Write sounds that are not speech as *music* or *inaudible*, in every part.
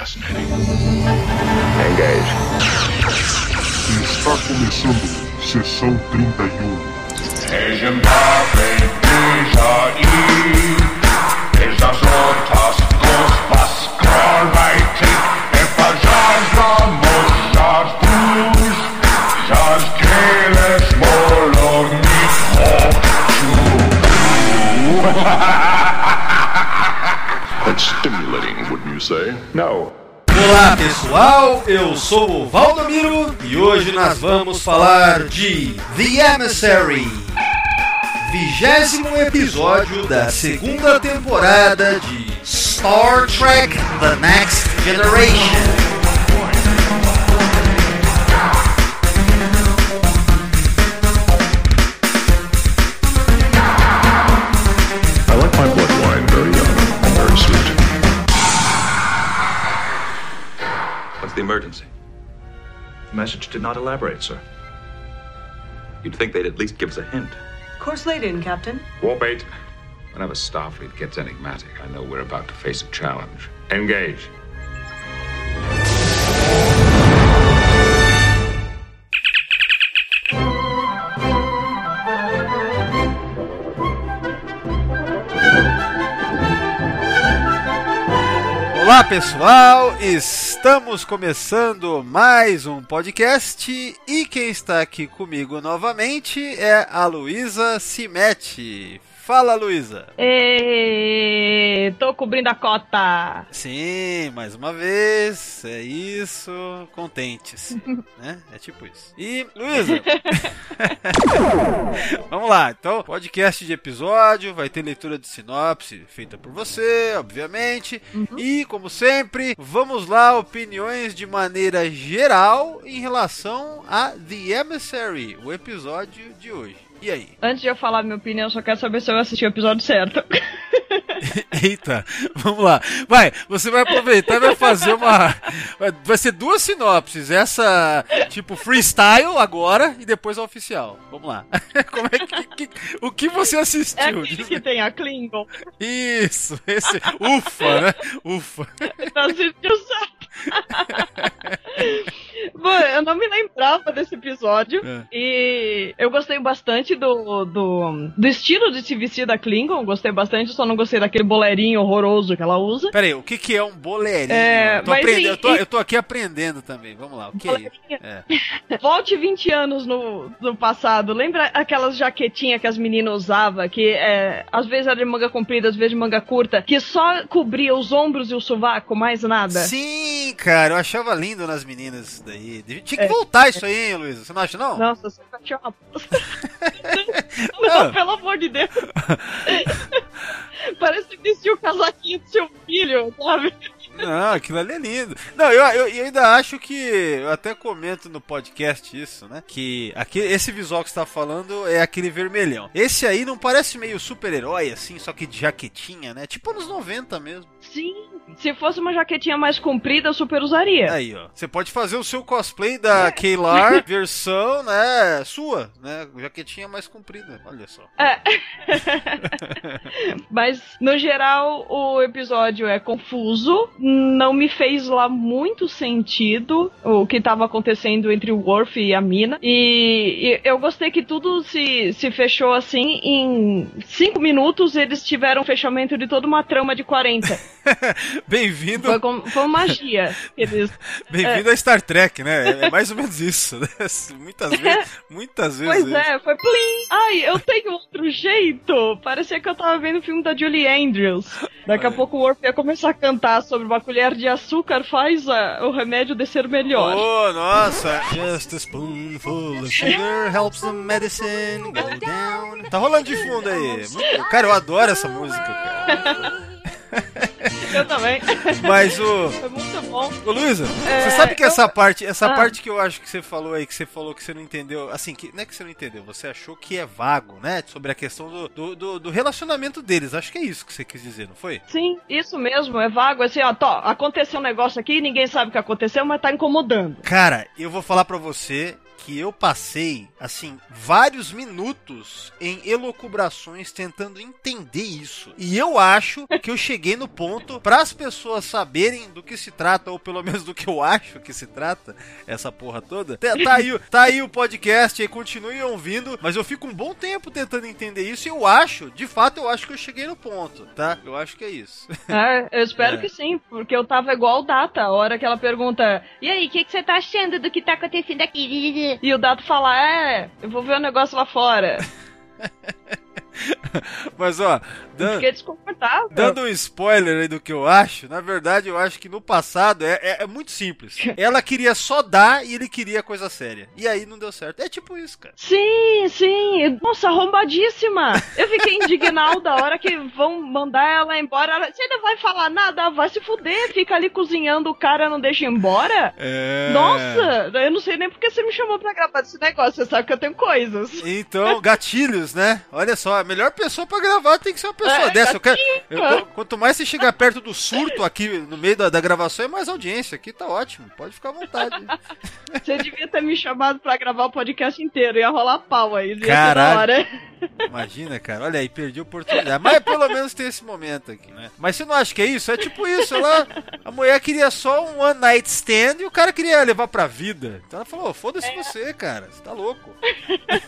fascinating. Engage. Está começando sessão 31. Asian Puppet déjà vu. Ist das Olá pessoal, eu sou o Valdomiro e hoje nós vamos falar de The Emissary, vigésimo episódio da segunda temporada de Star Trek The Next Generation. The did not elaborate, sir. You'd think they'd at least give us a hint. Of course they didn't, Captain. Warbait. Whenever Starfleet gets enigmatic, I know we're about to face a challenge. Engage. Olá pessoal, estamos começando mais um podcast e quem está aqui comigo novamente é a Luísa Cimete. Fala Luísa! Tô cobrindo a cota. Sim, mais uma vez, é isso, contente-se, *laughs* né? É tipo isso. E, Luísa, *laughs* vamos lá, então, podcast de episódio, vai ter leitura de sinopse feita por você, obviamente, e, como sempre, vamos lá, opiniões de maneira geral em relação a The Emissary, o episódio de hoje. E aí? Antes de eu falar minha opinião, eu só quero saber se eu assisti o episódio certo. *laughs* Eita, vamos lá. Vai, você vai aproveitar e vai fazer uma. vai- ser duas sinopses. Essa, tipo, freestyle agora e depois a oficial. Vamos lá. *laughs* Como é que. que- o que você É assistiu? aquele Diz- que tem a Klingon. Isso, esse. Ufa, né? Ufa. Não assistiu certo. *laughs* Bom, eu não me lembrava desse episódio. É. E eu gostei bastante do, do, do estilo de vestir da Klingon. Gostei bastante, só não gostei daquele boleirinho horroroso que ela usa. Pera aí, o que, que é um boleirinho? É, tô mas aprendendo, eu, tô, eu tô aqui aprendendo também. Vamos lá, o que é isso? *laughs* É. Volte 20 anos no, no passado. Lembra aquelas jaquetinhas que as meninas usavam? Que é, às vezes era de manga comprida, às vezes de manga curta, que só cobria os ombros e o sovaco, mais nada. Sim, cara, eu achava lindo nas meninas isso daí. Tinha que voltar isso aí, hein, Luísa? Você não acha, não? Nossa, você tinha uma bosta. Não, pelo amor de Deus. *laughs* Parece que vestiu o casaquinho do seu filho, sabe? Não, aquilo ali é lindo. Não, eu, eu, eu ainda acho que. Eu até comento no podcast isso, né? Que aqui, esse visual que você tá falando é aquele vermelhão. Esse aí não parece meio super-herói, assim, só que de jaquetinha, né? Tipo anos 90 mesmo. Sim. Se fosse uma jaquetinha mais comprida, eu super usaria. Aí, ó. Você pode fazer o seu cosplay da Kaylar, *laughs* versão, né? Sua, né? Jaquetinha mais comprida. Olha só. É. *laughs* Mas, no geral, o episódio é confuso. Não me fez lá muito sentido o que estava acontecendo entre o Worf e a Mina. E, e eu gostei que tudo se, se fechou assim. Em cinco minutos, eles tiveram um fechamento de toda uma trama de 40. *laughs* Bem-vindo. Foi, com, foi magia. Eles, *laughs* Bem-vindo a Star Trek, né? É mais ou menos isso, né? *laughs* Muitas vezes. Muitas vezes. Pois é, foi plim! Ai, eu tenho outro jeito! Parecia que eu tava vendo o filme da Julie Andrews. Daqui a Ai. pouco o Worf ia começar a cantar sobre uma colher de açúcar faz a- o remédio descer melhor. Oh, nossa! Just a spoonful of sugar helps the medicine go down. Tá rolando de fundo aí. Cara, eu adoro essa música, cara. *laughs* Eu também. Mas o. Foi muito bom. Ô Luísa, É, você sabe que eu- essa parte, essa Ah. parte que eu acho que você falou aí, que você falou que você não entendeu, assim, que não é que você não entendeu, você achou que é vago, né? Sobre a questão do, do, do- do relacionamento deles. Acho que é isso que você quis dizer, não foi? Sim, isso mesmo, é vago. Assim, ó, tó, aconteceu um negócio aqui, ninguém sabe o que aconteceu, mas tá incomodando. Cara, eu vou falar pra você que eu passei, assim, vários minutos em elucubrações tentando entender isso. E eu acho que eu cheguei no ponto para as pessoas saberem do que se trata, ou pelo menos do que eu acho que se trata, essa porra toda. Tá, tá aí, o- tá aí o podcast, aí continuem ouvindo, mas eu fico um bom tempo tentando entender isso e eu acho, de fato, eu acho que eu cheguei no ponto, tá? Eu acho que é isso. É, *laughs* eu espero É. que sim, porque eu tava igual o Data, a hora que ela pergunta, e aí, o que, que você tá achando do que tá acontecendo aqui? E o Data fala, é, eu vou ver o negócio lá fora. *laughs* *laughs* Mas ó, dan- Fiquei desconfortável. Dando um spoiler aí do que eu acho, na verdade eu acho que no passado é, é- é muito simples. *laughs* Ela queria só dar e ele queria coisa séria. E aí não deu certo. É tipo isso, cara. Sim, sim. Nossa, arrombadíssima. Eu fiquei indignada a hora que vão mandar ela embora. Ela, Você não vai falar nada, vai se fuder. Fica ali cozinhando, o cara não deixa embora. É. Nossa, eu não sei nem porque você me chamou pra gravar desse negócio. Você sabe que eu tenho coisas. Então, gatilhos, né? Olha só, melhor pessoa pra gravar tem que ser uma pessoa É, dessa. Eu quero, eu- quanto mais você chegar perto do surto aqui no meio da, da gravação, é mais audiência. Aqui tá ótimo, pode ficar à vontade. *laughs* Você devia ter me chamado pra gravar o podcast inteiro. Ia rolar pau aí. Caralho. hora. Imagina, cara. Olha aí, perdi a oportunidade. Mas pelo menos tem esse momento aqui, né? Mas você não acha que é isso? É tipo isso. Ela, a mulher queria só um one night stand e o cara queria levar pra vida. Então ela falou: foda-se você, cara. Você tá louco. *laughs*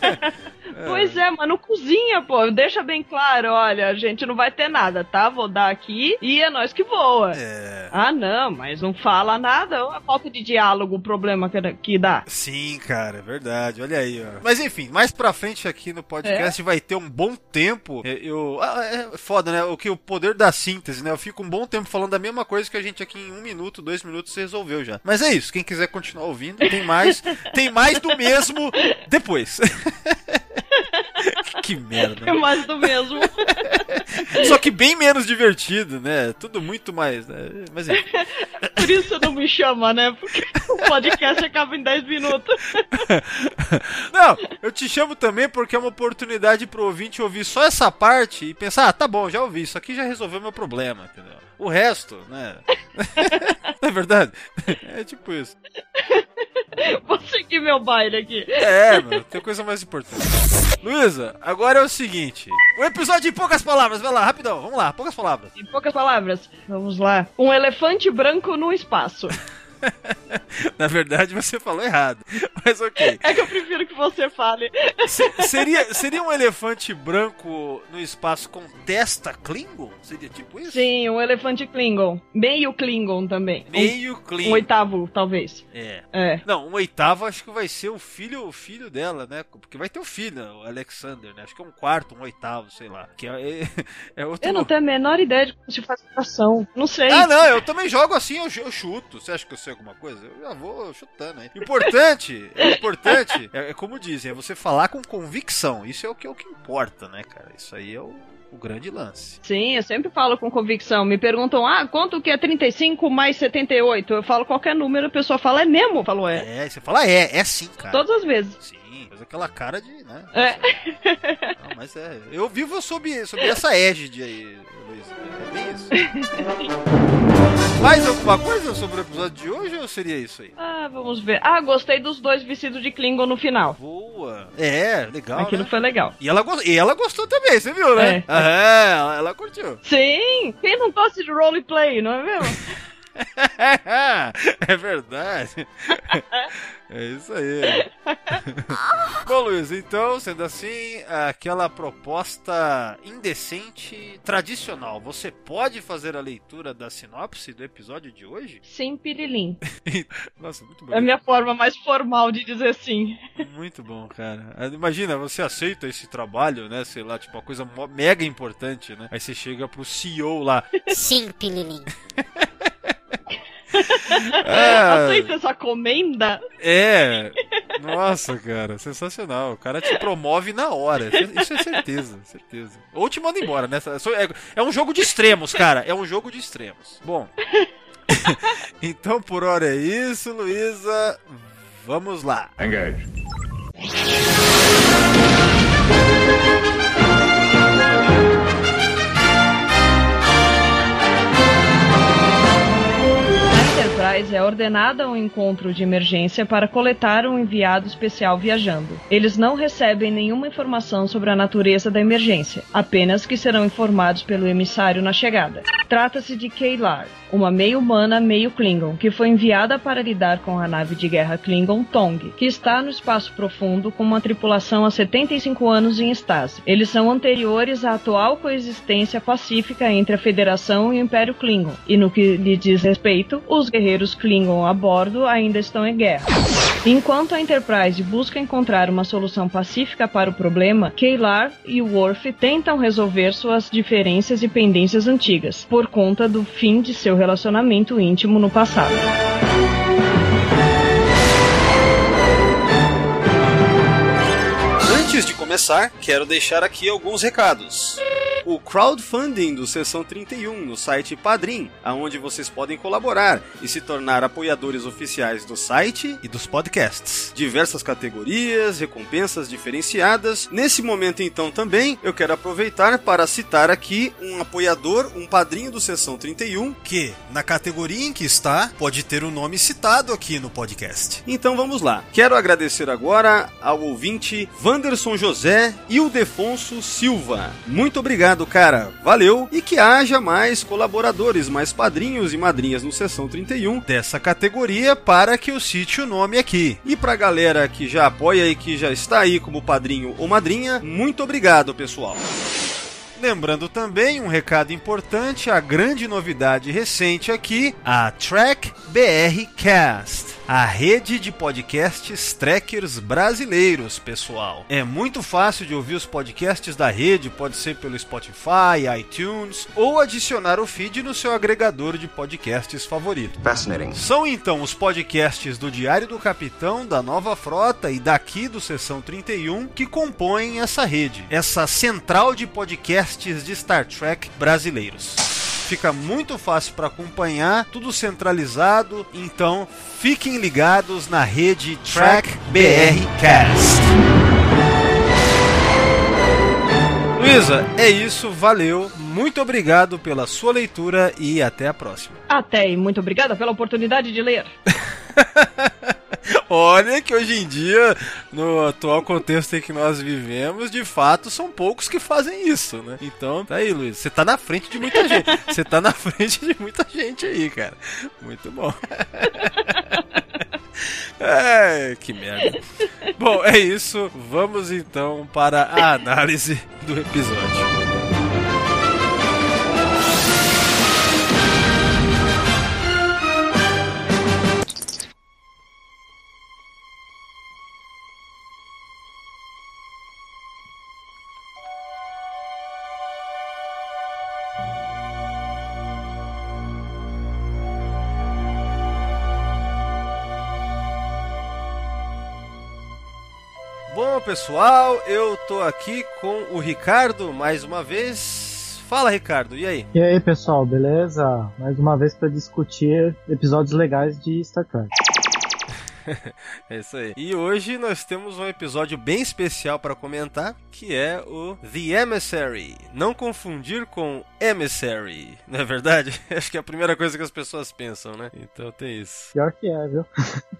Pois é, mas não cozinha, pô. Deixa bem claro, olha, a gente não vai ter nada, tá? Vou dar aqui e é nós que voa. É. Ah, não, mas não fala nada. É a falta de diálogo o problema que, dá. Sim, cara, é verdade. Olha aí, ó. Mas enfim, mais pra frente aqui no podcast vai ter um bom tempo. É, Eu, ah, é foda, né? O que o poder da síntese, né? Eu fico um bom tempo falando da mesma coisa que a gente aqui em um minuto, dois minutos resolveu já. Mas é isso. Quem quiser continuar ouvindo, tem mais, *laughs* tem mais do mesmo depois. *laughs* que merda. É mais do mesmo. *laughs* Só que bem menos divertido, né? Tudo muito mais. Né? Mas enfim. *laughs* Por isso você não me chama, né? Porque o podcast acaba em 10 minutos. *laughs* Não, eu te chamo também porque é uma oportunidade pro ouvinte ouvir só essa parte e pensar, ah, tá bom, já ouvi, isso aqui já resolveu meu problema, entendeu? O resto, né? Não é verdade? É tipo isso. *laughs* Vou seguir meu baile aqui. É, mano, tem coisa mais importante. Luísa, agora é o seguinte: o episódio em poucas palavras, vai lá, rapidão, vamos lá, poucas palavras. Em poucas palavras, vamos lá. Um elefante branco no espaço. *laughs* *laughs* Na verdade, você falou errado, mas ok. É que eu prefiro que você fale. Se- seria, seria um elefante branco no espaço com testa Klingon? Seria tipo isso? Sim, um elefante Klingon. Meio Klingon também. Meio Klingon. um oitavo, talvez. É. É. Não, um oitavo acho que vai ser o filho, o filho dela, né? Porque vai ter o filho, o Alexander, né? Acho que é um quarto, um oitavo, sei lá. Que é, é outro. Eu não tenho a menor ideia de como se faz atração. Não sei. Ah, não, eu também jogo assim, eu, eu chuto. Você acha que eu sei alguma coisa? Eu já vou chutando aí. *laughs* Importante, é importante, é, é como dizem, é você falar com convicção. Isso é o que, é o que importa, né, cara? Isso aí é o, o grande lance. Sim, eu sempre falo com convicção. Me perguntam, ah, quanto que é 35 mais 78? Eu falo qualquer número, a pessoa fala, é mesmo? Eu falo, é. É, você fala, é, é sim, cara. Todas as vezes. Sim, aquela cara de, né? É. Não, mas é. Eu vivo sob, sob essa égide aí, Luiz. É bem isso. Mais alguma coisa sobre o episódio de hoje ou seria isso aí? Ah, vamos ver. Ah, gostei dos dois vestidos de Klingon no final. Boa. É, legal. Aquilo né? foi legal. E ela, e ela gostou também, você viu, né? É. É, ela, ela curtiu. Sim! Quem não gosta de roleplay, não é mesmo? *laughs* é verdade. *laughs* É isso aí. *laughs* Bom, Luiz, então, sendo assim, aquela proposta indecente tradicional, você pode fazer a leitura da sinopse do episódio de hoje? Sim, pirilim. *laughs* Nossa, muito É a minha forma mais formal de dizer sim. Muito bom, cara. Imagina, você aceita esse trabalho, né? Sei lá, tipo, uma coisa mega importante, né? Aí você chega pro CEO lá. Sim, Pililim. *laughs* É, Aceita essa comenda? É. Nossa, cara, sensacional. O cara te promove na hora. Isso é certeza, certeza. Ou te manda embora, né? É, é um jogo de extremos, cara. É um jogo de extremos. Bom. *laughs* então por hora é isso, Luísa. Vamos lá. Engage. É ordenada um encontro de emergência para coletar um enviado especial viajando. Eles não recebem nenhuma informação sobre a natureza da emergência, apenas que serão informados pelo emissário na chegada. Trata-se de Kaylar, uma meio humana, meio Klingon, que foi enviada para lidar com a nave de guerra Klingon Tong, que está no espaço profundo com uma tripulação há 75 anos em estase. Eles são anteriores à atual coexistência pacífica entre a Federação e o Império Klingon, e no que lhe diz respeito, os guerreiros Klingon a bordo ainda estão em guerra. Enquanto a Enterprise busca encontrar uma solução pacífica para o problema, Kaylar e Worf tentam resolver suas diferenças e pendências antigas, por conta do fim de seu relacionamento íntimo no passado. Antes de começar, quero deixar aqui alguns recados o crowdfunding do Sessão 31 no site Padrim, aonde vocês podem colaborar e se tornar apoiadores oficiais do site e dos podcasts. Diversas categorias, recompensas diferenciadas. Nesse momento então também eu quero aproveitar para citar aqui um apoiador, um padrinho do Sessão 31, que na categoria em que está pode ter o nome citado aqui no podcast. Então vamos lá. Quero agradecer agora ao ouvinte Wanderson José e o Defonso Silva. Muito obrigado Obrigado, cara. Valeu. E que haja mais colaboradores, mais padrinhos e madrinhas no Sessão 31 dessa categoria para que eu cite o nome aqui. E pra galera que já apoia e que já está aí como padrinho ou madrinha, muito obrigado, pessoal. Lembrando também um recado importante, a grande novidade recente aqui, a Track BR Cast a rede de podcasts trackers brasileiros, pessoal. É muito fácil de ouvir os podcasts da rede, pode ser pelo Spotify, iTunes ou adicionar o feed no seu agregador de podcasts favorito. Fascinating. São então os podcasts do Diário do Capitão, da Nova Frota e daqui do Sessão 31 que compõem essa rede, essa central de podcasts de Star Trek brasileiros fica muito fácil para acompanhar, tudo centralizado. Então, fiquem ligados na rede Track BR Cast. Luísa, é isso, valeu. Muito obrigado pela sua leitura e até a próxima. Até e muito obrigada pela oportunidade de ler. *laughs* Olha que hoje em dia, no atual contexto em que nós vivemos, de fato, são poucos que fazem isso, né? Então, tá aí, Luiz. Você tá na frente de muita gente. *laughs* Você tá na frente de muita gente aí, cara. Muito bom. *laughs* É, que merda. Bom, é isso. Vamos então para a análise do episódio. Pessoal, eu tô aqui com o Ricardo mais uma vez. Fala, Ricardo, e aí? E aí, pessoal, beleza? Mais uma vez para discutir episódios legais de Star Trek. *laughs* é isso aí. E hoje nós temos um episódio bem especial para comentar, que é o The Emissary. Não confundir com Emissary, não é verdade? *laughs* Acho que é a primeira coisa que as pessoas pensam, né? Então tem isso. Pior que é, viu?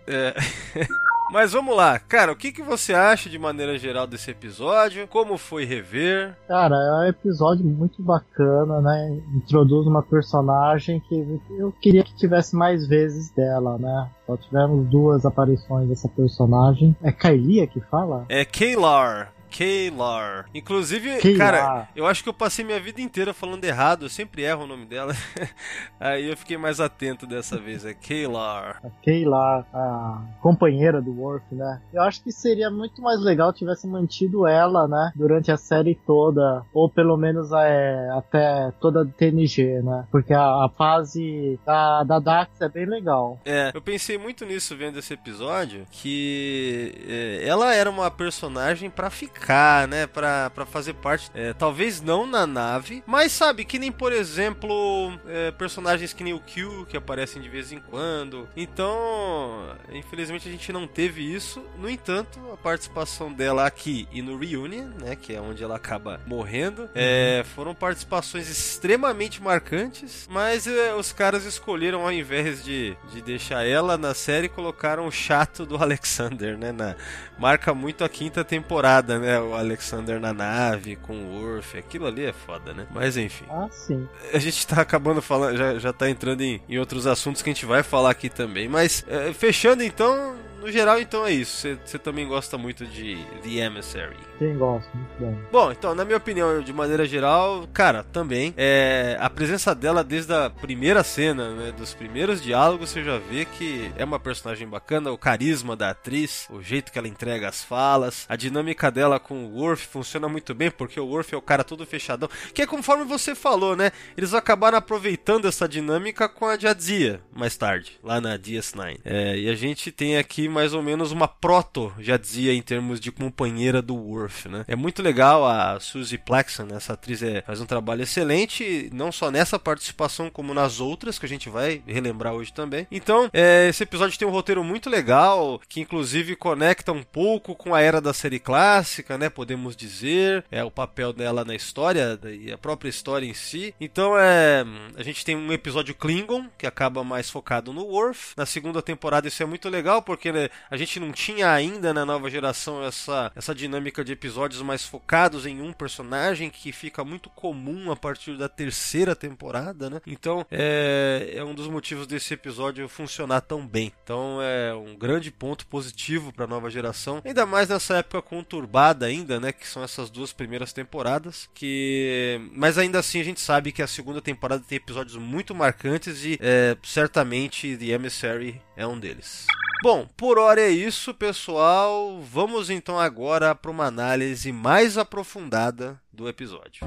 É. *laughs* Mas vamos lá, cara, o que, que você acha de maneira geral desse episódio? Como foi rever? Cara, é um episódio muito bacana, né? Introduz uma personagem que eu queria que tivesse mais vezes dela, né? Só tivemos duas aparições dessa personagem. É Kylia que fala? É Kaylar. Kaylar. Inclusive, Kaylar. cara, eu acho que eu passei minha vida inteira falando errado, eu sempre erro o nome dela. *laughs* Aí eu fiquei mais atento dessa vez, é Kaylar. A Kaylar, a companheira do Worf, né? Eu acho que seria muito mais legal tivesse mantido ela, né, durante a série toda, ou pelo menos é, até toda a TNG, né? Porque a, a fase da, da Dax é bem legal. É, eu pensei muito nisso vendo esse episódio, que é, ela era uma personagem para ficar né, pra, pra fazer parte, é, talvez não na nave, mas sabe, que nem, por exemplo, é, personagens que nem o Q, que aparecem de vez em quando. Então, infelizmente a gente não teve isso. No entanto, a participação dela aqui e no Reunion, né, que é onde ela acaba morrendo, é, foram participações extremamente marcantes, mas é, os caras escolheram, ao invés de, de deixar ela na série, colocaram o chato do *laughs* Alexander, né, na, marca muito a quinta temporada, né, o Alexander na nave, com o Worf, aquilo ali é foda, né, mas enfim. Ah, sim. A gente tá acabando falando, já, já tá entrando em, em outros assuntos que a gente vai falar aqui também, mas é, fechando então, no geral, então é isso. Você também gosta muito de The Emissary. Sim, gosto, muito bom. Bom, então, na minha opinião, de maneira geral, cara, também. É, a presença dela desde a primeira cena, né, dos primeiros diálogos, você já vê que é uma personagem bacana, o carisma da atriz, o jeito que ela entrega as falas, a dinâmica dela com o Worf funciona muito bem, porque o Worf é o cara todo fechadão, que é conforme você falou, né? Eles acabaram aproveitando essa dinâmica com a Jadzia mais tarde, lá na DS9. É, e a gente tem aqui mais ou menos uma proto Jadzia em termos de companheira do Worf, né? É muito legal a Suzy Plexon, essa atriz é, faz um trabalho excelente, não só nessa participação como nas outras que a gente vai relembrar hoje também. Então, é, esse episódio tem um roteiro muito legal, que inclusive conecta um pouco com a era da série clássica, né? Podemos dizer, é o papel dela na história e a própria história em si. Então, é, a gente tem um episódio Klingon que acaba mais focado no Worf. Na segunda temporada isso é muito legal porque né, a gente não tinha ainda na nova geração essa, essa dinâmica de episódios mais focados em um personagem que fica muito comum a partir da terceira temporada, né? Então é, é um dos motivos desse episódio funcionar tão bem. Então é um grande ponto positivo para a nova geração, ainda mais nessa época conturbada ainda, né? Que são essas duas primeiras temporadas. Que, mas ainda assim a gente sabe que a segunda temporada tem episódios muito marcantes e é, certamente The Emissary é um deles. Bom, por hora é isso, pessoal. Vamos então agora para uma análise mais aprofundada do episódio.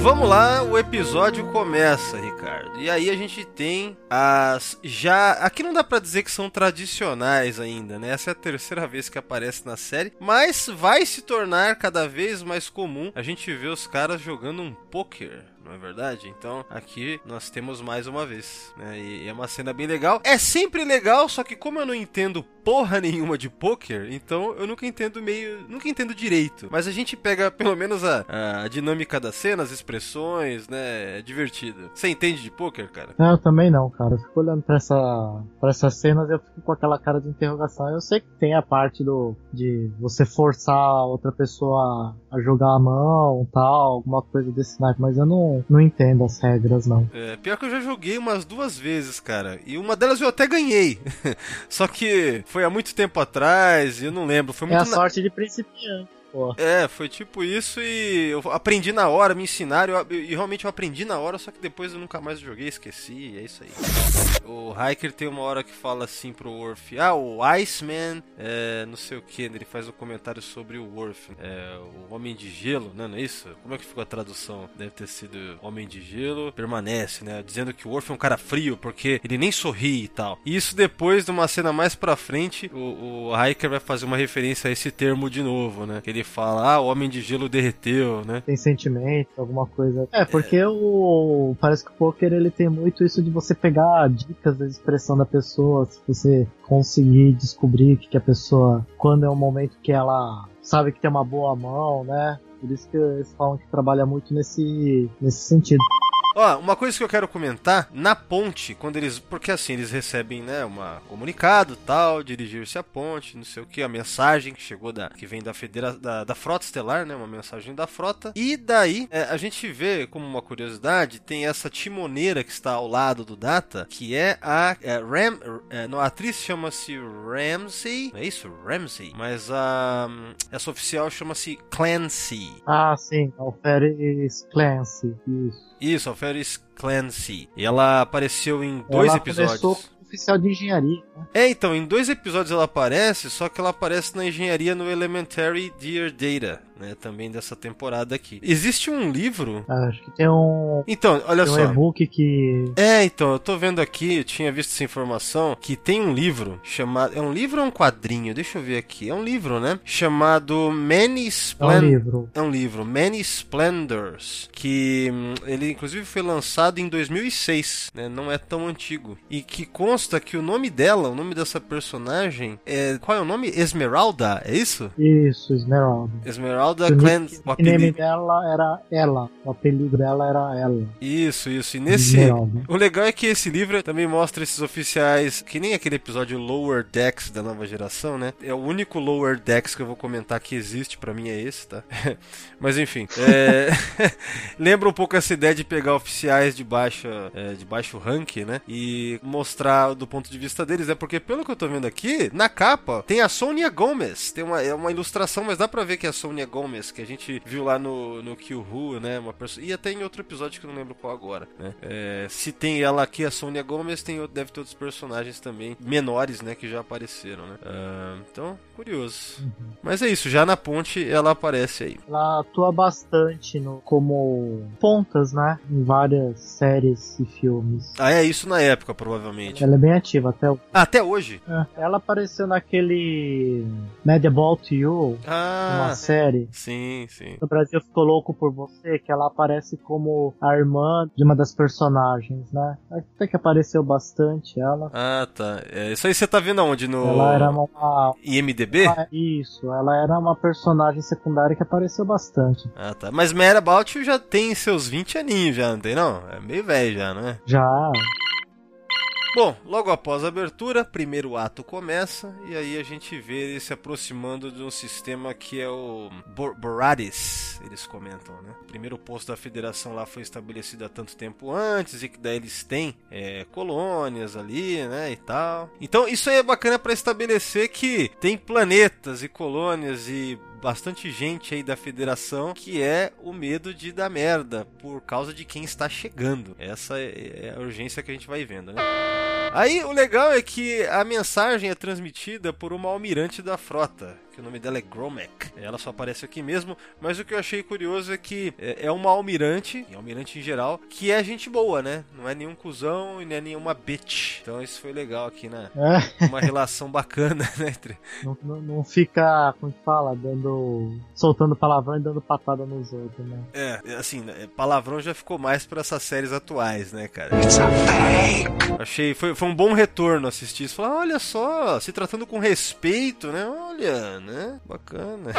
Vamos lá, o episódio começa, Ricardo. E aí a gente tem as já, aqui não dá para dizer que são tradicionais ainda, né? Essa é a terceira vez que aparece na série, mas vai se tornar cada vez mais comum a gente ver os caras jogando um poker não é verdade? Então aqui nós temos mais uma vez, né? E é uma cena bem legal. É sempre legal, só que como eu não entendo porra nenhuma de poker, então eu nunca entendo meio, nunca entendo direito. Mas a gente pega *laughs* pelo menos a, a dinâmica da cena, as expressões, né? É divertido. Você entende de poker, cara? Não, eu também não, cara. Eu fico olhando pra, essa, pra essas cenas eu fico com aquela cara de interrogação. Eu sei que tem a parte do de você forçar outra pessoa a jogar a mão, tal, alguma coisa desse naipe, mas eu não, não entendo as regras, não. É, pior que eu já joguei umas duas vezes, cara. E uma delas eu até ganhei. *laughs* Só que foi há muito tempo atrás e eu não lembro. Foi É muito a na- sorte de principiante, É, foi tipo isso e eu aprendi na hora, me ensinaram e realmente eu aprendi na hora, só que depois eu nunca mais joguei, esqueci, é isso aí. O Hiker tem uma hora que fala assim pro Worf, ah, o Iceman, é, não sei o que, ele faz um comentário sobre o Worf, é, o Homem de Gelo, né, não é isso? Como é que ficou a tradução? Deve ter sido Homem de Gelo, permanece, né, dizendo que o Worf é um cara frio, porque ele nem sorri e tal. E isso depois, de uma cena mais pra frente, o, o Hiker vai fazer uma referência a esse termo de novo, né, que ele fala, ah, o Homem de Gelo derreteu, né, Tem sentimento, alguma coisa. É, porque o. Parece que o poker ele tem muito isso de você pegar dicas da expressão da pessoa, se você conseguir descobrir que, que a pessoa. Quando é um momento que ela sabe que tem uma boa mão, né? Por isso que eles falam que trabalha muito nesse, nesse sentido. Ó, uma coisa que eu quero comentar, na ponte, quando eles. Porque assim, eles recebem, né, uma comunicado tal, dirigir-se à ponte, não sei o que, a mensagem que chegou da. que vem da federa, da, da frota estelar, né? Uma mensagem da frota. E daí, é, a gente vê, como uma curiosidade, tem essa timoneira que está ao lado do Data, que é a é, Ram. É, não, a atriz chama-se Ramsey. Não é isso? Ramsey. Mas a. essa oficial chama-se Clancy. Ah, sim, Alferes Clancy, isso. Isso, Alferes Clancy. E ela apareceu em dois ela episódios. começou oficial de engenharia, né? É, então, em dois episódios ela aparece, só que ela aparece na engenharia no Elementary Dear Data. Né, também dessa temporada aqui. Existe um livro. Acho que tem um. Então, olha tem um só. e-book que. É, então, eu tô vendo aqui, eu tinha visto essa informação, que tem um livro chamado. É um livro ou um quadrinho? Deixa eu ver aqui. É um livro, né? Chamado Many É um Splendors. livro. É um livro, Many Splendors, que hum, ele inclusive foi lançado em 2006, né? Não é tão antigo. E que consta que o nome dela, o nome dessa personagem é qual é o nome? Esmeralda, é isso? Isso, Esmeralda. Esmeralda o Clan, nick- o nome apelido. dela era ela. O apelido dela era ela. Isso, isso. E nesse Esmeralda. o legal é que esse livro também mostra esses oficiais, que nem aquele episódio Lower Decks da nova geração, né? É o único Lower Decks que eu vou comentar que existe, pra mim é esse, tá? *laughs* Mas enfim, é... *laughs* lembra um pouco essa ideia de pegar oficiais de baixa, é, de baixo rank, né? E mostrar do ponto de vista deles, é porque pelo que eu tô vendo aqui, na capa tem a Sonia Gomez, tem uma, é uma ilustração, mas dá pra ver que é a Sonia Gomez, que a gente viu lá no, no Kill Who, né? Uma pessoa, e até em outro episódio que eu não lembro qual agora, né? É, se tem ela aqui, a Sonia Gomez, tem, deve ter outros personagens também, menores, né? Que já apareceram, né? Ah, então, curioso. Mas é isso, já na ponte ela aparece aí. Ela atua bastante no, como pontas, né? Em várias séries e filmes. Ah, é isso na época, provavelmente. Ela é bem ativa até o. Ah, até hoje? É, Ela apareceu naquele Medieval to You, Ah, uma série. sim, sim. O Brasil ficou louco por você, que ela aparece como a irmã de uma das personagens, né? Até que apareceu bastante ela. Ah, tá. É, isso aí você tá vendo aonde? No Ela era uma. IMDB? Ela- Isso, ela era uma personagem secundária que apareceu bastante. Ah, tá. Mas About You já tem seus 20 aninhos já, não tem não? É meio velho já, não é? Já. Bom, logo após a abertura, primeiro ato começa e aí a gente vê ele se aproximando de um sistema que é o Bor Boradis, eles comentam, né? O primeiro posto da federação lá foi estabelecido há tanto tempo antes e que daí eles têm é, colônias ali, né, e tal. Então isso aí é bacana para estabelecer que tem planetas e colônias e bastante gente aí da federação que é o medo de dar merda por causa de quem está chegando. Essa é é a urgência que a gente vai vendo, né? Aí o legal é que a mensagem é transmitida por uma almirante da frota, que o nome dela é Gromek. Ela só aparece aqui mesmo, mas o que eu achei curioso é que é é uma almirante, e almirante em geral, que é gente boa, né? Não é nenhum cuzão e nem é nenhuma bitch. Então isso foi legal aqui, né? É, Uma relação bacana, *laughs* né? Entre... não, não, não fica, como que fala, dando. soltando palavrão e dando patada nos outros, né? É, assim, né, palavrão já ficou mais pra essas séries atuais, né, cara? Achei, foi, foi um bom retorno assistir isso. Falar, olha só, se tratando com respeito, né? Olha, né? Bacana.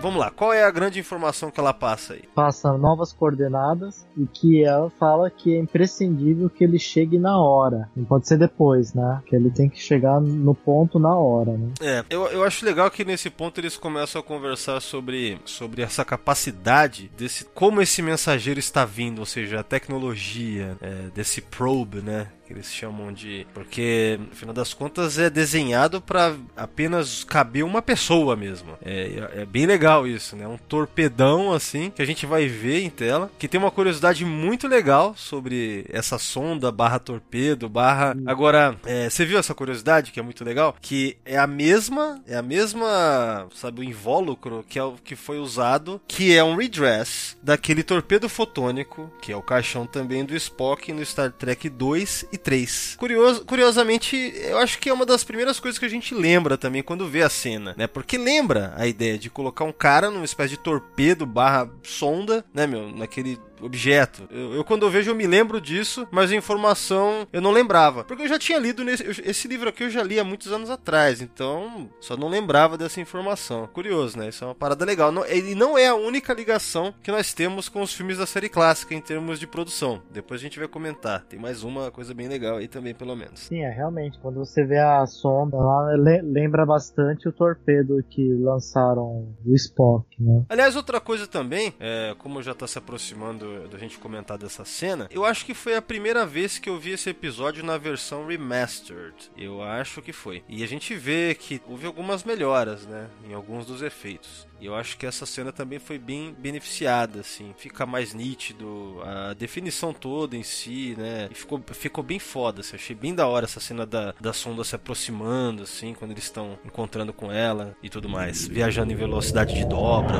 Vamos lá, qual é a grande informação que ela passa aí? Passa novas coordenadas e que ela fala que é imprescindível que ele chegue na hora. Não pode ser depois, né? Que ele tem que chegar no ponto na hora, né? É, eu, eu acho legal que nesse ponto eles começam a conversar sobre, sobre essa capacidade desse como esse mensageiro está vindo, ou seja, a tecnologia é, desse probe, né? Que eles chamam de. Porque, no final das contas, é desenhado para apenas caber uma pessoa mesmo. É, é bem legal isso, né? Um torpedão assim, que a gente vai ver em tela. Que tem uma curiosidade muito legal sobre essa sonda barra torpedo, barra. Agora, é, você viu essa curiosidade que é muito legal? Que é a mesma, é a mesma, sabe, o invólucro que é o que foi usado, que é um redress daquele torpedo fotônico, que é o caixão também do Spock no Star Trek 2 e 3. Curioso, curiosamente, eu acho que é uma das primeiras coisas que a gente lembra também quando vê a cena, né? Porque lembra a ideia de colocar um cara numa espécie de torpedo barra sonda, né, meu, naquele objeto. Eu, eu, quando eu vejo eu me lembro disso, mas a informação eu não lembrava. Porque eu já tinha lido nesse, eu- esse livro aqui eu já li há muitos anos atrás, então só não lembrava dessa informação. Curioso, né? Isso é uma parada legal. Não, ele não é a única ligação que nós temos com os filmes da série clássica em termos de produção. Depois a gente vai comentar. Tem mais uma coisa bem legal aí também, pelo menos. Sim, é realmente. Quando você vê a sonda lá, le- lembra bastante o torpedo que lançaram do Spock, né? Aliás, outra coisa também, é, como já está se aproximando do gente comentar dessa cena, eu acho que foi a primeira vez que eu vi esse episódio na versão remastered. Eu acho que foi. E a gente vê que houve algumas melhoras, né? Em alguns dos efeitos. E eu acho que essa cena também foi bem beneficiada, assim. Fica mais nítido, a definição toda em si, né? E ficou, ficou bem foda, assim. Achei bem da hora essa cena da, da sonda se aproximando, assim, quando eles estão encontrando com ela e tudo mais. Viajando em velocidade de dobra.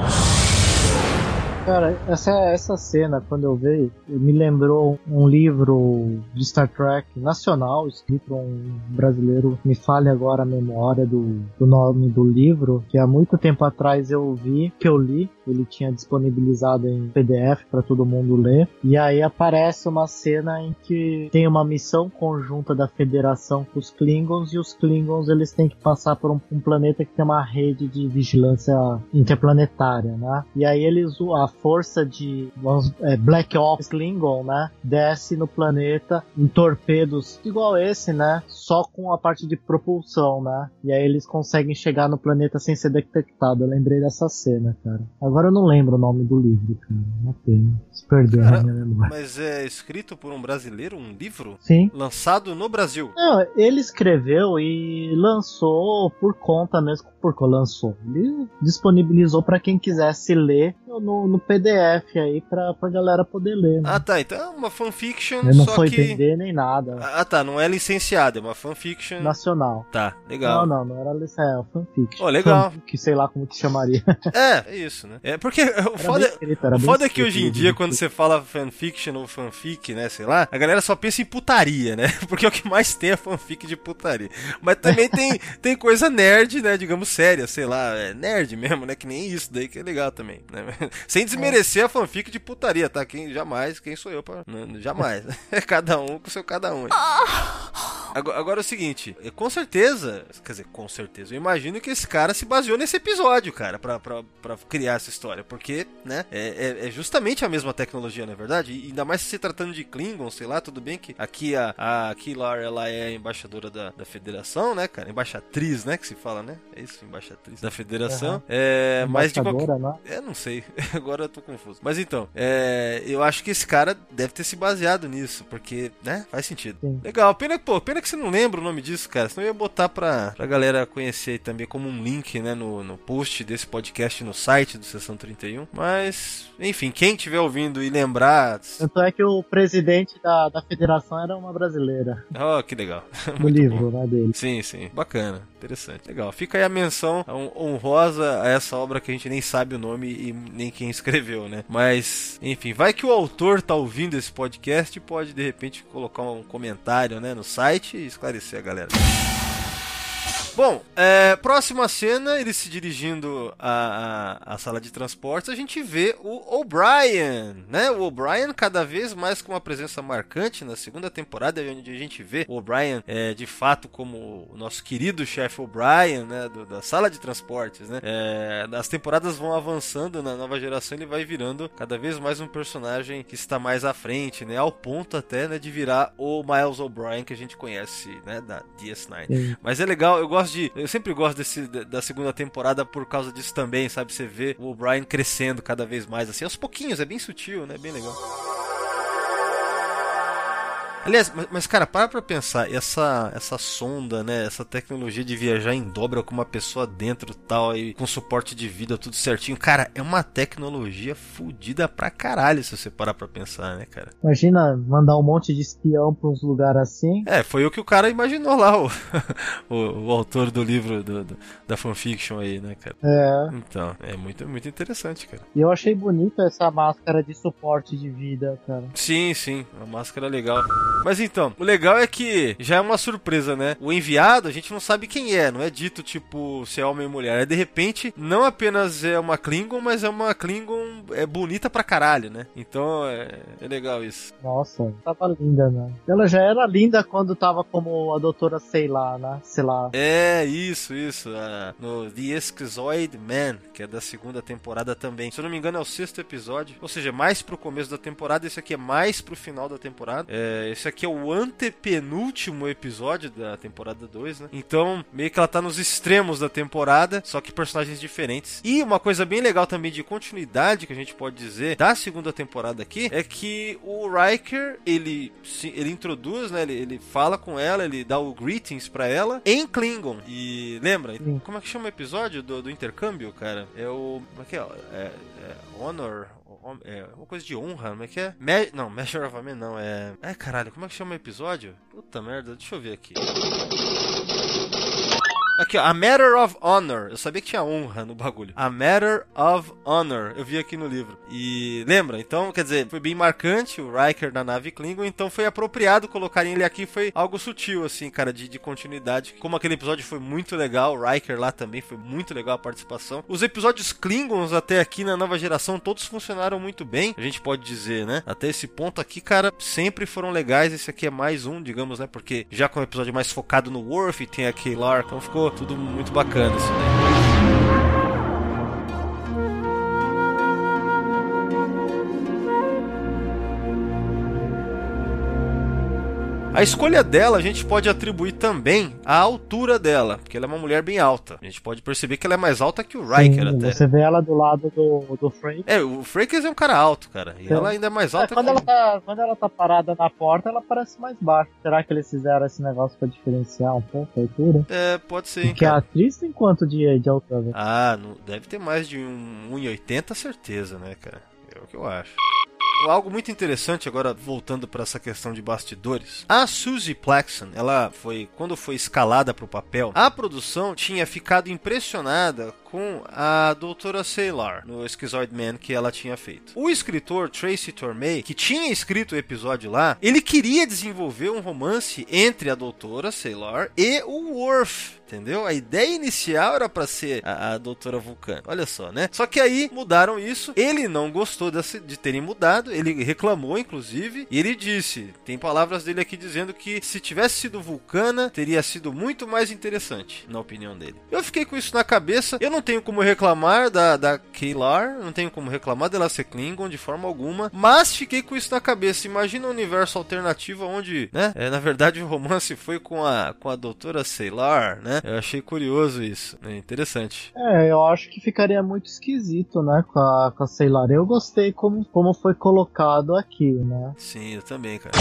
Cara, essa, essa cena, quando eu vi, me lembrou um livro de Star Trek nacional, escrito por um brasileiro, me fale agora a memória do, do nome do livro, que há muito tempo atrás eu vi, que eu li, ele tinha disponibilizado em PDF para todo mundo ler, e aí aparece uma cena em que tem uma missão conjunta da Federação com os Klingons, e os Klingons eles têm que passar por um, um planeta que tem uma rede de vigilância interplanetária, né? E aí eles, a força de vamos, é, Black Ops Klingon, né? Desce no planeta em torpedos igual esse, né? Só com a parte de propulsão, né? E aí eles conseguem chegar no planeta sem ser detectado. Eu lembrei dessa cena, cara. Agora eu não lembro o nome do livro, cara. Uma pena. Se perdeu na minha memória. *laughs* Mas é escrito por um brasileiro, um livro? Sim. Lançado no Brasil. Não, ele escreveu e lançou por conta mesmo, porque lançou. Ele disponibilizou para quem quisesse ler no, no PDF aí pra, pra galera poder ler. Né? Ah tá, então é uma fanfiction. Ele não só foi que... vender nem nada. Ah tá, não é licenciada, é uma fanfiction. Nacional. Tá, legal. Não, não, não era licenciada, é fanfiction. Oh, legal. Fan, que sei lá como que chamaria. *laughs* É, é isso, né? É porque o foda, escrito, o foda é que hoje em dia, quando você fala fanfiction ou fanfic, né, sei lá, a galera só pensa em putaria, né? *laughs* Porque é o que mais tem é fanfic de putaria. Mas também tem, *laughs* tem coisa nerd, né, digamos séria, sei lá, é nerd mesmo, né? Que nem isso daí que é legal também, né? *laughs* Sem desmerecer a fanfic de putaria, tá? Quem jamais, quem sou eu para jamais. É *laughs* cada um com seu cada um. Agora, agora é o seguinte, com certeza, quer dizer, com certeza, eu imagino que esse cara se baseou nesse episódio, cara, pra, pra, pra criar essa história, porque, né, é, é, é justamente a mesma tecnologia, não é verdade? E ainda mais se tratando de Klingon, sei lá, tudo bem que aqui a, a Kilar, ela é embaixadora da, da federação, né, cara? Embaixatriz, né, que se fala, né? É isso, embaixatriz da federação. Uhum. É, mas de qualquer... Né? É, não sei, *laughs* agora eu tô confuso. Mas então, é, eu acho que esse cara deve ter se baseado nisso, porque, né, faz sentido. Sim. Legal, pena, pô, pena que você não lembra o nome disso, cara, senão eu ia botar pra, pra galera conhecer também como um link, né, no, no post desse podcast no site do Sessão 31, mas, enfim, quem estiver ouvindo e lembrar... Tanto é que o presidente da, da federação era uma brasileira. Oh, que legal. No *laughs* livro, né, dele. Sim, sim, bacana, interessante. Legal, fica aí a menção honrosa a essa obra que a gente nem sabe o nome e nem quem escreveu, né, mas, enfim, vai que o autor tá ouvindo esse podcast e pode, de repente, colocar um comentário, né, no site e esclarecer a galera. Bom, é, próxima cena, ele se dirigindo à, à, à, sala de transportes, a gente vê o O'Brien, né? O O'Brien cada vez mais com uma presença marcante na segunda temporada, onde a gente vê o O'Brien é, de fato como o nosso querido chefe O'Brien, né? Do, da sala de transportes, né? É, as temporadas vão avançando na nova geração, ele vai virando cada vez mais um personagem que está mais à frente, né? Ao ponto até né, de virar o Miles O'Brien que a gente conhece, né? Da DS9. Sim. Mas é legal, eu gosto de. Eu sempre gosto desse, da segunda temporada por causa disso também, sabe? Você vê o Brian crescendo cada vez mais, assim, aos pouquinhos, é bem sutil, né? Bem legal. Aliás, mas, mas, cara, para pra pensar, essa, essa sonda, né, essa tecnologia de viajar em dobra com uma pessoa dentro tal, e com suporte de vida, tudo certinho, cara, é uma tecnologia fodida pra caralho, se você parar pra pensar, né, cara? Imagina mandar um monte de espião pra uns lugares assim. É, foi o que o cara imaginou lá, o, *laughs* o, o autor do livro do, do, da fanfiction aí, né, cara? É. Então, é muito, muito interessante, cara. E eu achei bonita essa máscara de suporte de vida, cara. Sim, sim, uma máscara legal. Mas então, o legal é que já é uma surpresa, né? O enviado, a gente não sabe quem é, não é dito tipo se é homem ou mulher. É de repente, não apenas é uma Klingon, mas é uma Klingon é bonita pra caralho, né? Então é, é legal isso. Nossa, tava linda, né? Ela já era linda quando tava como a doutora sei lá, né? Sei lá. É, isso, isso. No The Esquizoid Man, que é da segunda temporada também. Se eu não me engano, é o sexto episódio. Ou seja, mais pro começo da temporada. Esse aqui é mais pro final da temporada. É, esse aqui é o antepenúltimo episódio da temporada 2, né? Então, meio que ela tá nos extremos da temporada, só que personagens diferentes. E uma coisa bem legal também de continuidade que a gente pode dizer da segunda temporada aqui é que o Riker, ele ele introduz, né? Ele, ele fala com ela, ele dá o greetings para ela em Klingon. E lembra? Sim. Como é que chama o episódio do, do intercâmbio, cara? É o. Como é que é? é, é Honor, é, uma coisa de honra, como é que é? Me não, *laughs* Measure of a Man não, é. É caralho, como é que chama o episódio? Puta merda, deixa eu ver aqui. Aqui, ó, A Matter of Honor. Eu sabia que tinha honra no bagulho. A Matter of Honor. Eu vi aqui no livro. E lembra? Então, quer dizer, foi bem marcante o Riker na nave Klingon. Então foi apropriado colocarem ele aqui. Foi algo sutil, assim, cara, de, de continuidade. Como aquele episódio foi muito legal. O Riker lá também foi muito legal a participação. Os episódios Klingons até aqui na nova geração, todos funcionaram muito bem. A gente pode dizer, né? Até esse ponto aqui, cara, sempre foram legais. Esse aqui é mais um, digamos, né? Porque já com o episódio mais focado no Worf, tem a Kaylar. Então ficou tudo muito bacana isso daí. A escolha dela a gente pode atribuir também à altura dela, porque ela é uma mulher bem alta. A gente pode perceber que ela é mais alta que o Riker Sim, até. Você vê ela do lado do, do Frank. É, o Frakes é um cara alto, cara. E Sim. ela ainda é mais alta é, quando que ela tá Quando ela tá parada na porta, ela parece mais baixa. Será que eles fizeram esse negócio pra diferenciar um pouco a altura? É, pode ser. Porque cara. a atriz tem quanto de, de altura? Ah, não, deve ter mais de um 1,80 certeza, né, cara? É o que eu acho. Algo muito interessante agora voltando para essa questão de bastidores. A Suzy Plaxon, ela foi quando foi escalada para o papel, a produção tinha ficado impressionada com a doutora Sailor no Schizoid Man que ela tinha feito. O escritor Tracy Tormey, que tinha escrito o episódio lá, ele queria desenvolver um romance entre a doutora Sailor e o Worf entendeu? A ideia inicial era para ser a, a doutora Vulcano. Olha só, né? Só que aí mudaram isso. Ele não gostou desse, de terem mudado. Ele reclamou, inclusive. E ele disse: tem palavras dele aqui dizendo que se tivesse sido Vulcana, teria sido muito mais interessante, na opinião dele. Eu fiquei com isso na cabeça. Eu não tenho como reclamar da, da Kaylar, não tenho como reclamar dela ser Klingon de forma alguma. Mas fiquei com isso na cabeça. Imagina um universo alternativo onde, né? É, na verdade, o romance foi com a, com a doutora Sailor, né? Eu achei curioso isso. É interessante. É, eu acho que ficaria muito esquisito, né, com a, com a Sailor. Eu gostei como, como foi colocado aqui, né? Sim, eu também, cara.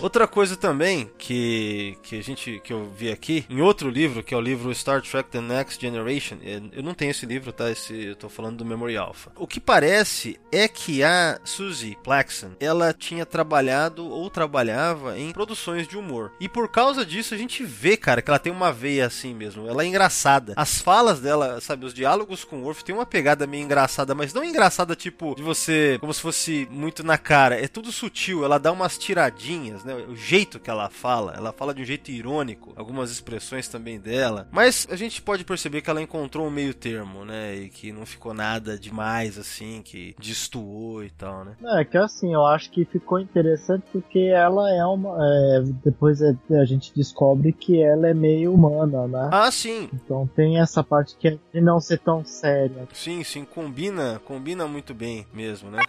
Outra coisa também que, que a gente que eu vi aqui em outro livro, que é o livro Star Trek The Next Generation. Eu não tenho esse livro, tá? Esse, eu tô falando do Memory Alpha. O que parece é que a Suzy Plaxon, ela tinha trabalhado ou trabalhava em produções de humor. E por causa disso a gente vê, cara, que ela tem uma veia assim mesmo. Ela é engraçada. As falas dela, sabe, os diálogos com o Worf tem uma pegada meio engraçada, mas não engraçada tipo de você, como se fosse muito na cara. É tudo sutil, ela dá umas tiradinhas, né? O jeito que ela fala, ela fala de um jeito irônico, algumas expressões também dela. Mas a gente pode perceber que ela encontrou um meio termo, né? E que não ficou nada demais assim, que destoou e tal, né? É, que assim, eu acho que ficou interessante porque ela é uma. É, depois a gente descobre que ela é meio humana, né? Ah, sim. Então tem essa parte que é de não ser tão séria. Sim, sim, combina, combina muito bem mesmo, né?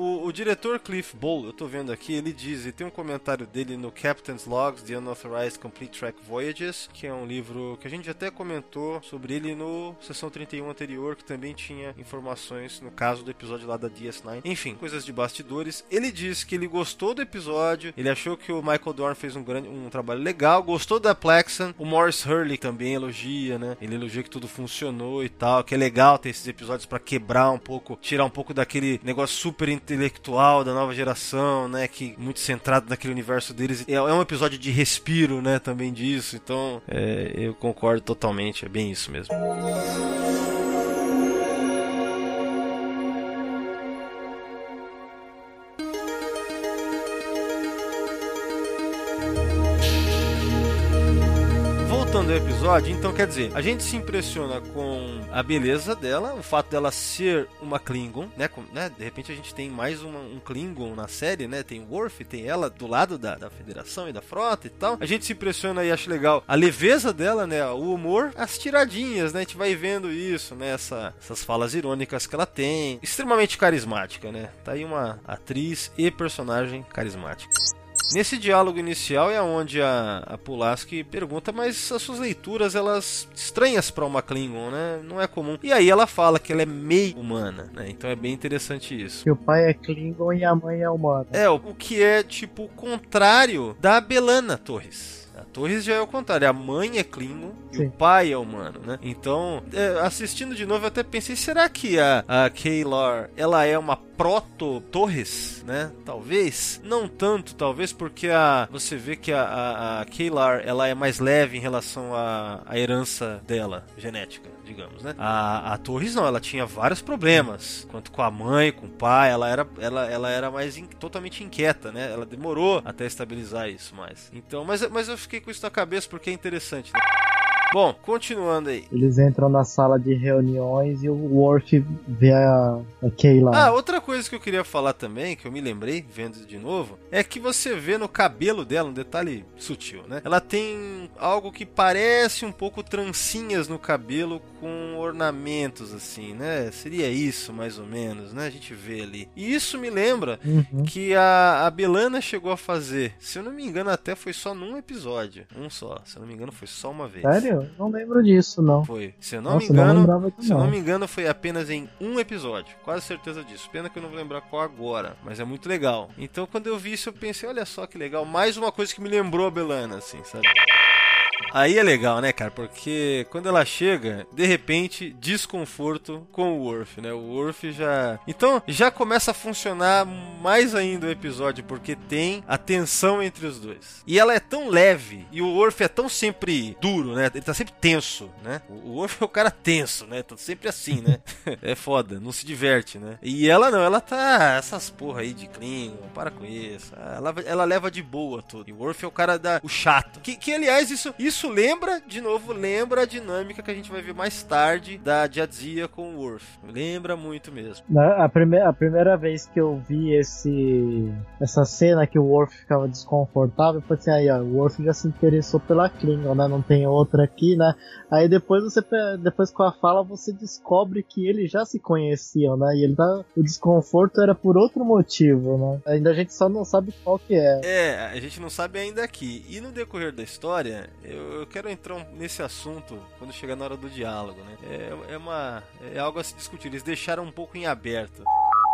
O, o, diretor Cliff Bowl, eu tô vendo aqui, ele diz, e tem um comentário dele no Captain's Logs, The Unauthorized Complete Track Voyages, que é um livro que a gente até comentou sobre ele no sessão 31 anterior, que também tinha informações no caso do episódio lá da DS9. Enfim, coisas de bastidores. Ele diz que ele gostou do episódio, ele achou que o Michael Dorn fez um grande um trabalho legal, gostou da Plexan, o Morris Hurley também elogia, né? Ele elogia que tudo funcionou e tal, que é legal ter esses episódios para quebrar um pouco, tirar um pouco daquele negócio super intelectual da nova geração, né? Que muito centrado naquele universo deles. É, é um episódio de respiro, né? Também disso. Então, é, eu concordo totalmente. É bem isso mesmo. Episódio, então quer dizer, a gente se impressiona com a beleza dela, o fato dela ser uma Klingon, né? Com, né? De repente a gente tem mais uma, um Klingon na série, né? Tem Worf, tem ela do lado da, da Federação e da frota e tal. A gente se impressiona e acha legal a leveza dela, né? O humor, as tiradinhas, né? A gente vai vendo isso, né? Essa, essas falas irônicas que ela tem. Extremamente carismática, né? Tá aí uma atriz e personagem carismática. Nesse diálogo inicial é onde a, a Pulaski pergunta, mas as suas leituras, elas estranhas para uma Klingon, né? Não é comum. E aí ela fala que ela é meio humana, né? Então é bem interessante isso. Que o pai é Klingon e a mãe é humana. É, o que é tipo o contrário da Belana Torres. Torres já é o contrário, a mãe é Klingon Sim. e o pai é humano, né? Então, é, assistindo de novo, eu até pensei, será que a, a Kaylor, ela é uma proto-Torres, né? Talvez. Não tanto, talvez, porque a, você vê que a, a, a Kalar, ela é mais leve em relação à, à herança dela, genética, digamos, né? A, a Torres não, ela tinha vários problemas, quanto com a mãe, com o pai, ela era, ela, ela era mais in- totalmente inquieta, né? Ela demorou até estabilizar isso mais. Então, mas, mas eu fiquei com isso na cabeça porque é interessante, né? Bom, continuando aí. Eles entram na sala de reuniões e o Worf vê a, a Kayla. Ah, outra coisa que eu queria falar também, que eu me lembrei, vendo de novo, é que você vê no cabelo dela, um detalhe sutil, né? Ela tem algo que parece um pouco trancinhas no cabelo com ornamentos, assim, né? Seria isso, mais ou menos, né? A gente vê ali. E isso me lembra Uhum. que a, a Belana chegou a fazer, se eu não me engano, até foi só num episódio. Um só, se eu não me engano, foi só uma vez. Sério? Não lembro disso, não. Foi. Se eu não Nossa, me não engano, disso, se eu não não. me engano, foi apenas em um episódio. Quase certeza disso. Pena que eu não vou lembrar qual agora, mas é muito legal. Então, quando eu vi isso, eu pensei, olha só que legal, mais uma coisa que me lembrou a Belana, assim, sabe? Aí é legal, né, cara? Porque quando ela chega, de repente, desconforto com o Worf, né? O Worf já. Então já começa a funcionar mais ainda o episódio, porque tem a tensão entre os dois. E ela é tão leve, e o Worf é tão sempre duro, né? Ele tá sempre tenso, né? O Worf é o cara tenso, né? Tá sempre assim, né? *laughs* é foda, não se diverte, né? E ela não, ela tá. Essas porra aí de Klingon, para com isso. Ela, ela leva de boa tudo. E o Worf é o cara da. o chato. Que, que aliás, isso, isso lembra, de novo, lembra a dinâmica que a gente vai ver mais tarde da Jadzia com o Worf. Lembra muito mesmo. A, prime a primeira vez que eu vi esse essa cena que o Worf ficava desconfortável, foi assim, aí ó, o Worf já se interessou pela Klingon, né? Não tem outra aqui, né? Aí depois você depois com a fala você descobre que eles já se conheciam, né? E ele tá, o desconforto era por outro motivo, né? Ainda a gente só não sabe qual que é. É, a gente não sabe ainda aqui. E no decorrer da história, eu, eu quero entrar nesse assunto quando chegar na hora do diálogo, né? É, é uma. É algo a se discutir. Eles deixaram um pouco em aberto.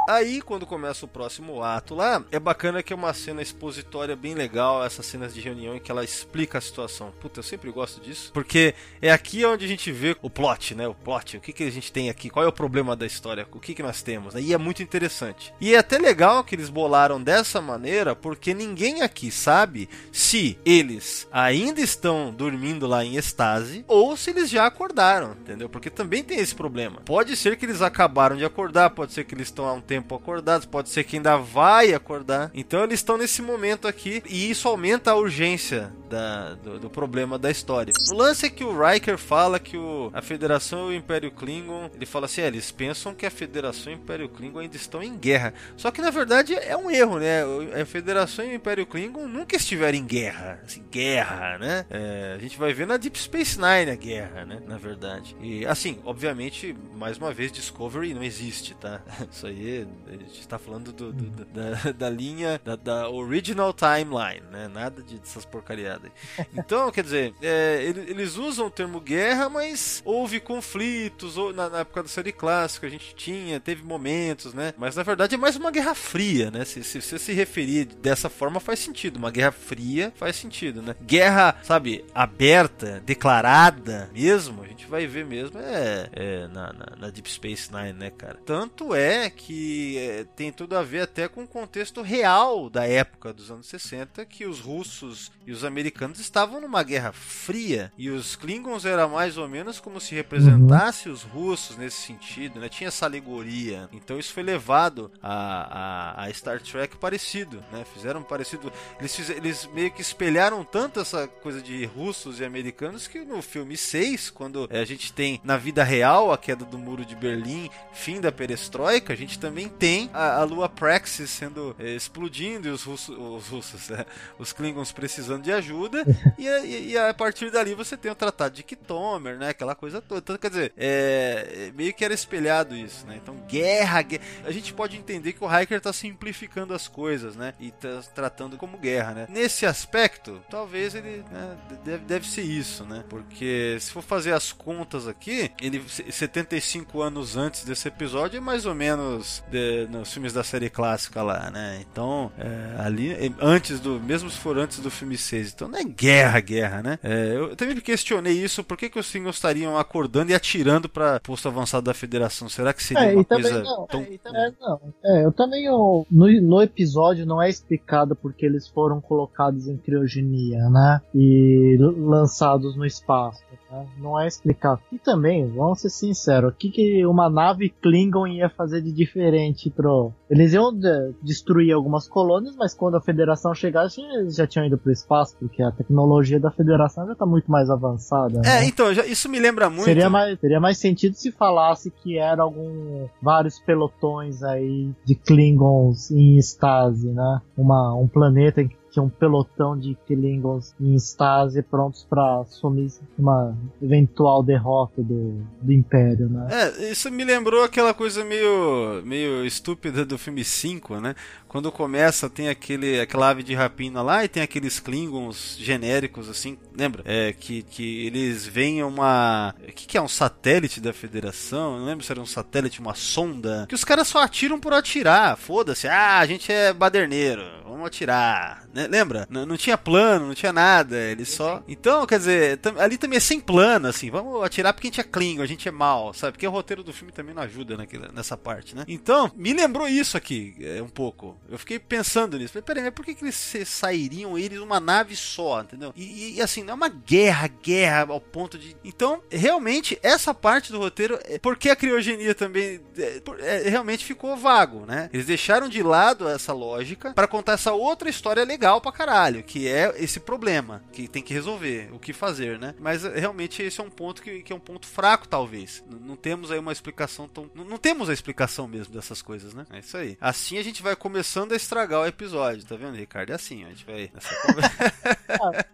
Aí, quando começa o próximo ato lá, é bacana que é uma cena expositória bem legal, essas cenas de reunião em que ela explica a situação. Puta, eu sempre gosto disso, porque é aqui onde a gente vê o plot, né? O plot, o que, que a gente tem aqui, qual é o problema da história, o que, que nós temos, né? E é muito interessante. E é até legal que eles bolaram dessa maneira, porque ninguém aqui sabe se eles ainda estão dormindo lá em estase ou se eles já acordaram, entendeu? Porque também tem esse problema. Pode ser que eles acabaram de acordar, pode ser que eles estão há um tempo acordados, pode ser que ainda vai acordar. Então eles estão nesse momento aqui e isso aumenta a urgência da- do, do problema da história. O lance é que o Riker fala que o- a Federação e o Império Klingon, ele fala assim, é, eles pensam que a Federação e o Império Klingon ainda estão em guerra. Só que na verdade é um erro, né? A Federação e o Império Klingon nunca estiveram em guerra, assim, guerra, né? É, a gente vai ver na Deep Space Nine a guerra, né? Na verdade. E assim, obviamente, mais uma vez, Discovery não existe, tá? *laughs* Isso aí a gente tá falando do- do- da, *laughs* da linha da, da original timeline, né? Nada de- dessas porcariadas. Então, quer dizer, é, ele- eles usam o termo guerra, mas houve conflitos, ou na, na época da série clássica a gente tinha, teve momentos, né? Mas na verdade é mais uma guerra fria, né? Se, se você se referir dessa forma faz sentido. Uma guerra fria faz sentido, né? Guerra, sabe, aberta, declarada mesmo, a gente vai ver mesmo é, é na, na- na Deep Space Nine, né, cara? Tanto é que é, tem tudo a ver até com o contexto real da época dos anos 60, que os russos e os americanos estavam numa guerra fria e os Klingons era mais ou menos como se representasse os russos nesse sentido, né? Tinha essa alegoria. Então isso foi levado a, a, a Star Trek parecido, né? Fizeram parecido. Eles, eles meio que espelharam tanto essa coisa de russos e americanos que no filme 6, quando eh, a gente tem na vida real a queda do muro de Berlim, fim da perestroika, a gente também tem a, a lua Praxis sendo eh, explodindo e os russos, os russos, né? os Klingons precisando de ajuda *laughs* e, a- e- a partir dali você tem o Tratado de Kitomer, né? Aquela coisa toda. Então, quer dizer, é, é meio que era espelhado isso, né? Então, guerra, guerra. A gente pode entender que o Hiker tá simplificando as coisas, né? E tá tratando como guerra, né? Nesse aspecto, talvez ele né, deve, deve ser isso, né? Porque se for fazer as contas aqui, ele 75 anos antes desse episódio é mais ou menos de- nos filmes da série clássica lá, né? Então, é, ali, antes do. Mesmo se for antes do filme 6, então não é guerra, guerra, né? É, eu também questionei isso, por que, que os Klingons estariam acordando e atirando pra posto avançado da Federação? Será que seria É, uma coisa não. tão. É, também não. É, eu também eu, no, no episódio não é explicado porque eles foram colocados em criogenia, né? E lançados no espaço. né? Não é explicado. E também, vamos ser sinceros, o que, que uma nave Klingon ia fazer de diferente pro. Eles iam de- destruir algumas colônias, mas quando a Federação chegasse, eles já tinham ido pro espaço, porque a tecnologia da Federação já tá muito mais avançada. É, né? então, já- isso me lembra muito. Seria mais, teria mais sentido se falasse que era algum vários pelotões aí de Klingons em estase, né? Uma, um planeta em que tinha um pelotão de Klingons em estase prontos para assumir uma eventual derrota do, do Império, né? É, isso me lembrou aquela coisa meio, meio estúpida do filme 5, né? Quando começa, tem aquele, aquela ave de rapina lá e tem aqueles Klingons genéricos, assim, lembra? É, que, que eles veem uma. O que, que é? Um satélite da Federação? Não lembro se era um satélite, uma sonda. Que os caras só atiram por atirar. Foda-se. Ah, a gente é baderneiro. Vamos atirar. Né? Lembra? N- não tinha plano, não tinha nada. Eles só. Então, quer dizer, tam- ali também é sem plano, assim. Vamos atirar porque a gente é Klingon, a gente é mal, sabe? Porque o roteiro do filme também não ajuda naquela, nessa parte, né? Então, me lembrou isso aqui, é, um pouco. Eu fiquei pensando nisso. Falei, peraí, mas por que, que eles sairiam eles numa nave só, entendeu? E, e, e, assim, não é uma guerra, guerra ao ponto de. Então, realmente, essa parte do roteiro, é porque a criogenia também é, é, realmente ficou vago, né? Eles deixaram de lado essa lógica para contar essa outra história legal pra caralho, que é esse problema que tem que resolver, o que fazer, né? Mas é, realmente esse é um ponto que, que é um ponto fraco, talvez. N- não temos aí uma explicação tão. Não, não temos a explicação mesmo dessas coisas, né? É isso aí. Assim a gente vai começando a estragar o episódio, tá vendo, Ricardo? É assim, ó, a gente vai. nessa *laughs* conversa.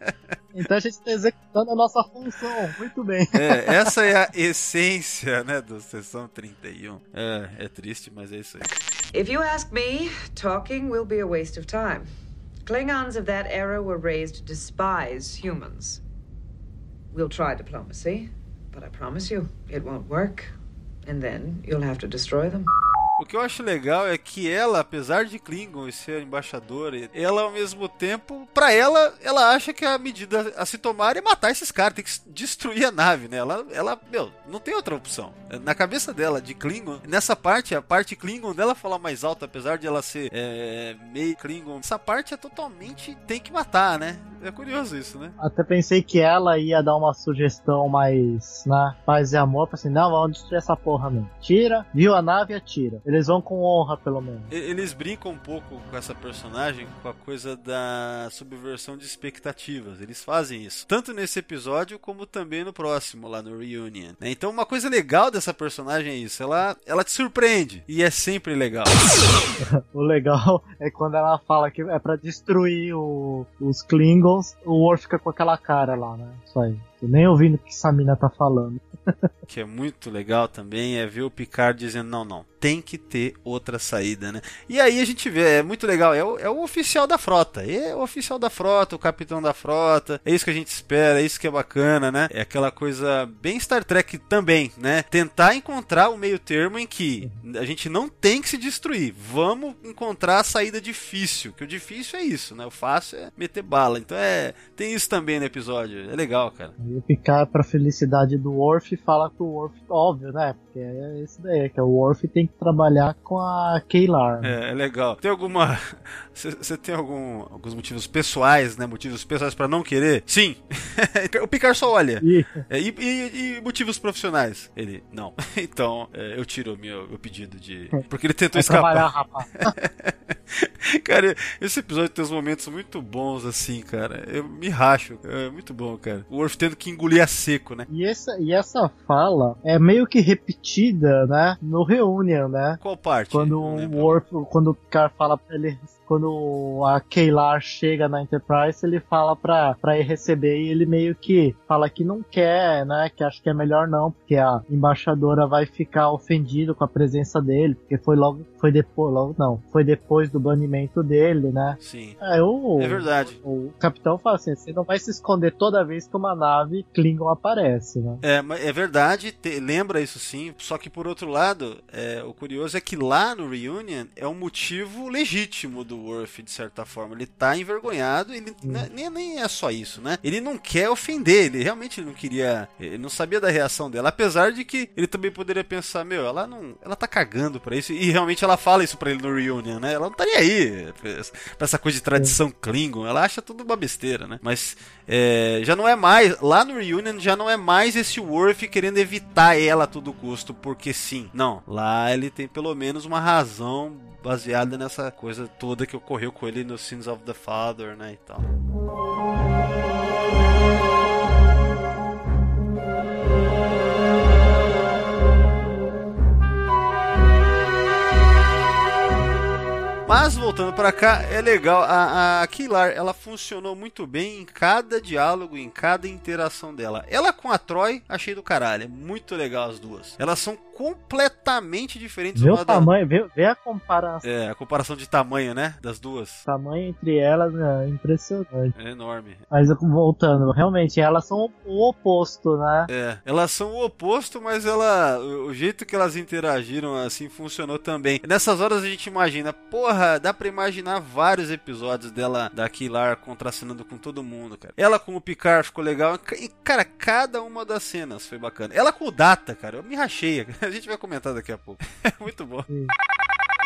Então a gente está executando a nossa função. Muito bem. É, essa é a essência, né, do Sessão 31. É, é triste, mas é isso aí. If you ask me, talking will be a waste of time. Klingons of that era were raised to despise humans. We'll try diplomacy, but I promise you, it won't work. And then you'll have to destroy them. O que eu acho legal é que ela, apesar de Klingon ser embaixadora, ela ao mesmo tempo, pra ela, ela acha que a medida a se tomar é matar esses caras, tem que destruir a nave, né? Ela, ela, meu, não tem outra opção. Na cabeça dela, de Klingon, nessa parte, a parte Klingon dela fala mais alta, apesar de ela ser é, meio Klingon, essa parte é totalmente tem que matar, né? É curioso isso, né? Até pensei que ela ia dar uma sugestão mais, né? Paz e amor, assim, não, vamos destruir essa porra mesmo. Tira, viu a nave, atira. Eles vão com honra, pelo menos. Eles brincam um pouco com essa personagem, com a coisa da subversão de expectativas. Eles fazem isso. Tanto nesse episódio, como também no próximo, lá no Reunion. né? Então, uma coisa legal dessa personagem é isso. Ela, ela te surpreende. E é sempre legal. *laughs* O legal é quando ela fala que é pra destruir o- os Klingons, o Worf fica com aquela cara lá, né? Isso aí. Nem ouvindo o que essa mina tá falando. *laughs* que é muito legal também é ver o Picard dizendo não, não, tem que ter outra saída, né? E aí a gente vê, é muito legal, é o, é o oficial da frota, é o oficial da frota, o capitão da frota, é isso que a gente espera, é isso que é bacana, né? É aquela coisa bem Star Trek também, né? Tentar encontrar o meio termo em que a gente não tem que se destruir, vamos encontrar a saída difícil, que o difícil é isso, né? O fácil é meter bala, então é, tem isso também no episódio, é legal, cara. E o Picard, pra felicidade do Worf, fala que o Worf, óbvio, né? Porque é esse daí, que o Worf tem que trabalhar com a Kaylar. né? É, é legal. Tem alguma. *laughs* Você tem algum, alguns motivos pessoais, né? Motivos pessoais pra não querer? Sim. *laughs* o Picard só olha. E, É, e, e- e motivos profissionais? Ele, não. *laughs* Então, é, eu tiro o meu, meu pedido de. Porque ele tentou vai trabalhar, escapar. rapaz. cara, esse episódio tem uns momentos muito bons, assim, cara. Eu me racho. É muito bom, cara. O Worf tendo que engolir a seco, né? E essa, e essa fala é meio que repetida, né? No Reunion, né? Qual parte? Quando o. Worf, quando o Picard fala pra ele, quando a Kaylar chega na Enterprise, ele fala pra, pra ir receber e ele meio que fala que não quer, né? Que acha que é melhor não, porque a embaixadora vai ficar ofendida com a presença dele, porque foi logo, foi depois, logo não, foi depois do banimento dele, né? Sim. É, o, É verdade. o capitão fala assim, você não vai se esconder toda vez que uma nave Klingon aparece, né? É, mas é verdade, te- lembra isso sim. Só que por outro lado, é, o curioso é que lá no Reunion é um motivo legítimo do Worf, de certa forma. Ele tá envergonhado, ele né, nem, nem é só isso, né? Ele não quer ofender, ele realmente não queria. Ele não sabia da reação dela. Apesar de que ele também poderia pensar, meu, ela não. Ela tá cagando pra isso. E realmente ela fala isso pra ele no Reunion, né? Ela não tá nem aí pra essa coisa de tradição Klingon. Ela acha tudo uma besteira, né? Mas é, já não é mais. Lá no Reunion já não é mais esse Worf querendo evitar ela a todo custo, porque sim. Não. Lá ele tem pelo menos uma razão baseada nessa coisa toda que ocorreu com ele no Sins of the Father, né? E tal. Mas voltando pra cá, é legal. A, a Kilar, ela funcionou muito bem em cada diálogo, em cada interação dela. Ela com a Troy, achei do caralho. É muito legal as duas. Elas são completamente diferentes Vê o da tamanho, vê, vê a comparação É, a comparação de tamanho, né? Das duas. tamanho entre elas, é impressionante. É enorme. Mas voltando, realmente, elas são o oposto, né? É, elas são o oposto, mas ela, o o jeito que elas interagiram assim funcionou também. Nessas horas a gente imagina, porra, dá pra imaginar vários episódios dela, da Kilar contracenando com todo mundo, cara. Ela com o Picard ficou legal, e cara, cada uma das cenas foi bacana. Ela com o Data, cara, eu me rachei. *laughs* A gente vai comentar daqui a pouco. É *laughs* muito bom.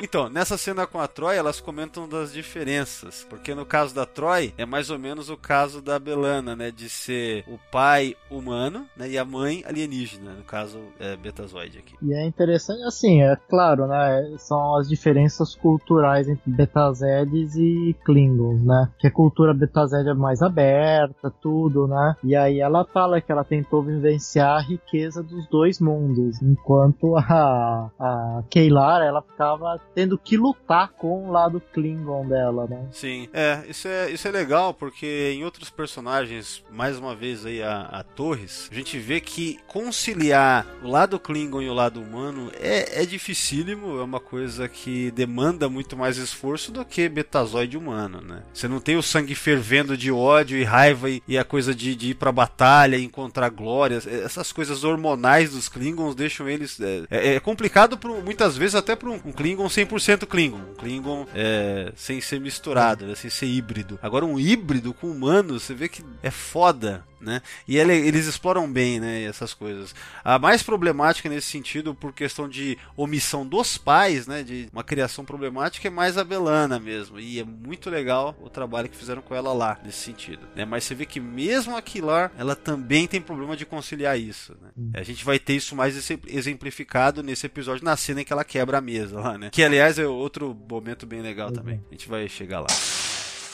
Então, nessa cena com a Troy, elas comentam das diferenças. Porque no caso da Troy, é mais ou menos o caso da Belana, né? De ser o pai humano né, e a mãe alienígena. No caso, é Betazoide aqui. E é interessante, assim, é claro, né? São as diferenças culturais entre Betazeds e Klingons, né? Que a cultura Betazed é mais aberta, tudo, né? E aí ela fala que ela tentou vivenciar a riqueza dos dois mundos, enquanto a, a Keylar, ela ficava tendo que lutar com o lado Klingon dela, né? Sim, é isso, é, isso é legal porque em outros personagens, mais uma vez aí a, a Torres, a gente vê que conciliar o lado Klingon e o lado humano é, é dificílimo, é uma coisa que demanda muito mais esforço do que Betazoide humano, né? Você não tem o sangue fervendo de ódio e raiva e, e a coisa de, de ir pra batalha e encontrar glórias, essas coisas hormonais dos Klingons deixam eles. É, é- é complicado pro, muitas vezes até para um, um Klingon 100% Klingon, Klingon é, sem ser misturado, né, sem ser híbrido. Agora um híbrido com humanos, você vê que é foda. Né? E ele- eles exploram bem né, essas coisas. A mais problemática nesse sentido, por questão de omissão dos pais, né, de uma criação problemática, é mais a Belana mesmo. E é muito legal o trabalho que fizeram com ela lá, nesse sentido. Né? Mas você vê que mesmo a Kilar, ela também tem problema de conciliar isso. Né? A gente vai ter isso mais exe- exemplificado nesse episódio, na cena em que ela quebra a mesa lá, né? Que aliás é outro momento bem legal também. A gente vai chegar lá.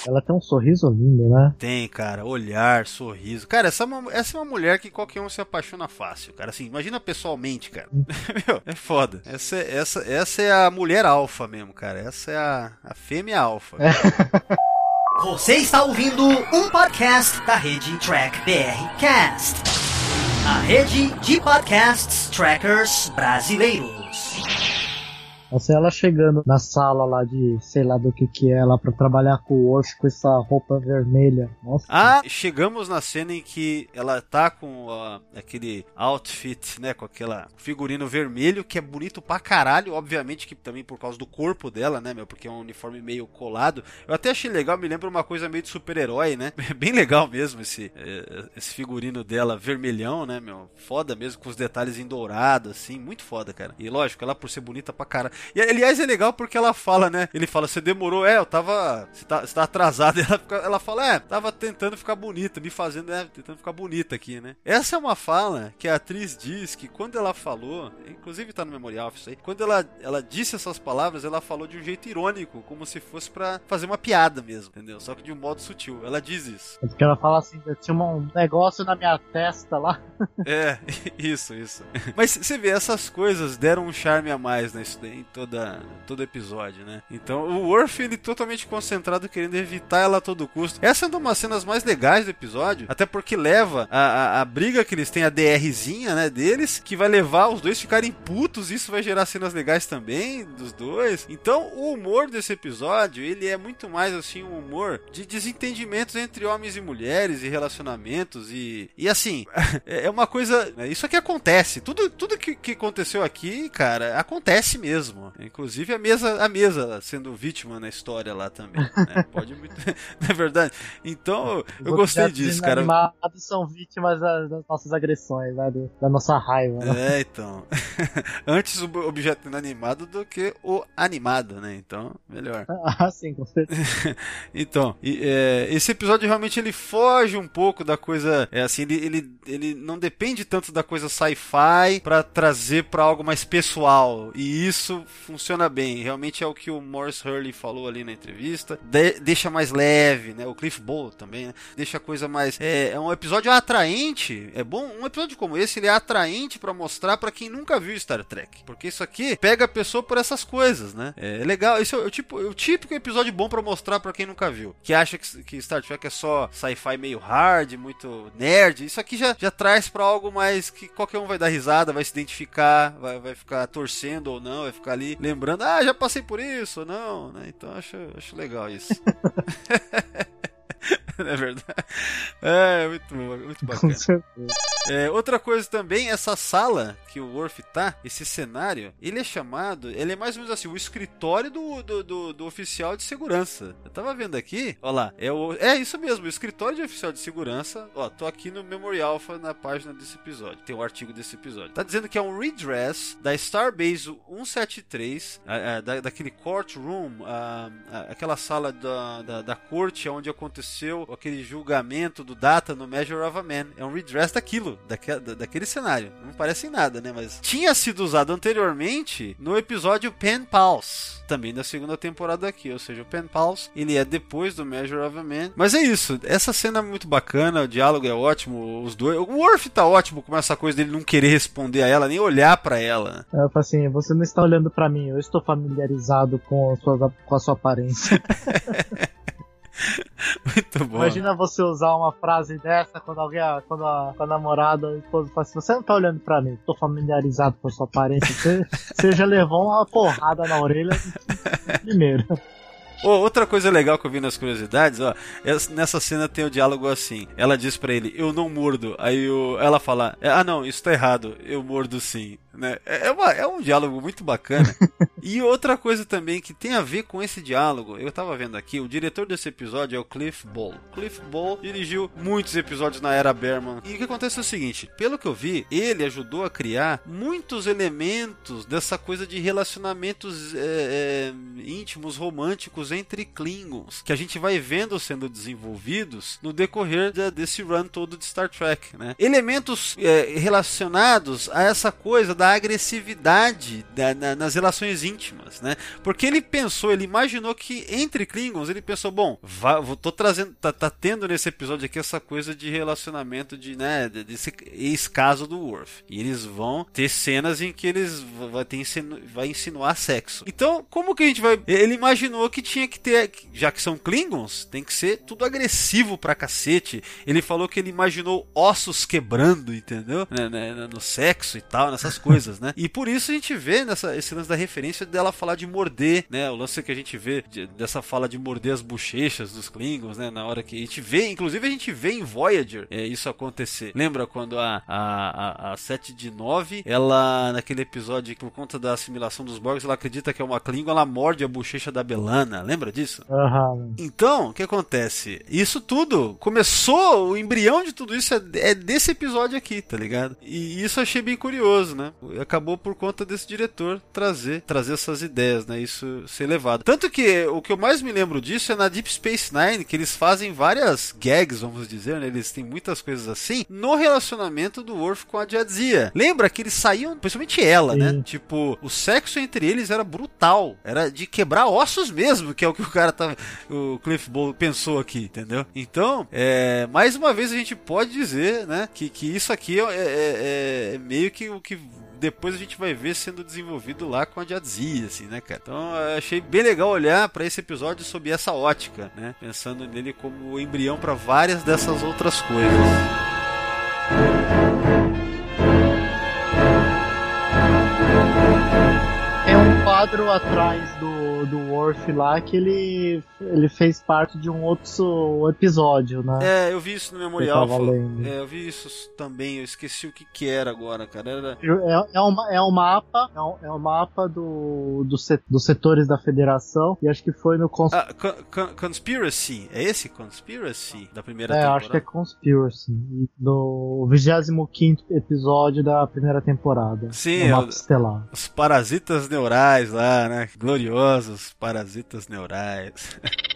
Ela tem um sorriso lindo, né? Tem, cara, olhar, sorriso. Cara, essa é, uma, essa é uma mulher que qualquer um se apaixona fácil, cara. Assim, imagina pessoalmente, cara. *laughs* Meu, é foda. Essa, é- essa, essa é a mulher alfa mesmo, cara. Essa é a, a fêmea alfa. *laughs* Você está ouvindo um podcast da rede Track BR Cast, a rede de podcasts trackers brasileiros. Nossa, ela chegando na sala lá de sei lá do que que é lá pra trabalhar com o Worf com essa roupa vermelha. Nossa. Ah, chegamos na cena em que ela tá com aquele outfit, né? Com aquela figurino vermelho, que é bonito pra caralho, obviamente que também por causa do corpo dela, né, meu? Porque é um uniforme meio colado. Eu até achei legal, me lembra uma coisa meio de super-herói, né? *laughs* Bem legal mesmo esse, eh, esse figurino dela vermelhão, né, meu? Foda mesmo, com os detalhes em dourado, assim, muito foda, cara. E lógico, ela por ser bonita pra caralho. E aliás é legal porque ela fala, né? Ele fala, você demorou, é, eu tava. Você tá, você tá atrasado. E *laughs* ela, fica- ela fala, é, tava tentando ficar bonita, me fazendo, né? Tentando ficar bonita aqui, né? Essa é uma fala que a atriz diz que quando ela falou, inclusive tá no memorial isso aí, quando ela, ela disse essas palavras, ela falou de um jeito irônico, como se fosse pra fazer uma piada mesmo, entendeu? Só que de um modo sutil. Ela diz isso. É Porque ela fala assim, tinha um negócio na minha testa lá. É, *laughs* isso, isso. Mas você vê, essas coisas deram um charme a mais nisso daí. Toda, todo episódio, né? Então o Worf, ele totalmente concentrado querendo evitar ela a todo custo. Essa é uma das cenas mais legais do episódio, até porque leva a, a, a briga que eles têm, a DRzinha, né, deles, que vai levar os dois ficarem putos, isso vai gerar cenas legais também dos dois. Então o humor desse episódio, ele é muito mais assim um humor de desentendimentos entre homens e mulheres e relacionamentos e, e assim, *laughs* é uma coisa, isso aqui acontece, tudo, tudo que, que aconteceu aqui, cara, acontece mesmo. Inclusive a mesa, a mesa sendo vítima na história lá também, né? *laughs* Pode muito, *laughs* não é verdade? Então, eu gostei disso, cara. Os são vítimas das, das nossas agressões, né? da nossa raiva. Né? É, então. *laughs* Antes o objeto inanimado do que o animado, né? Então, melhor. Ah, sim, com certeza. então, e, é, esse episódio realmente ele foge um pouco da coisa, é assim, ele, ele, ele não depende tanto da coisa sci-fi para trazer para algo mais pessoal. E isso funciona bem. Realmente é o que o Morris Hurley falou ali na entrevista. De, deixa mais leve, né? O Cliff Bowl também, né? Deixa a coisa mais. É, é, um episódio atraente. É bom. Um episódio como esse, ele é atraente para mostrar para quem nunca viu Star Trek. Porque isso aqui pega a pessoa por essas coisas, né? É legal. Isso é o, tipo, o típico episódio bom para mostrar para quem nunca viu. Que acha que, que Star Trek é só sci-fi meio hard, muito nerd. Isso aqui já, já traz para algo mais que qualquer um vai dar risada, vai se identificar, vai, vai ficar torcendo ou não, vai ficar ali lembrando, ah, já passei por isso não, né? Então acho, acho legal isso. *laughs* *laughs* é verdade. É, muito, muito bacana. É, outra coisa também, essa sala que o Worf tá, esse cenário, ele é chamado, ele é mais ou menos assim, o escritório do, do, do, do oficial de segurança. Eu tava vendo aqui, ó lá, é, o, é isso mesmo, o escritório de oficial de segurança. Ó, tô aqui no Memory Alpha na página desse episódio, tem o um artigo desse episódio. Tá dizendo que é um redress da Starbase 173, a, a, da, daquele courtroom, a, aquela sala da, da, da corte onde aconteceu aquele julgamento do Data no Measure of a Man. É um redress daquilo, daquele, daquele cenário. Não parece em nada, né? Mas tinha sido usado anteriormente no episódio Pen Pals, também da segunda temporada aqui. Ou seja, o Pen Pals, ele é depois do Measure of a Man. Mas é isso, essa cena é muito bacana, o diálogo é ótimo, os dois. O Worf tá ótimo com essa coisa dele não querer responder a ela, nem olhar para ela. Eu falo assim, você não está olhando para mim, eu estou familiarizado com a sua, com a sua aparência. *laughs* *laughs* Muito bom. Imagina você usar uma frase dessa quando alguém, quando a, quando a namorada ou a esposa fala assim: Você não tá olhando pra mim, tô familiarizado com a sua aparência. Você, *laughs* você já levou uma porrada na orelha *laughs* primeiro. Oh, outra coisa legal que eu vi nas curiosidades, ó, nessa cena tem o diálogo assim. Ela diz para ele, eu não mordo. Aí ela fala, ah não, isso tá errado, eu mordo sim. Né? É, é uma, é um diálogo muito bacana. *laughs* e outra coisa também que tem a ver com esse diálogo, eu tava vendo aqui, o diretor desse episódio é o Cliff Ball. Cliff Ball dirigiu muitos episódios na era Berman. E o que acontece é o seguinte: pelo que eu vi, ele ajudou a criar muitos elementos dessa coisa de relacionamentos é, é, íntimos, românticos entre Klingons, que a gente vai vendo sendo desenvolvidos no decorrer de, desse run todo de Star Trek. Né? Elementos é, relacionados a essa coisa da agressividade da, na, nas relações íntimas, né? Porque ele pensou, ele imaginou que entre Klingons, ele pensou, bom, vá, tô trazendo, tá, tá, tendo nesse episódio aqui essa coisa de relacionamento de, né, desse ex-caso do Worf. E eles vão ter cenas em que eles vai, ter insinu, vai insinuar sexo. Então, como que a gente vai... Ele imaginou que tinha que ter, já que são Klingons, tem que ser tudo agressivo pra cacete. Ele falou que ele imaginou ossos quebrando, entendeu? Né, né, no sexo e tal, nessas coisas coisas, né? E por isso a gente vê nessa, esse lance da referência dela falar de morder, né? O lance que a gente vê de, dessa fala de morder as bochechas dos Klingons, né? Na hora que a gente vê, inclusive a gente vê em Voyager é, isso acontecer. Lembra quando a, a, a, a 7 de 9, ela, naquele episódio, por conta da assimilação dos Borgs, ela acredita que é uma Klingon, ela morde a bochecha da Belana. Lembra disso? Uhum. Então, o que acontece? Isso tudo começou, o embrião de tudo isso é, é desse episódio aqui, tá ligado? E isso eu achei bem curioso, né? Acabou por conta desse diretor trazer trazer essas ideias, né? Isso ser levado. Tanto que o que eu mais me lembro disso é na Deep Space Nine, que eles fazem várias gags, vamos dizer, né? Eles têm muitas coisas assim no relacionamento do Worf com a Jadzia. Lembra que eles saíam, principalmente ela, né? Sim. né? Tipo, o sexo entre eles era brutal, era de quebrar ossos mesmo, que é o que o cara tá, o Cliff Ball pensou aqui, entendeu? Então, é, mais uma vez a gente pode dizer, né, que, que isso aqui é, é, é meio que o que depois a gente vai ver sendo desenvolvido lá com a Jadzia, assim, né, cara? Então achei bem legal olhar para esse episódio sob essa ótica, né? Pensando nele como embrião para várias dessas outras coisas. Quadro atrás do, do Worf lá que ele, ele fez parte de um outro episódio, né? É, eu vi isso no Memorial. Eu. É, eu vi isso também, eu esqueci o que que era agora, cara. Era... É, é, um, é um mapa, é um, é um mapa do, do set, dos setores da federação, e acho que foi no cons... Ah, con, con, Conspiracy, é esse Conspiracy da primeira É, temporada? acho que é Conspiracy, no 25 episódio da primeira temporada. Sim, é mapa o- estelar. Os parasitas neurais lá, né? Gloriosos parasitas neurais. *laughs*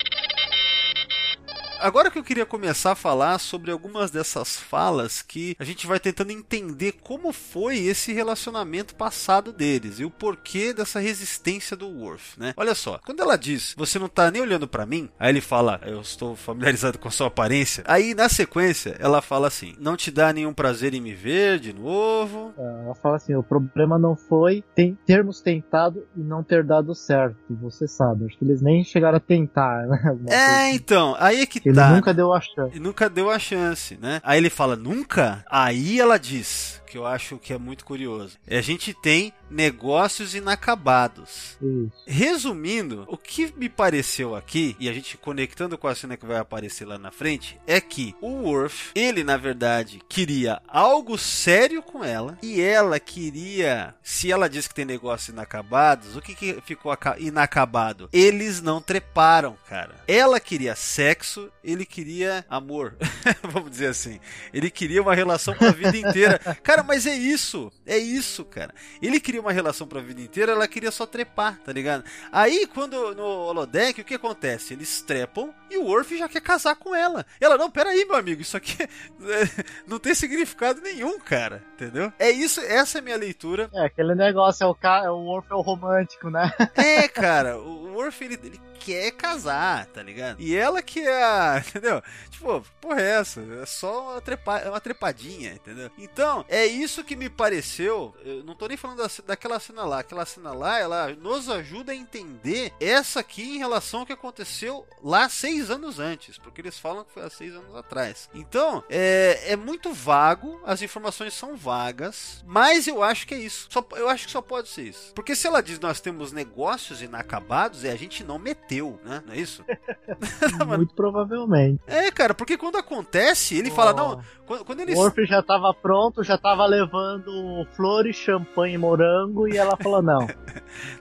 Agora que eu queria começar a falar sobre algumas dessas falas que a gente vai tentando entender como foi esse relacionamento passado deles e o porquê dessa resistência do Worf, né? Olha só, quando ela diz, você não tá nem olhando pra mim, aí ele fala, eu estou familiarizado com a sua aparência. Aí na sequência ela fala assim, não te dá nenhum prazer em me ver de novo, Ela fala assim: o problema não foi tem, termos tentado e não ter dado certo, você sabe. Acho que eles nem chegaram a tentar, né? É, então, aí é que Ele tá. nunca deu a chance. E nunca deu a chance, né? Aí ele fala, nunca? Aí ela diz, que eu acho que é muito curioso. A gente tem negócios inacabados. Isso. Resumindo, o que me pareceu aqui, e a gente conectando com a cena que vai aparecer lá na frente, é que o Worf, ele na verdade queria algo sério com ela, e ela queria, se ela diz que tem negócios inacabados, o que, que ficou aca- inacabado? Eles não treparam, cara. Ela queria sexo, ele queria amor. *laughs* Vamos dizer assim. Ele queria uma relação pra vida inteira. Cara, *laughs* mas é isso. É isso, cara. Ele queria uma relação pra vida inteira, ela queria só trepar, tá ligado? Aí, quando no holodeck, o que acontece? Eles trepam e o Worf já quer casar com ela. Ela, não, peraí, meu amigo, isso aqui é- *laughs* não tem significado nenhum, cara. Entendeu? É isso, essa é a minha leitura. É, aquele negócio, é o, ca... é o Worf é o romântico, né? *laughs* É, cara, o Worf, ele, ele quer casar, tá ligado? E ela que é a. *laughs* Entendeu? Tipo, porra, é essa? É só uma, trepa, é uma trepadinha, entendeu? Então, é isso que me pareceu. Eu não tô nem falando da, daquela cena lá. Aquela cena lá, ela nos ajuda a entender essa aqui em relação ao que aconteceu lá seis anos antes. Porque eles falam que foi há seis anos atrás. Então, é, é muito vago, as informações são vagas, mas eu acho que é isso. Só, eu acho que só pode ser isso. Porque se ela diz nós temos negócios inacabados, é a gente não meteu, né? Não é isso? *laughs* *laughs* Muito provavelmente. É, cara, porque quando acontece, ele fala, não, quando, quando eles. O Worf já tava pronto, já tava levando flores, champanhe e morango, e ela falou não. *laughs*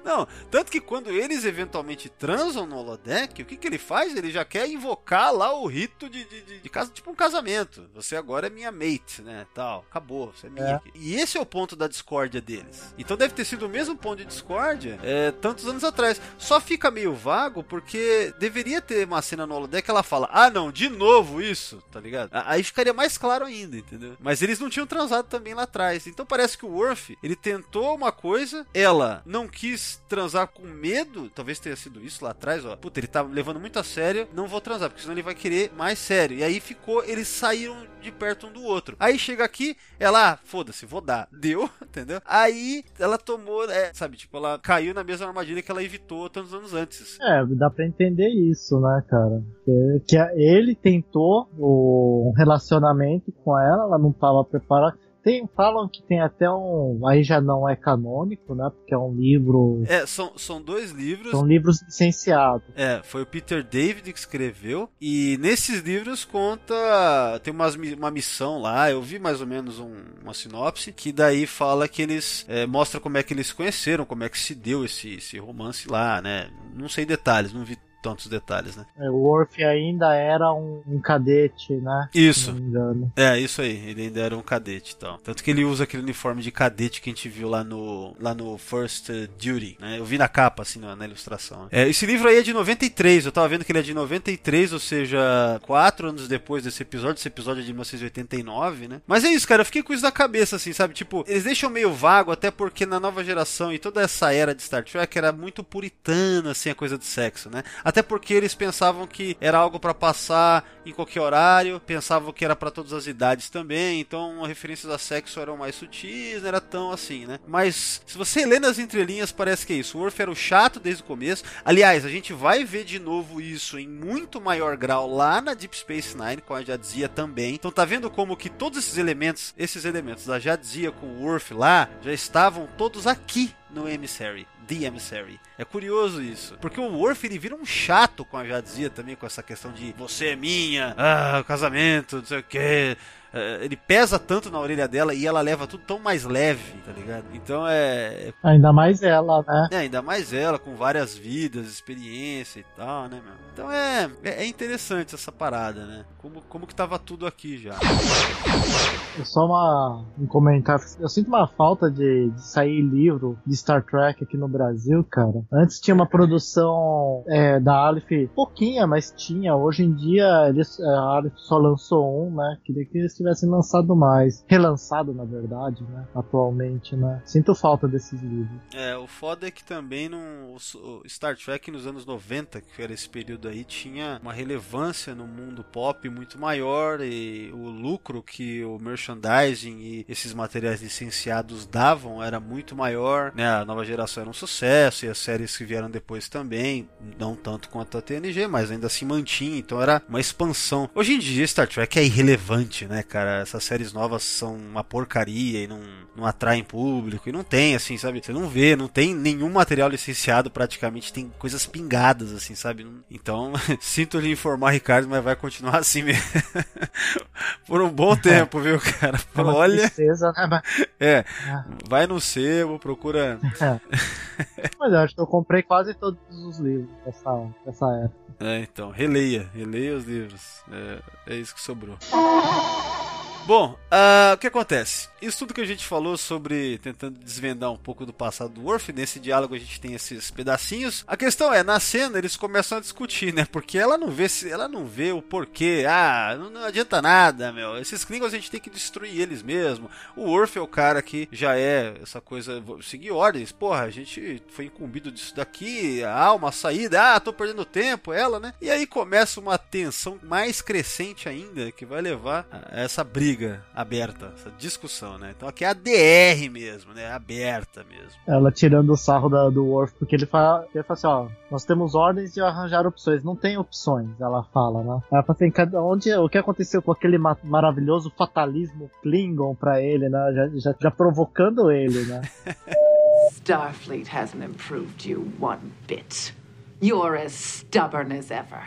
Não, tanto que quando eles eventualmente transam no holodeck, o que, que ele faz? Ele já quer invocar lá o rito de, de, de, de casa, tipo um casamento. Você agora é minha mate, né? Tal, acabou, você é minha. É. E esse é o ponto da discórdia deles. Então deve ter sido o mesmo ponto de discórdia é, tantos anos atrás. Só fica meio vago porque deveria ter uma cena no holodeck que ela fala: Ah, não, de novo isso, tá ligado? Aí ficaria mais claro ainda, entendeu? Mas eles não tinham transado também lá atrás. Então parece que o Worf, ele tentou uma coisa, ela não quis transar com medo, talvez tenha sido isso lá atrás, ó. Puta, ele tá levando muito a sério, não vou transar, porque senão ele vai querer mais sério. E aí ficou, eles saíram de perto um do outro. Aí chega aqui, ela, ah, foda-se, vou dar. *laughs* Deu, entendeu? Aí ela tomou, é, sabe, tipo, ela caiu na mesma armadilha que ela evitou tantos anos antes. É, dá pra entender isso, né, cara? Que, que ele tentou o, um relacionamento com ela, ela não tava preparada. Tem, falam que tem até um. Aí já não é canônico, né? Porque é um livro. É, são, são dois livros. São livros licenciados. É, foi o Peter David que escreveu. E nesses livros conta. Tem umas, mi- uma missão lá. Eu vi mais ou menos um- uma sinopse. Que daí fala que eles. É, mostra como é que eles se conheceram, como é que se deu esse, esse romance lá, né? Não sei detalhes, não vi tantos detalhes, né? É, O Worf ainda era um, um cadete, né? Isso. Se não me engano. É, isso aí, ele ainda era um cadete e tal. Tanto que ele usa aquele uniforme de cadete que a gente viu lá no, lá no First Duty, né? Eu vi na capa, assim, na, na ilustração. É, esse livro aí é de 93, eu tava vendo que ele é de 93, ou seja, quatro anos depois desse episódio, esse episódio é de 1989, né? Mas é isso, cara, eu fiquei com isso na cabeça, assim, sabe? Tipo, eles deixam meio vago, até porque na nova geração e toda essa era de Star Trek era muito puritana, assim, a coisa do sexo, né? Até Até porque eles pensavam que era algo para passar em qualquer horário, pensavam que era para todas as idades também, então referências a sexo eram mais sutis, não era tão assim, né? Mas se você lê nas entrelinhas, parece que é isso. O Worf era o chato desde o começo. Aliás, a gente vai ver de novo isso em muito maior grau lá na Deep Space Nine com a Jadzia também. Então tá vendo como que todos esses elementos, esses elementos da Jadzia com o Worf lá, já estavam todos aqui no Emissary. The Emissary. É curioso isso. Porque o Worf ele vira um chato com a Jadzia também, com essa questão de você é minha, ah, casamento, não sei o que. Ele pesa tanto na orelha dela e ela leva tudo tão mais leve, tá ligado? Então é. Ainda mais ela, né? É, ainda mais ela, com várias vidas, experiência e tal, né, meu? Então é, é interessante essa parada, né? Como, como que tava tudo aqui já. Só uma, um comentário. Eu sinto uma falta de, de sair livro de Star Trek aqui no Brasil, cara. Antes tinha uma produção é, da Aleph pouquinha, mas tinha. Hoje em dia eles, a Aleph só lançou um, né? Queria que eles tivessem lançado mais. Relançado, na verdade, né? Atualmente, né? Sinto falta desses livros. É, o foda é que também no Star Trek nos anos 90, que era esse período aí, tinha uma relevância no mundo pop muito maior e o lucro que o merchandising e esses materiais licenciados davam era muito maior, né? A nova geração era um sucesso e as séries que vieram depois também, não tanto quanto a TNG, mas ainda se mantinha, então era uma expansão. Hoje em dia Star Trek é irrelevante, né, cara? Essas séries novas são uma porcaria e não, não atraem público e não tem, assim, sabe? Você não vê, não tem nenhum material licenciado praticamente, tem coisas pingadas, assim, sabe? Então, *laughs* sinto lhe informar, Ricardo, mas vai continuar assim mesmo. *laughs* Por um bom tempo, viu, cara? Olha. Tristeza, né? É, vai no sebo, procura. *laughs* Mas eu acho que eu comprei quase todos os livros dessa, dessa época. É, então, releia, releia os livros. É, é isso que sobrou. Bom, uh, o que acontece? Isso tudo que a gente falou sobre tentando desvendar um pouco do passado do Worf, nesse diálogo a gente tem esses pedacinhos. A questão é, na cena eles começam a discutir, né? Porque ela não vê se ela não vê o porquê. Ah, não, não adianta nada, meu. Esses Klingons a gente tem que destruir eles mesmo. O Worf é o cara que já é essa coisa, seguir ordens. Porra, a gente foi incumbido disso daqui, ah, uma saída, ah, tô perdendo tempo, ela, né? E aí começa uma tensão mais crescente ainda que vai levar a essa briga aberta, essa discussão, né? Então aqui é a DR mesmo, né? Aberta mesmo. Ela tirando o sarro da, do Worf, porque ele fala, ele fala assim, ó, nós temos ordens de arranjar opções, não tem opções, ela fala, né? Ela fala assim, cada, onde, o que aconteceu com aquele ma maravilhoso fatalismo Klingon pra ele, né? Já, já, já provocando ele, né? *laughs* Starfleet hasn't improved you one bit. You're as stubborn as ever.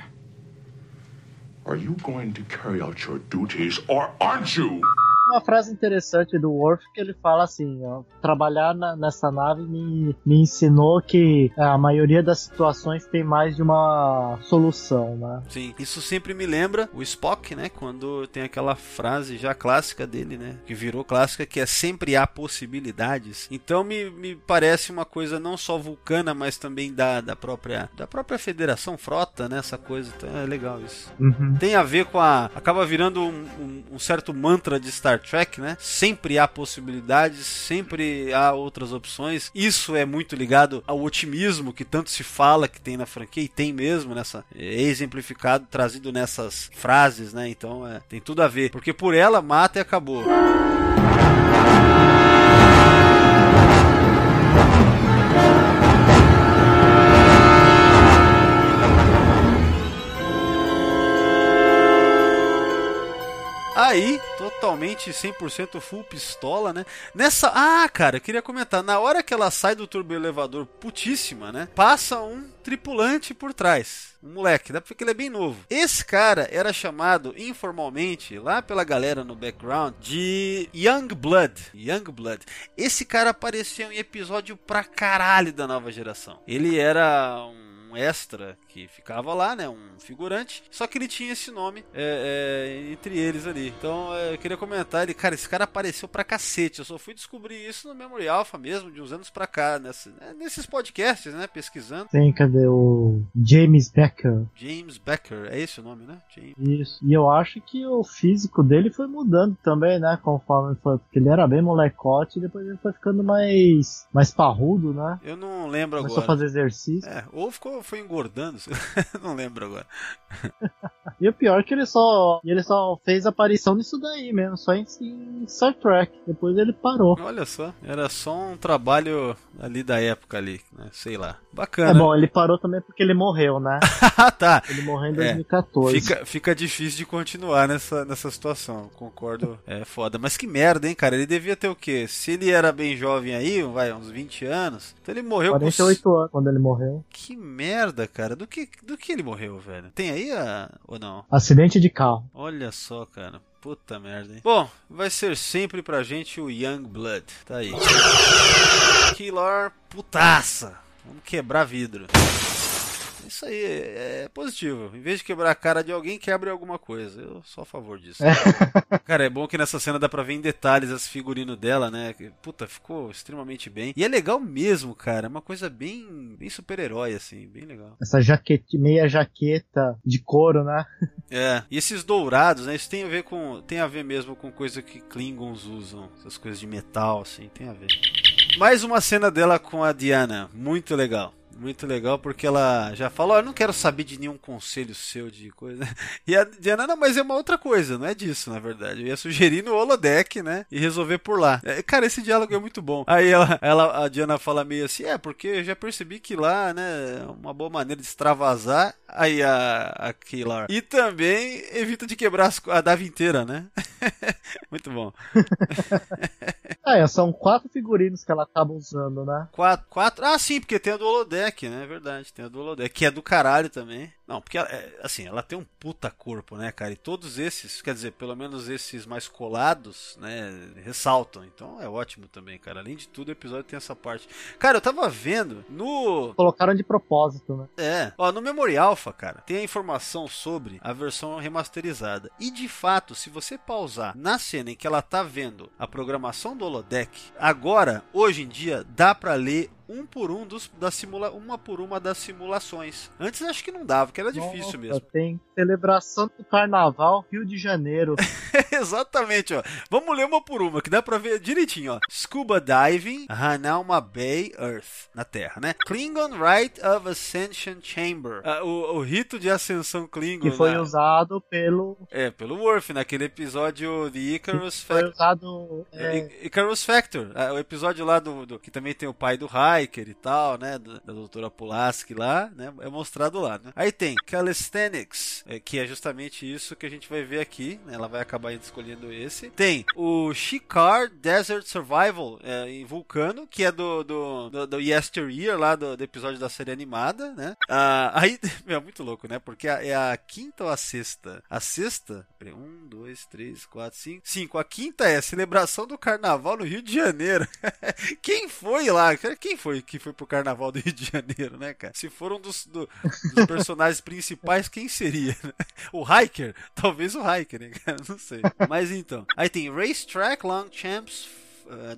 Are you going to carry out your duties or aren't you? Uma frase interessante do Worf que ele fala assim: ó, trabalhar na, nessa nave me, me ensinou que a maioria das situações tem mais de uma solução, né? Sim, isso sempre me lembra o Spock, né? Quando tem aquela frase já clássica dele, né? Que virou clássica, que é sempre há possibilidades. Então me, me parece uma coisa não só vulcana, mas também da, da própria da própria Federação Frota, né? Essa coisa, então é legal isso. Uhum. Tem a ver com a. acaba virando um, um, um certo mantra de Star Trek, né? Sempre há possibilidades, sempre há outras opções. Isso é muito ligado ao otimismo que tanto se fala que tem na franquia e tem mesmo nessa é exemplificado, trazido nessas frases, né? Então é, tem tudo a ver, porque por ela mata e acabou. Aí, totalmente 100% full pistola, né? Nessa. Ah, cara, eu queria comentar. Na hora que ela sai do turboelevador putíssima, né? Passa um tripulante por trás. Um moleque, dá pra ver que ele é bem novo. Esse cara era chamado informalmente, lá pela galera no background, de Young Blood. Young Blood. Esse cara apareceu em episódio pra caralho da nova geração. Ele era um um extra que ficava lá, né? Um figurante. Só que ele tinha esse nome é, é, entre eles ali. Então é, eu queria comentar ele, cara, esse cara apareceu pra cacete. Eu só fui descobrir isso no Memory Alpha mesmo, de uns anos pra cá, nessa, né, nesses podcasts, né? Pesquisando. Tem, cadê o James Becker? James Becker, é esse o nome, né? James. Isso. E eu acho que o físico dele foi mudando também, né? Conforme foi. Porque ele era bem molecote e depois ele foi ficando mais, mais parrudo, né? Eu não lembro Começou agora. a fazer exercício. É, ou ficou ou foi engordando? *laughs* Não lembro agora. E o pior é que ele só, ele só fez aparição nisso daí mesmo, só em, em Star Trek. Depois ele parou. Olha só, era só um trabalho ali da época ali, né? Sei lá. É Bacana. bom, ele parou também porque ele morreu, né? *laughs* Ah, tá. Ele morreu em É, 2014. Fica, fica difícil de continuar nessa, nessa situação. Concordo. É foda. Mas que merda, hein, cara? Ele devia ter o quê? Se ele era bem jovem aí, vai, uns 20 anos. Então ele morreu 48 com. anos quando ele morreu. Que merda, cara. Do que, do que ele morreu, velho? Tem aí a... ou não? Acidente de carro. Olha só, cara. Puta merda, hein? Bom, vai ser sempre pra gente o Young Blood. Tá aí. Killer putaça. Vamos quebrar vidro. Isso aí é é positivo. Em vez de quebrar a cara de alguém, quebre alguma coisa. Eu sou a favor disso. *laughs* Cara, é bom que nessa cena dá pra ver em detalhes as figurinos dela, né? Puta, ficou extremamente bem. E é legal mesmo, cara. É uma coisa bem, bem super-herói, assim. Bem legal. Essa jaqueta, meia jaqueta de couro, né? É, e esses dourados, né? Isso tem a ver com. Tem a ver mesmo com coisa que Klingons usam. Essas coisas de metal, assim, tem a ver. Mais uma cena dela com a Diana. Muito legal. Muito legal porque ela já falou: "Ó, Eu não quero saber de nenhum conselho seu de coisa. *laughs* E a Diana, não, mas é uma outra coisa, não é disso, na verdade. Eu ia sugerir no holodeck, né? E resolver por lá. É, cara, esse diálogo é muito bom. Aí ela, ela, a Diana fala meio assim: É, porque eu já percebi que lá, né? É uma boa maneira de extravasar. Aí a, a Kilar. E também evita de quebrar as a Dave inteira, né? *laughs* muito bom. *laughs* É, são quatro figurinos que ela acaba usando, né? Quatro, quatro. Ah, sim, porque tem a do holodeck, né? É verdade, tem a do holodeck, que é do caralho também. Não, porque ela, é, assim, ela tem um puta corpo, né, cara? E todos esses, quer dizer, pelo menos esses mais colados, né, ressaltam. Então é ótimo também, cara. Além de tudo, o episódio tem essa parte. Cara, eu tava vendo no Colocaram de propósito, né? é, ó, no Memory Alpha, cara, tem a informação sobre a versão remasterizada. E de fato, se você pausar na cena em que ela tá vendo a programação do holodeck, agora, hoje em dia, dá pra ler um por um dos da simula uma por uma das simulações. Antes acho que não dava, que era difícil Nossa, mesmo. *laughs* Tem celebração do Carnaval Rio de Janeiro. *laughs* Exatamente, ó. Vamos ler uma por uma, que dá pra ver direitinho, ó. Scuba Diving, Hanauma Bay, Earth, na Terra, né? Klingon Rite of Ascension Chamber. Ah, o, o rito de ascensão Klingon. Que foi na- usado pelo. É, pelo Worf, naquele episódio de Icarus Foi Factor. usado. é, Icarus Factor, o episódio lá do, do- que também tem o pai do E tal, né, da doutora Pulaski lá, né, é mostrado lá, né. Aí tem Calisthenics, é, que é justamente isso que a gente vai ver aqui, né, ela vai acabar escolhendo esse. Tem o Shikar Desert Survival é, em Vulcano, que é do, do, do, do Yesteryear, lá do, do episódio da série animada, né. Ah, aí, *laughs* meu, muito louco, né, porque é a quinta ou a sexta? A sexta, peraí, um, dois, três, quatro, cinco, cinco. A quinta é a celebração do carnaval no Rio de Janeiro. *laughs* Quem foi lá? Quem foi que foi pro carnaval do Rio de Janeiro, né, cara? Se for um dos, do- dos personagens *laughs* principais, quem seria? né? O Hiker? Talvez o Hiker, né, cara? Não sei. Mas então. Aí tem Racetrack Long Champs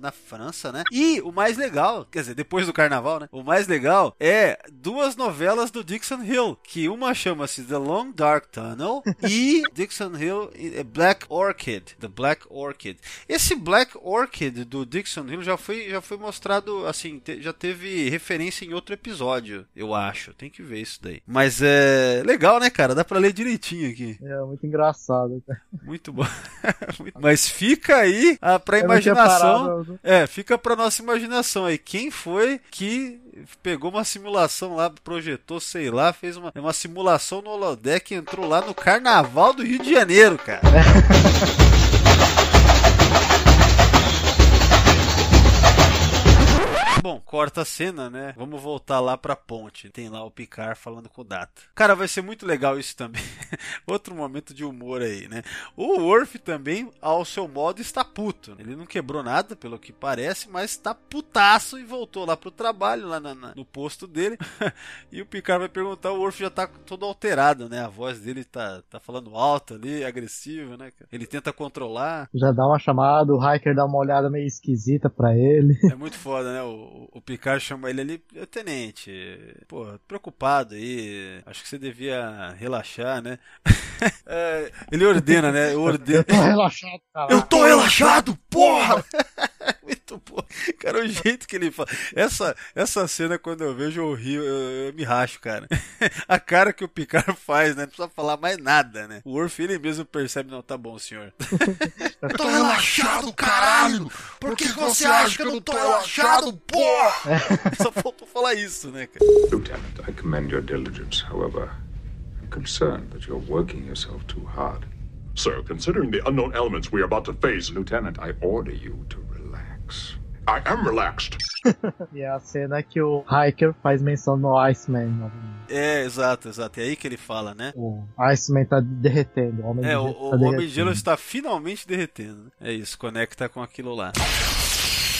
na França, né? E o mais legal, quer dizer, depois do carnaval, né? O mais legal é duas novelas do Dixon Hill, que uma chama-se The Long Dark Tunnel *laughs* e Dixon Hill eh, Black Orchid, The Black Orchid. Esse Black Orchid do Dixon Hill já foi já foi mostrado assim, te- já teve referência em outro episódio, eu acho. Tem que ver isso daí. Mas é legal, né, cara? Dá pra ler direitinho aqui. é muito engraçado. cara. Muito bom. *laughs* Mas fica aí a, pra não tinha imaginação. Né? É, fica pra nossa imaginação aí. Quem foi que pegou uma simulação lá, projetou, sei lá, fez uma, uma simulação no holodeck e entrou lá no carnaval do Rio de Janeiro, cara. *laughs* Bom, corta a cena, né? Vamos voltar lá pra ponte. Tem lá o Picard falando com o Data. Cara, vai ser muito legal isso também. *laughs* Outro momento de humor aí, né? O Worf também, ao seu modo, está puto. Ele não quebrou nada, pelo que parece, mas está putaço e voltou lá pro trabalho, lá na- na- no posto dele. *laughs* e o Picard vai perguntar, o Worf já tá todo alterado, né? A voz dele tá, tá falando alto ali, agressivo, né? Ele tenta controlar. Já dá uma chamada, o Hiker dá uma olhada meio esquisita pra ele. É muito foda, né? O, o Picard chama ele ali, "Ô, tenente, pô, preocupado aí, acho que você devia relaxar, né? *laughs* É, ele ordena, né? Eu ordeno. Eu tô relaxado, cara. Eu tô relaxado, porra! *laughs* Muito bom. Cara, o jeito que ele fala. Essa, essa cena, quando eu vejo, eu rio, eu, eu me racho, cara. *laughs* A cara que o Picard faz, né? Não precisa falar mais nada, né? O Worf, ele mesmo percebe, não, tá bom, senhor. *laughs* Eu tô relaxado, caralho! Por que você acha que eu não tô relaxado, porra? Só faltou falar isso, né, cara? Lieutenant, I commend your diligence. However, I'm concerned that you're working yourself too hard. Sir, considering the unknown elements we are about to face, Lieutenant, I order you to relax. I am relaxed. *laughs* E é a cena que o Hiker faz menção no Iceman. né? É, exato, exato. É aí que ele fala, né? O Iceman tá derretendo. O Homem É, de o, Gelo o tá Homem de derretendo. Gelo está finalmente derretendo. É isso, conecta com aquilo lá.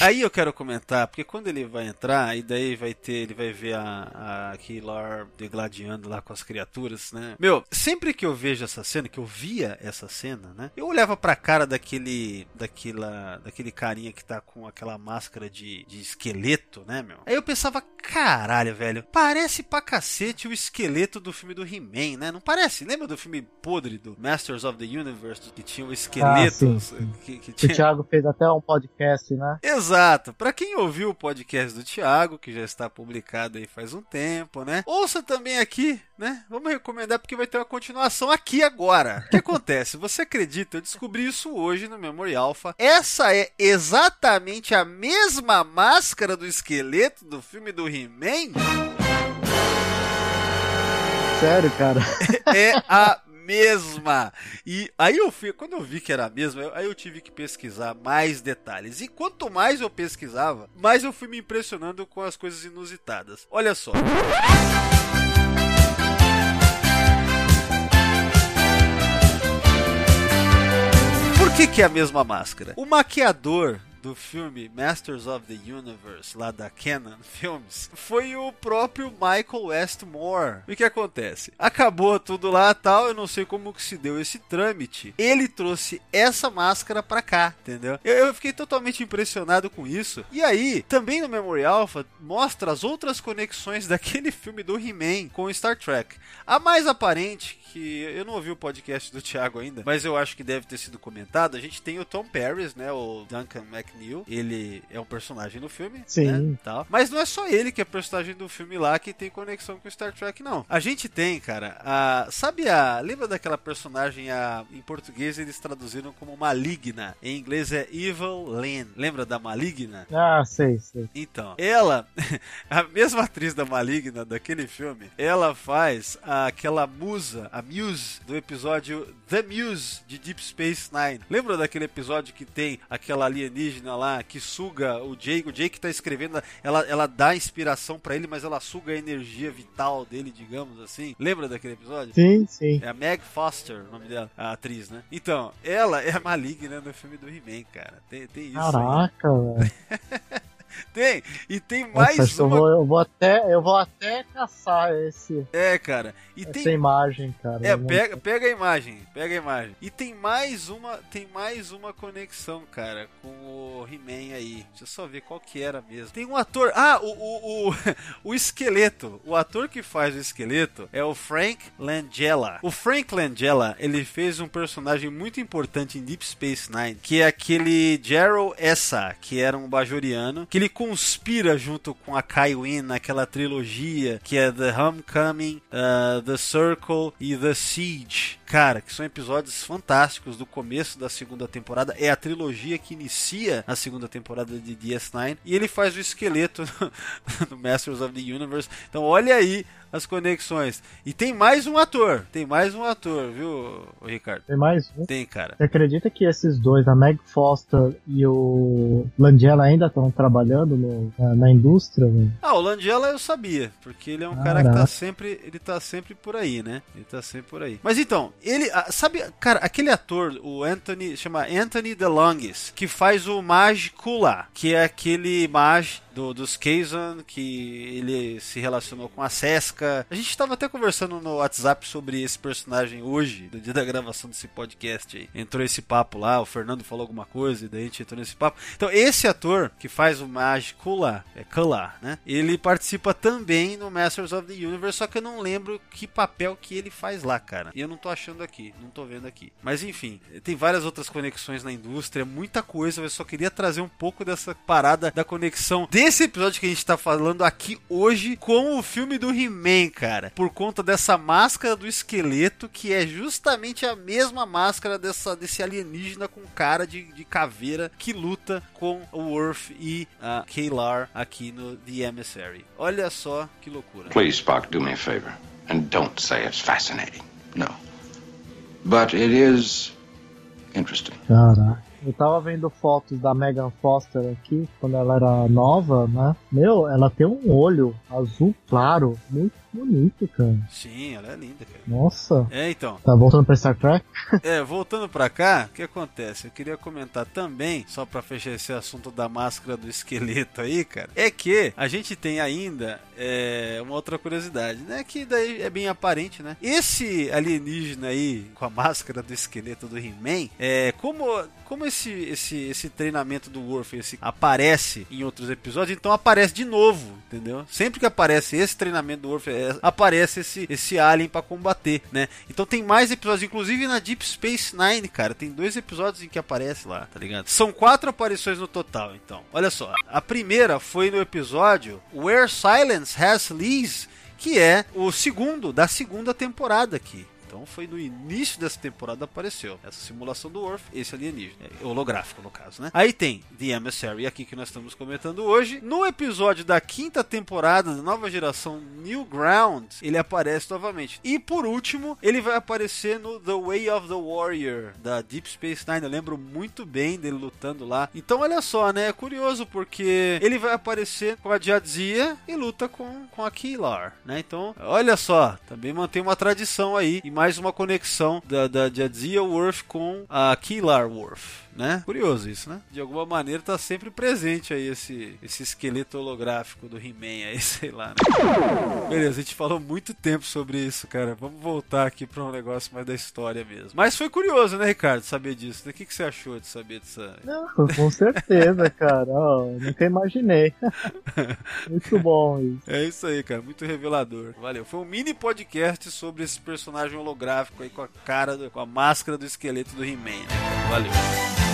Aí eu quero comentar, porque quando ele vai entrar, e daí vai ter, ele vai ver a, a Kilar degladiando lá com as criaturas, né? Meu, sempre que eu vejo essa cena, que eu via essa cena, né? Eu olhava pra cara daquele, daquela, daquele carinha que tá com aquela máscara de, de esqueleto, né, meu? Aí eu pensava, caralho, velho, parece pra cacete o esqueleto do filme do He-Man, né? Não parece? Lembra do filme podre do Masters of the Universe, que tinha o esqueleto? Ah, sim, sim. que, que O tinha... Thiago fez até um podcast, né? Exato. Pra quem ouviu o podcast do Thiago, que já está publicado aí faz um tempo, né? Ouça também aqui, né? Vamos recomendar porque vai ter uma continuação aqui agora. O que acontece? Você acredita? Eu descobri isso hoje no Memory Alpha. Essa é exatamente a mesma máscara do esqueleto do filme do He-Man? Sério, cara. é a mesma. E aí eu fui, quando eu vi que era a mesma, aí eu tive que pesquisar mais detalhes. E quanto mais eu pesquisava, mais eu fui me impressionando com as coisas inusitadas. Olha só. Por que, que é a mesma máscara? O maquiador do filme Masters of the Universe, lá da Canon *laughs* Films, foi o próprio Michael Westmore. E o que acontece? Acabou tudo lá tal, eu não sei como que se deu esse trâmite. Ele trouxe essa máscara pra cá, entendeu? Eu, eu fiquei totalmente impressionado com isso. E aí, também no Memory Alpha, mostra as outras conexões *laughs* daquele filme do He-Man com Star Trek. A mais aparente, que eu não ouvi o podcast do Thiago ainda, mas eu acho que deve ter sido comentado. A gente tem o Tom Paris, né? O Duncan Ele é um personagem no filme. Sim. Né, tal. Mas não é só ele que é personagem do filme lá que tem conexão com Star Trek, não. A gente tem, cara, a. Sabe a. Lembra daquela personagem a, em português eles traduziram como maligna? Em inglês é Evil Lynn. Lembra da maligna? Ah, sei, sei. Então, ela, *laughs* a mesma atriz da Maligna daquele filme, ela faz aquela musa, a Muse do episódio The Muse de Deep Space Nine. Lembra daquele episódio que tem aquela alienígena lá que suga o Jake? O Jake tá escrevendo, ela, ela dá inspiração pra ele, mas ela suga a energia vital dele, digamos assim. Lembra daquele episódio? Sim, sim. É a Meg Foster, o nome dela, a atriz, né? Então, ela é a maligna no filme do He-Man, cara. Tem, tem isso. Caraca, velho. *laughs* *laughs* Tem, e tem mais Nossa, que eu uma. vou, eu vou até, eu vou até caçar esse, É, cara. E essa tem. imagem, cara. É, pega, pega a imagem, pega a imagem. E tem mais uma, tem mais uma conexão, cara, com o He-Man aí. Deixa eu só ver qual que era mesmo. Tem um ator, ah, o, o, o, *laughs* o esqueleto. O ator que faz o esqueleto é o Frank Langella. O Frank Langella, ele fez um personagem muito importante em Deep Space Nine, que é aquele Gerald Essa, que era um bajoriano, que ele conspira junto com a Kai naquela trilogia que é The Homecoming, uh, The Circle e The Siege. Cara, que são episódios fantásticos do começo da segunda temporada. É a trilogia que inicia a segunda temporada de DS9. E ele faz o esqueleto *laughs* no Masters of the Universe. Então olha aí as conexões. E tem mais um ator. Tem mais um ator, viu, Ricardo? Tem mais um. Tem, cara. Você acredita que esses dois, a Meg Foster e o Langella, ainda estão trabalhando no- na, na indústria? velho? Ah, o Langella eu sabia, porque ele é um cara que tá Caraca. sempre, ele tá sempre por aí, né? Ele tá sempre por aí. Mas então, ele, ah, sabe, cara, aquele ator, o Anthony, chama Anthony DeLongis, que faz o Mágico lá, que é aquele Mage do, dos Kazan, que ele se relacionou com a Sesca. A gente tava até conversando no WhatsApp sobre esse personagem hoje, no dia da gravação desse podcast aí. Entrou esse papo lá, o Fernando falou alguma coisa, e daí a gente entrou nesse papo. Então, esse ator que faz o Mágico lá, é Kula, né? Ele participa também no Masters of the Universe, só que eu não lembro que papel que ele faz lá, cara. E eu não tô achando achando aqui, não tô vendo aqui. Mas enfim, tem várias outras conexões na indústria, muita coisa. Eu só queria trazer um pouco dessa parada da conexão desse episódio que a gente tá falando aqui hoje com o filme do He-Man, cara. Por conta dessa máscara do esqueleto, que é justamente a mesma máscara dessa, desse alienígena com cara de, de caveira que luta com o Worf e a Kaylar aqui no The Emissary. Olha só que loucura. Please, Spock, do me a favor. And don't say it's fascinating. No. But it is interesting. Caraca. Eu tava vendo fotos da Megan Foster aqui, quando ela era nova, né? Meu, ela tem um olho azul claro, muito bonito, cara. Sim, ela é linda, cara. Nossa. É, então. Tá voltando pra Star Trek? *laughs* é, voltando pra cá, o que acontece? Eu queria comentar também, só pra fechar esse assunto da máscara do esqueleto aí, cara, é que a gente tem ainda é, uma outra curiosidade, né? Que daí é bem aparente, né? Esse alienígena aí, com a máscara do esqueleto do He-Man, é, como, como esse, esse, esse treinamento do Worf esse, aparece em outros episódios, então aparece de novo, entendeu? Sempre que aparece esse treinamento do Worf, é, aparece esse, esse alien para combater, né? Então tem mais episódios, inclusive na Deep Space Nine, cara, tem dois episódios em que aparece lá, tá ligado? São quatro aparições no total, então. Olha só, a primeira foi no episódio Where Silence Has Leaves, que é o segundo da segunda temporada aqui. Então foi no início dessa temporada apareceu essa simulação do Worf, esse alienígena, é, holográfico no caso, né? Aí tem The Emissary aqui que nós estamos comentando hoje. No episódio da quinta temporada da nova geração New Ground, ele aparece novamente. E por último, ele vai aparecer no The Way of the Warrior da Deep Space Nine. Eu lembro muito bem dele lutando lá. Então olha só, né? É curioso porque ele vai aparecer com a Jadzia e luta com, com a Kilar, né? Então, olha só, também mantém uma tradição aí mais uma conexão da, da Jadzia Worf com a Kilar Worf né? Curioso isso, né? De alguma maneira tá sempre presente aí esse, esse esqueleto holográfico do He-Man aí, *laughs* sei lá, né? Beleza, a gente falou muito tempo sobre isso, cara. Vamos voltar aqui para um negócio mais da história mesmo. Mas foi curioso, né, Ricardo, saber disso. Né? O que, que você achou de saber dessa... Não, com certeza, cara. Oh, nunca imaginei. *laughs* muito bom isso. É isso aí, cara. Muito revelador. Valeu. Foi um mini podcast sobre esse personagem holográfico aí com a cara, do, com a máscara do esqueleto do He-Man, né? Valeu.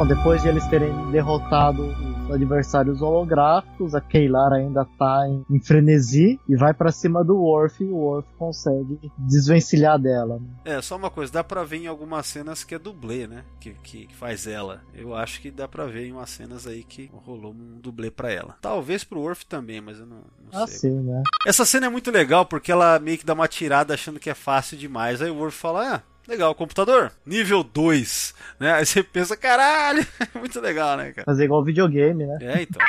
Bom, depois de eles terem derrotado os adversários holográficos, a Kaylar ainda tá em, em frenesi e vai para cima do Worf e o Worf consegue desvencilhar dela. Né? É, só uma coisa, dá pra ver em algumas cenas que é dublê, né? Que, que, que, faz ela. Eu acho que dá pra ver em umas cenas aí que rolou um dublê pra ela. Talvez pro Worf também, mas eu não, não ah, sei. Sim, né? Essa cena é muito legal porque ela meio que dá uma tirada achando que é fácil demais. Aí o Worf fala, ah, Legal, computador, nível 2, né? Aí você pensa, caralho, *laughs* muito legal, né, cara? Fazer igual videogame, né? É, então.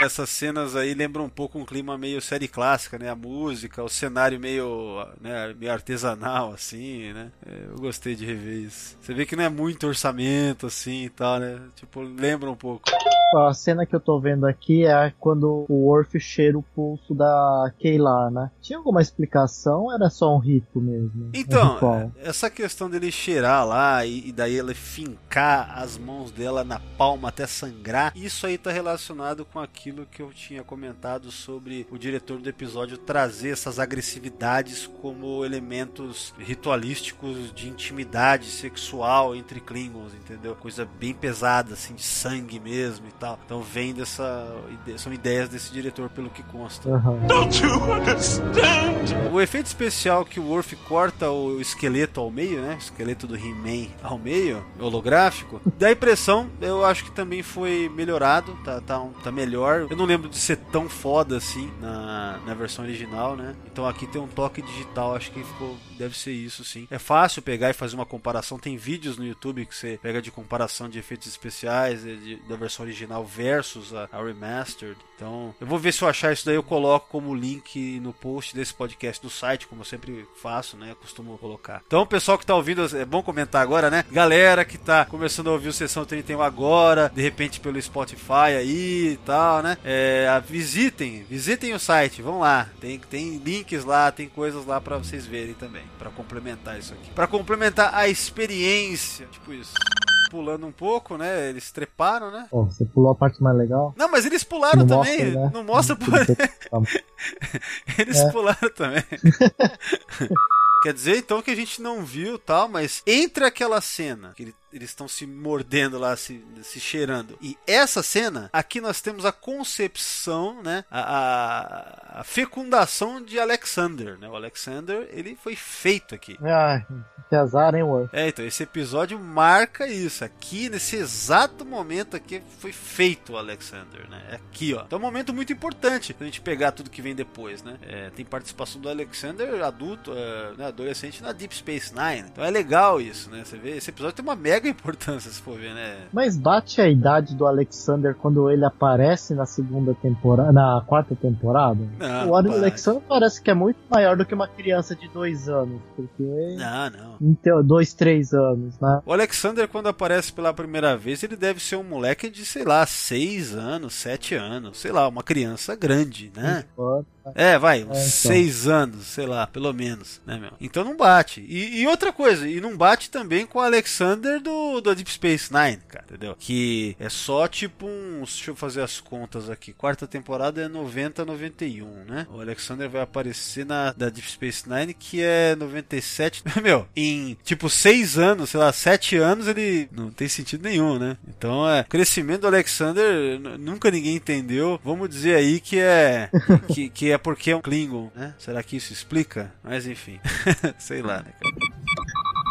Essas cenas aí lembram um pouco um clima meio série clássica, né? A música, o cenário meio, né, meio artesanal, assim, né? Eu gostei de rever isso. Você vê que não é muito orçamento, assim e tal, né? Tipo, lembra um pouco. A cena que eu tô vendo aqui é quando o Worf cheira o pulso da Kayla, né? Tinha alguma explicação ou era só um rito mesmo? Então, um essa questão dele cheirar lá e, e, daí ele fincar as mãos dela na palma até sangrar, isso aí tá relacionado com aquilo que eu tinha comentado sobre o diretor do episódio trazer essas agressividades como elementos ritualísticos de intimidade sexual entre Klingons, entendeu? Coisa bem pesada, assim, de sangue mesmo e tal. Então vem dessa. São ideias desse diretor, pelo que consta. Uhum. Don't you understand? O efeito especial que o Worf corta o esqueleto ao meio, né? O esqueleto do He-Man ao meio, holográfico, dá a impressão, eu acho que também foi melhorado, tá, tá, tá melhor. Eu não lembro de ser tão foda assim na, na versão original, né? Então aqui tem um toque digital, acho que ficou. Deve ser isso sim. É fácil pegar e fazer uma comparação. Tem vídeos no YouTube que você pega de comparação de efeitos especiais de, da versão original né? O Versus, a, a Remastered. Então, eu vou ver se eu achar isso daí, eu coloco como link no post desse podcast do site, como eu sempre faço, né? Costumo colocar. Então, pessoal que tá ouvindo, é bom comentar agora, né? Galera que tá começando a ouvir o Sessão 31 agora, de repente pelo Spotify aí e tal, né? É, visitem, visitem o site, vão lá. Tem, tem links lá, tem coisas lá para vocês verem também, para complementar isso aqui. Para complementar a experiência, tipo isso pulando um pouco, né? Eles treparam, né? Pô, você pulou a parte mais legal? Não, mas eles pularam Não também. mostra, né? Não mostra por. *laughs* eles É. pularam também. *laughs* Quer dizer, então, que a gente não viu tal, mas entre aquela cena que ele- eles estão se mordendo lá, se, se cheirando, e essa cena, aqui nós temos a concepção, né? A, a- a fecundação de Alexander, né? O Alexander, ele foi feito aqui. Ai, que azar, hein, War? É, então esse episódio marca isso. Aqui, nesse exato momento aqui, foi feito o Alexander, né? É Aqui, ó. Então é um momento muito importante pra gente pegar tudo que vem depois, né? É, tem participação do Alexander adulto, é, né, adolescente na Deep Space Nine. Então é legal isso, né? Você vê, esse episódio tem uma mega importância, se for ver, né? Mas bate a idade do Alexander quando ele aparece na segunda temporada, na quarta temporada? Não, o não Alexander parece que é muito maior do que uma criança de dois anos, porque. Não, não. Então, dois, três anos, né? O Alexander, quando aparece pela primeira vez, ele deve ser um moleque de, sei lá, seis anos, sete anos, sei lá, uma criança grande, né? É, vai, uns então. seis anos, sei lá, pelo menos, né, meu? Então não bate. E, e outra coisa, e não bate também com o Alexander do, do Deep Space Nine, cara, entendeu? Que é só tipo uns. Deixa eu fazer as contas aqui. Quarta temporada é 90, 91, né? O Alexander vai aparecer na da Deep Space Nine, que é 97. *laughs* Meu, em tipo seis anos, sei lá, sete anos, ele não tem sentido nenhum, né? Então é. O crescimento do Alexander nunca ninguém entendeu. Vamos dizer aí que é. *laughs* que, que é porque é um Klingon, né? Será que isso explica? Mas enfim. *laughs* sei lá, né, cara?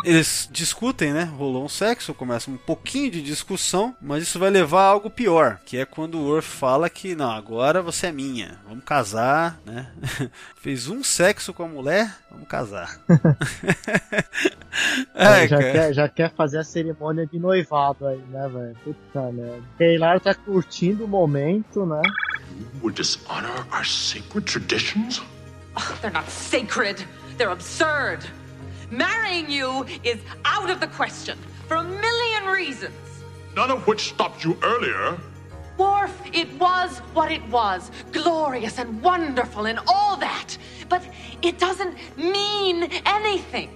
Eles discutem, né? Rolou um sexo, começa um pouquinho de discussão, mas isso vai levar a algo pior, que é quando o Worf fala que não, agora você é minha, vamos casar, né? *laughs* Fez um sexo com a mulher, vamos casar. *laughs* Ai, já, quer, já quer fazer a cerimônia de noivado aí, né, velho? Puta merda. Taylor tá curtindo o momento, né? Would dishonor our sacred traditions? They're not sacred. They're absurd. Marrying you is out of the question for a million reasons. None of which stopped you earlier. Worf, it was what it was. Glorious and wonderful and all that. But it doesn't mean anything.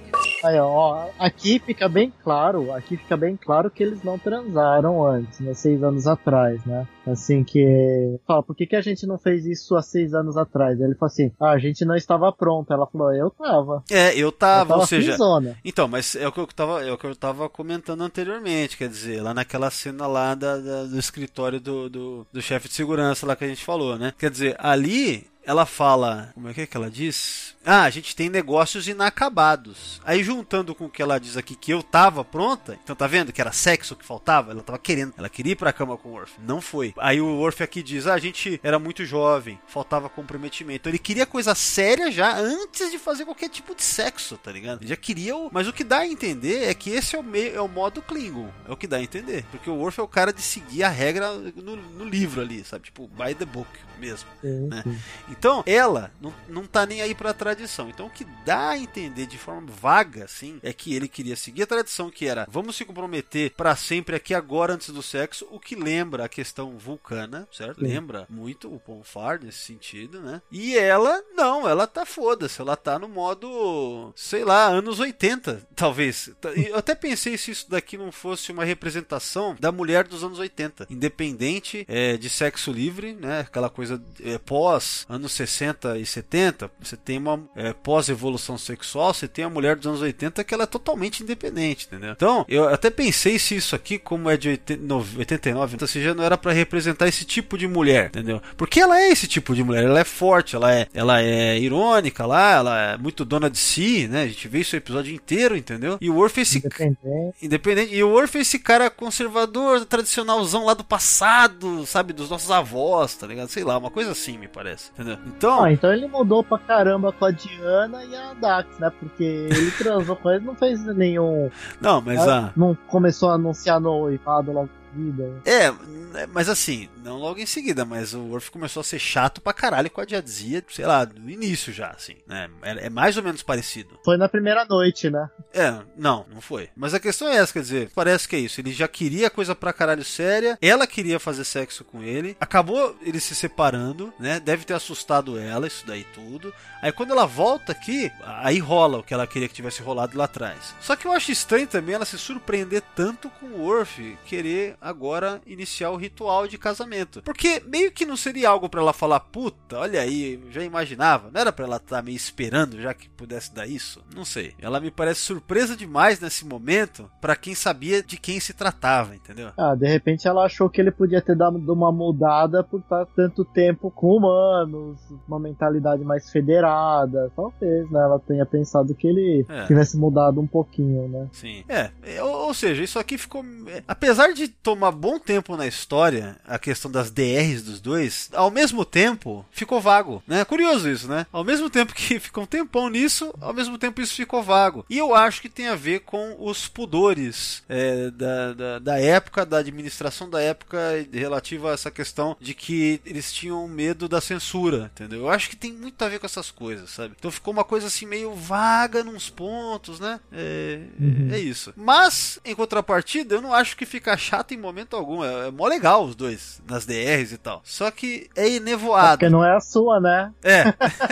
Aí, ó, aqui fica bem claro, aqui fica bem claro que eles não transaram antes, né, seis anos atrás, né? Assim que fala, por que, que a gente não fez isso há seis anos atrás? Ele falou assim, ah, a gente não estava pronto. Ela falou, eu tava. É, eu tava, Eu tava ou seja. finzona. Então, mas é o que eu tava, é o que eu tava comentando anteriormente, quer dizer, lá naquela cena lá da, da- do escritório do, do, do chefe de segurança lá que a gente falou, né? Quer dizer, ali ela fala, como é que é que ela diz? Ah, a gente tem negócios inacabados. Aí juntando com o que ela diz aqui que eu tava pronta, então tá vendo que era sexo que faltava? Ela tava querendo, ela queria ir pra cama com o Worf, não foi. Aí o Worf aqui diz: "Ah, a gente era muito jovem, faltava comprometimento". Ele queria coisa séria já antes de fazer qualquer tipo de sexo, tá ligado? Ele já queria o... Mas o que dá a entender é que esse é o meio, é o modo Klingon. É o que dá a entender, porque o Worf é o cara de seguir a regra no, no livro ali, sabe? Tipo, by the book mesmo, Sim, né? sim. Então, ela não, não tá nem aí pra tradição. Então, o que dá a entender de forma vaga, assim, é que ele queria seguir a tradição que era vamos se comprometer pra sempre aqui agora antes do sexo, o que lembra a questão vulcana, certo? Sim. Lembra muito o Ponfar nesse sentido, né? E ela, não, ela tá foda-se, ela tá no modo, sei lá, anos 80, talvez. E Eu até pensei se isso daqui não fosse uma representação da mulher dos anos 80, independente é, de sexo livre, né? Aquela coisa é, pós anos 60 e 70, você tem uma é, pós-evolução sexual, você tem a mulher dos anos 80 que ela é totalmente independente, entendeu? Então, eu até pensei se isso aqui, como é de 80, no- 89, então, se já não era pra representar esse tipo de mulher, entendeu? Porque ela é esse tipo de mulher, ela é forte, ela é, ela é irônica lá, ela é muito dona de si, né? A gente vê isso o episódio inteiro, entendeu? E o Worf é esse Independente. Independente. E o Worf é esse cara conservador, tradicionalzão lá do passado, sabe? Dos nossos avós, tá ligado? Sei lá, uma coisa assim, me parece. Entendeu? Então. Ah, então ele mudou pra caramba com a Diana e a Dax, né? Porque ele transou com ele, não fez nenhum. Não, mas Ah, a. Não começou a anunciar noivado logo seguida. É, mas assim, não logo em seguida, mas o Worf começou a ser chato pra caralho com a Jadzia, sei lá, no início já, assim, né? É, é mais ou menos parecido. Foi na primeira noite, né? É, não, não foi. Mas a questão é essa, quer dizer, parece que é isso. Ele já queria coisa pra caralho séria, ela queria fazer sexo com ele, acabou ele se separando, né? Deve ter assustado ela, isso daí tudo. Aí quando ela volta aqui, aí rola o que ela queria que tivesse rolado lá atrás. Só que eu acho estranho também ela se surpreender tanto com o Worf querer agora iniciar o ritual de casamento. Porque meio que não seria algo para ela falar, puta, olha aí, já imaginava. Não era para ela estar tá meio esperando já que pudesse dar isso? Não sei. Ela me parece surpresa demais nesse momento para quem sabia de quem se tratava, entendeu? Ah, de repente ela achou que ele podia ter dado uma mudada por estar tanto tempo com humanos, uma mentalidade mais federada. Talvez, né? Ela tenha pensado que ele é. tivesse mudado um pouquinho, né? Sim. É, ou, ou seja, isso aqui ficou. É, apesar de tomar bom tempo na história, a questão das DRs dos dois, ao mesmo tempo ficou vago, né? Curioso isso, né? Ao mesmo tempo que *laughs* ficou um tempão nisso, ao mesmo tempo isso ficou vago. E eu acho que tem a ver com os pudores é, da, da, da, época, da administração da época relativa a essa questão de que eles tinham medo da censura, entendeu? Eu acho que tem muito a ver com essas coisas, sabe? Então ficou uma coisa assim meio vaga nos pontos, né? É, uhum. é isso. Mas, em contrapartida, eu não acho que fica chato em momento algum. É, é mó legal os dois, nas DRs e tal. Só que é inevoado. Porque não é a sua, né? É.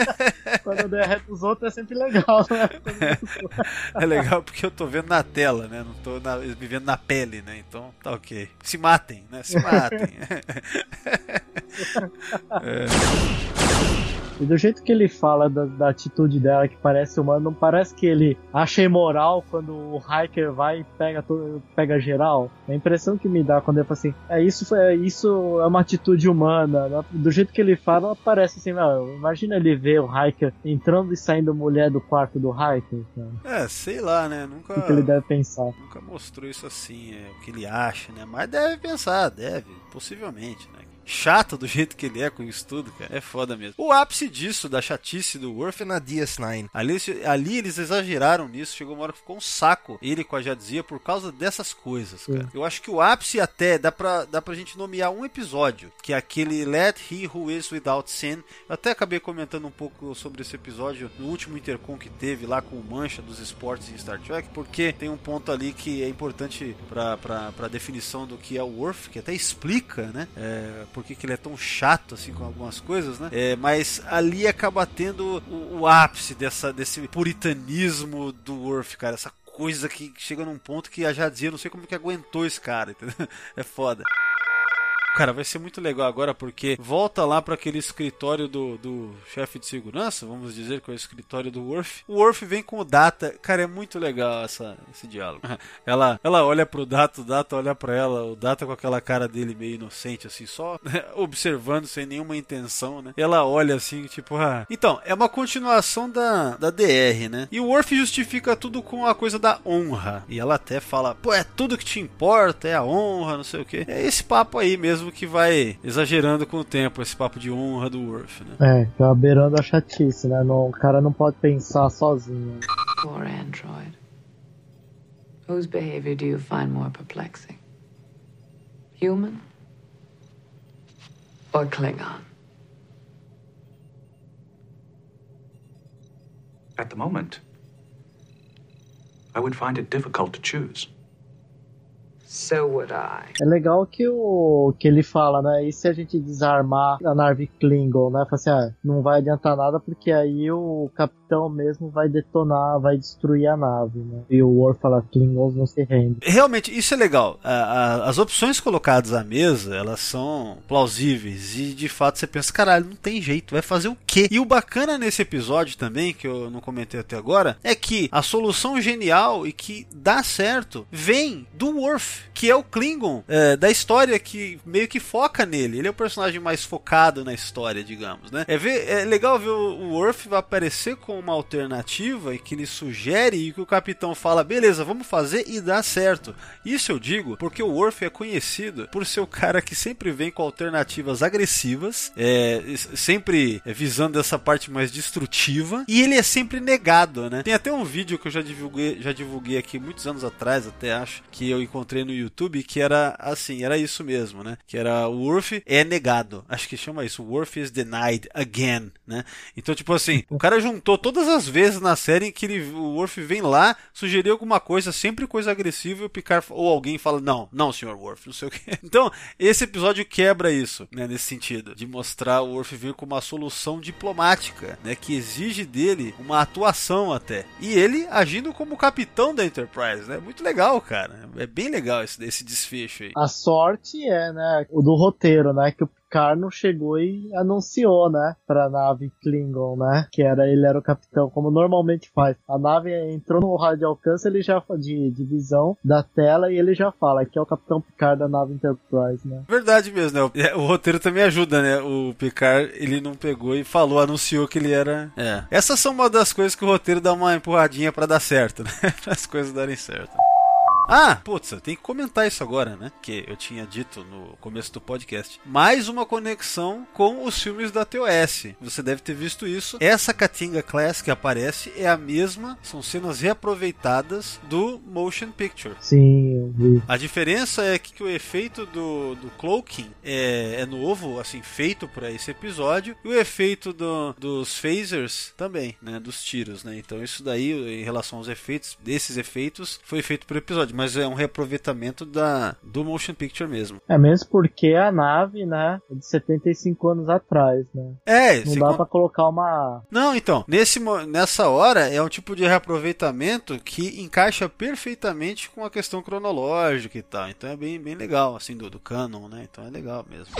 *laughs* Quando a DR dos outros é sempre legal, né? *laughs* é legal porque eu tô vendo na tela, né? Não tô na, me vendo na pele, né? Então tá ok. Se matem, né? Se matem. *laughs* é. E do jeito que ele fala da, da, atitude dela, que parece humano, não parece que ele acha imoral quando o hiker vai e pega, todo, pega geral. A impressão que me dá quando ele fala assim, é isso, é, isso é uma atitude humana. Do jeito que ele fala, parece assim, não, imagina ele ver o hiker entrando e saindo mulher do quarto do hiker. É, sei lá, né? Nunca. O que ele deve pensar? Nunca mostrou isso assim, é, o que ele acha, né? Mas deve pensar, deve, possivelmente, né? Chato do jeito que ele é com isso tudo, cara. É foda mesmo. O ápice disso, da chatice do Worf é na DS9. Ali, ali eles exageraram nisso. Chegou uma hora que ficou um saco ele com a Jadzia por causa dessas coisas, cara. Eu acho que o ápice até dá pra, dá pra gente nomear um episódio, que é aquele Let He Who Is Without Sin. Eu até acabei comentando um pouco sobre esse episódio no último Intercom que teve lá com o Mancha dos esportes em Star Trek, porque tem um ponto ali que é importante pra, pra, pra definição do que é o Worf, que até explica, né? É, por que, ele é tão chato assim com algumas coisas, né? É, mas ali acaba tendo o, o, ápice dessa, desse puritanismo do Worf, cara. Essa coisa que chega num ponto que a Jadzia, não sei como que aguentou esse cara, entendeu? *laughs* É foda. Cara, vai ser muito legal agora porque volta lá para aquele escritório do, do chefe de segurança, vamos dizer que é o escritório do Worf. O Worf vem com o Data. Cara, é muito legal essa, esse diálogo. *laughs* Ela, ela olha pro Data, o Data olha para ela, o Data com aquela cara dele meio inocente, assim, só *laughs* observando sem nenhuma intenção, né? Ela olha assim, tipo, ah. Então, é uma continuação da, da DR, né? E o Worf justifica tudo com a coisa da honra. E ela até fala, pô, é tudo que te importa, é a honra, não sei o que. É esse papo aí mesmo mesmo que vai exagerando com o tempo, esse papo de honra do Worf, né? É, tá beirando a chatice, né? Não, o cara não pode pensar sozinho. Poor android. Whose behavior do you find more perplexing? Human or Klingon? At the moment, I would find it difficult to choose. So would I. É legal que o que ele fala, né? E se a gente desarmar a nave Klingon, né? Fala assim, ah, não vai adiantar nada porque aí o capitão mesmo vai detonar, vai destruir a nave, né? E o Worf fala, Klingons não se rendem. Realmente, isso é legal. A, a, as opções colocadas à mesa, elas são plausíveis e de fato você pensa, caralho, não tem jeito, vai fazer o quê? E o bacana nesse episódio também, que eu não comentei até agora, é que a solução genial e que dá certo vem do Worf que é o Klingon é, da história que meio que foca nele. Ele é o personagem mais focado na história, digamos, né? É, ver, é legal ver o, o aparecer com uma alternativa e que ele sugere e que o capitão fala, beleza, vamos fazer e dá certo. Isso eu digo porque o Worf é conhecido por ser o cara que sempre vem com alternativas agressivas, é, sempre visando essa parte mais destrutiva e ele é sempre negado, né? Tem até um vídeo que eu já divulguei, já divulguei aqui muitos anos atrás, até acho, que eu encontrei no no YouTube que era assim, era isso mesmo, né? Que era o Worf é negado. Acho que chama isso, Worf is denied again, né? Então, tipo assim, o cara juntou todas as vezes na série que ele, o Worf vem lá, sugerir alguma coisa, sempre coisa agressiva, e o Picard ou alguém fala: "Não, não, senhor Worf", não sei o quê. *laughs* Então, esse episódio quebra isso, né, nesse sentido, de mostrar o Worf vir com uma solução diplomática, né, que exige dele uma atuação até. E ele agindo como capitão da Enterprise, né? Muito legal, cara. É bem legal esse, esse desfecho aí. A sorte é, né, o do roteiro, né, que o Carno chegou e anunciou, né, pra nave Klingon, né, que era ele era o capitão, como normalmente faz. A nave entrou no raio de alcance, ele já de, de visão da tela e ele já fala que é o capitão Picard da nave Enterprise, né. Verdade mesmo, né? O, o roteiro também ajuda, né? O Picard, ele não pegou e falou, anunciou que ele era. É. Essas são uma das coisas que o roteiro dá uma empurradinha para dar certo, né? *laughs* as coisas darem certo. Ah, putz, tem que comentar isso agora, né? Que eu tinha dito no começo do podcast. Mais uma conexão com os filmes da TOS. Você deve ter visto isso. Essa Katinga Class que aparece é a mesma, são cenas reaproveitadas do Motion Picture. Sim, eu vi. A diferença é que o efeito do, do cloaking é, é novo, assim, feito para esse episódio, e o efeito do, dos phasers também, né? Dos tiros, né? Então isso daí, em relação aos efeitos, desses efeitos, foi feito pro episódio mas é um reaproveitamento da, do motion picture mesmo. É mesmo porque a nave, né, é de 75 anos atrás, né? É, não dá con... pra colocar uma. Não, então, nesse, nessa hora é um tipo de reaproveitamento que encaixa perfeitamente com a questão cronológica e tal. Então é bem, bem legal, assim, do, do canon, né? Então é legal mesmo.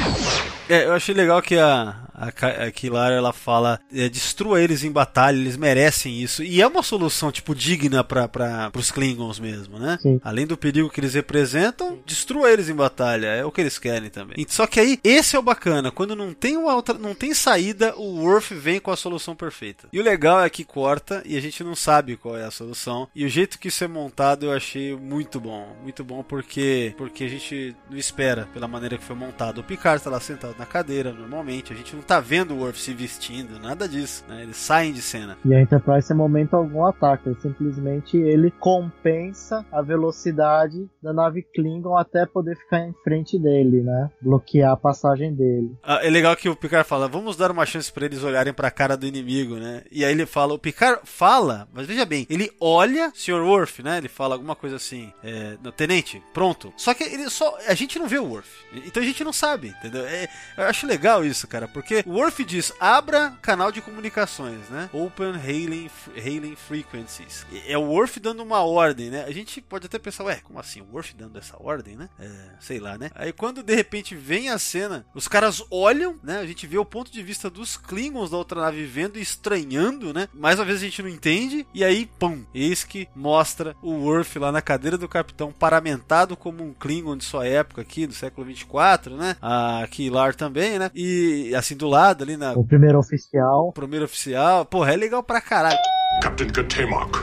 É, eu achei legal que a, a, a Kilar, ela fala: é, destrua eles em batalha, eles merecem isso. E é uma solução, tipo, digna para pros Klingons mesmo, né? Sim. Além do perigo que eles representam, destrua eles em batalha. É o que eles querem também. Só que aí, esse é o bacana. Quando não tem uma outra, não tem saída, o Worf vem com a solução perfeita. E o legal é que corta e a gente não sabe qual é a solução. E o jeito que isso é montado eu achei muito bom. Muito bom porque, porque a gente não espera pela maneira que foi montado. O Picard está lá sentado na cadeira, normalmente. A gente não tá vendo o Worf se vestindo, nada disso. Né? Eles saem de cena. E a Enterprise, em momento algum, ataca. Simplesmente ele compensa a velocidade velocidade da nave Klingon até poder ficar em frente dele, né? Bloquear a passagem dele. Ah, é legal que o Picard fala: vamos dar uma chance para eles olharem para a cara do inimigo, né? E aí ele fala: o Picard fala, mas veja bem, ele olha, Sr. Worf, né? Ele fala alguma coisa assim: é, tenente, pronto. Só que ele só. A gente não vê o Worf. Então a gente não sabe, entendeu? É, eu acho legal isso, cara, porque o Worf diz: abra canal de comunicações, né? Open hailing, hailing frequencies. É o Worf dando uma ordem, né? A gente pode até pensar, ué, como assim? O Worf dando essa ordem, né? É, sei lá, né? Aí quando de repente vem a cena, os caras olham, né? A gente vê o ponto de vista dos Klingons da outra nave vendo e estranhando, né? Mais uma vez a gente não entende, e aí, pum, eis que mostra o Worf lá na cadeira do capitão, paramentado como um Klingon de sua época aqui, do século 24, né? A Kilar também, né? E assim do lado ali na. O primeiro oficial. O primeiro oficial. Porra, é legal pra caralho. Captain Katemak,